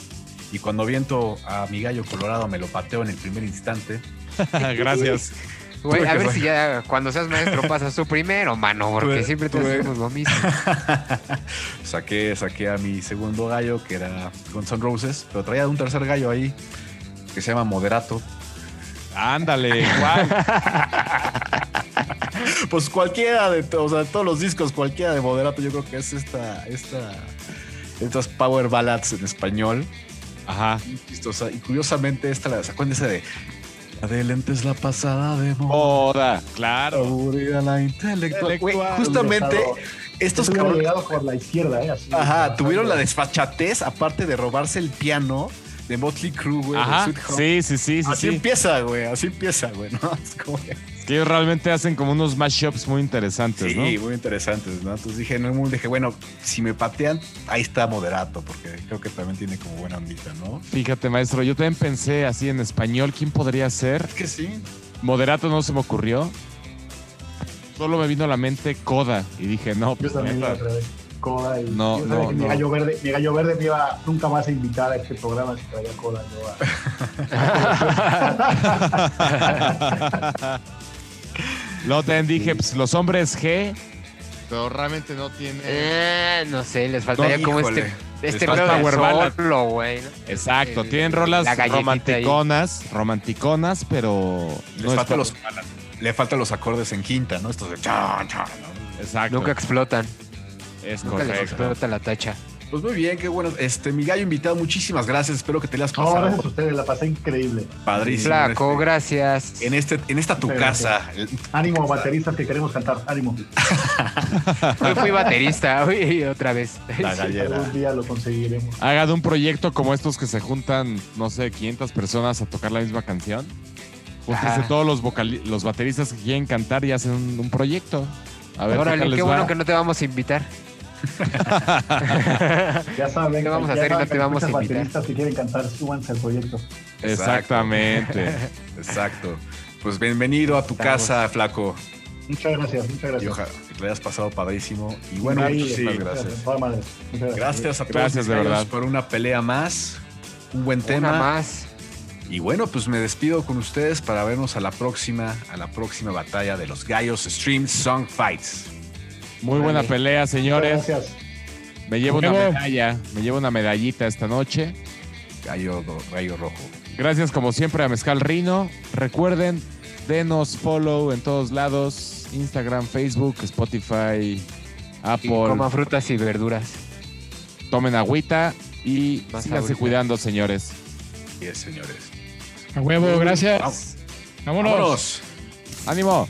Speaker 1: Y cuando viento a mi gallo colorado, me lo pateo en el primer instante.
Speaker 3: Gracias.
Speaker 2: Güey, a ver
Speaker 1: fue-
Speaker 2: si ya cuando seas maestro pasas tú primero, mano, porque
Speaker 1: Tuve-
Speaker 2: siempre te
Speaker 1: tuve-
Speaker 2: hacemos lo mismo.
Speaker 1: saqué, saqué a mi segundo gallo, que era Guns N' Roses. Pero traía un tercer gallo ahí, que se llama Moderato.
Speaker 3: Ándale, igual.
Speaker 1: Pues cualquiera de, o sea, de todos los discos, cualquiera de Moderato, yo creo que es esta, esta, estas power ballads en español.
Speaker 3: Ajá.
Speaker 1: Y curiosamente, esta la sacó en ese de. De lentes, la pasada de moda.
Speaker 3: Moda, claro.
Speaker 1: Aburrida la intelectual. Justamente
Speaker 5: Dejado-
Speaker 1: estos
Speaker 5: Esto hubiera
Speaker 1: cabrones.
Speaker 5: llegado por la izquierda, ¿eh? Así,
Speaker 1: Ajá, tuvieron la desfachatez, aparte de robarse el piano de Motley Crue, güey. de
Speaker 3: Ajá.
Speaker 1: Sweet Home.
Speaker 3: Sí, sí, sí, sí.
Speaker 1: Así
Speaker 3: sí.
Speaker 1: empieza, güey. Así empieza, güey, ¿no? Es como que-
Speaker 3: Es que ellos realmente hacen como unos mashups muy interesantes,
Speaker 1: Sí,
Speaker 3: ¿no?
Speaker 1: muy interesantes, ¿no? Entonces dije, no, muy- dije, bueno, si me patean, ahí está moderato, porque creo que también tiene como buena ondita, ¿no?
Speaker 3: Fíjate, maestro, yo también pensé así en español, ¿quién podría ser?
Speaker 1: Es que sí.
Speaker 3: Moderato no se me ocurrió. Solo me vino a la mente Coda y dije, no,
Speaker 5: Yo
Speaker 3: pues
Speaker 5: también iba a traer coda y
Speaker 3: No,
Speaker 5: yo sabía
Speaker 3: no,
Speaker 5: que
Speaker 3: no.
Speaker 5: Mi, gallo verde, mi gallo verde me iba nunca más a invitar a este programa si traía coda. yo a-
Speaker 3: Luego también dije, pues los hombres G, pero realmente no tiene.
Speaker 2: Eh, no sé, les faltaría
Speaker 1: No,
Speaker 2: como
Speaker 1: híjole,
Speaker 2: este,
Speaker 1: les
Speaker 2: este
Speaker 3: falta
Speaker 2: pedo güey. ¿no?
Speaker 3: Exacto,
Speaker 2: El-
Speaker 3: tienen rolas
Speaker 2: la galletita
Speaker 3: romanticonas, romanticonas, pero
Speaker 1: Les
Speaker 3: no pa-
Speaker 1: los, le faltan los acordes en quinta, ¿no? Estos de chan, chan, ¿no?
Speaker 3: Exacto.
Speaker 2: Nunca explotan,
Speaker 3: es
Speaker 2: nunca les
Speaker 3: correcto.
Speaker 2: explota la tacha.
Speaker 1: Pues muy bien, qué bueno. Este, mi gallo invitado, muchísimas gracias. Espero que te le hayas
Speaker 5: No,
Speaker 1: pasado
Speaker 5: gracias a ustedes, la pasé increíble.
Speaker 1: padrísimo.
Speaker 2: Flaco,
Speaker 1: este-
Speaker 2: gracias.
Speaker 1: En, este, en esta tu casa.
Speaker 5: Ánimo, bateristas que queremos cantar. Ánimo.
Speaker 2: Hoy fui baterista, hoy otra vez.
Speaker 1: La gallera.
Speaker 5: Algún día lo conseguiremos.
Speaker 3: Hagan un proyecto como estos que se juntan, no sé, 500 personas a tocar la misma canción. Júntense todos los, vocali- los bateristas que quieren cantar y hacen un, un proyecto. A ver,
Speaker 2: Órale,
Speaker 3: qué
Speaker 2: bueno
Speaker 3: va.
Speaker 2: que no te vamos a invitar.
Speaker 5: Ya saben,
Speaker 2: ¿Qué vamos a hacer y no te vamos a invitar?
Speaker 5: bateristas que quieren cantar, súbanse al proyecto.
Speaker 3: Exactamente.
Speaker 1: Exacto. Pues bienvenido a tu
Speaker 2: Estamos.
Speaker 1: casa, Flaco.
Speaker 5: Muchas gracias, muchas
Speaker 1: Y
Speaker 5: gracias.
Speaker 1: ojalá que te hayas pasado padrísimo. Y bueno, muchísimas
Speaker 5: muchas
Speaker 1: gracias.
Speaker 5: Toda madre. Muchas
Speaker 1: Gracias a todos
Speaker 3: Gracias, de verdad.
Speaker 1: por una pelea más. Un buen tema.
Speaker 2: Una más.
Speaker 1: Y bueno, pues me despido con ustedes para vernos a la próxima, a la próxima batalla de los Gallos Stream Song Fights.
Speaker 3: Muy buena
Speaker 2: Vale.
Speaker 3: pelea,
Speaker 5: Muchas
Speaker 3: señores.
Speaker 5: gracias.
Speaker 3: Me llevo una medalla, me llevo una medallita esta noche.
Speaker 1: Do- gallo rojo.
Speaker 3: Gracias como siempre a Mezcal Rino. Recuerden, denos follow en todos lados. Instagram, Facebook, Spotify,
Speaker 2: Y
Speaker 3: Apple.
Speaker 2: coman frutas y verduras.
Speaker 3: Tomen agüita y
Speaker 2: Más
Speaker 3: síganse
Speaker 2: agüita.
Speaker 3: cuidando, señores.
Speaker 1: Yes, señores.
Speaker 4: A huevo, gracias.
Speaker 1: Vamos.
Speaker 4: Vámonos.
Speaker 1: Vámonos.
Speaker 3: ¡Ánimo!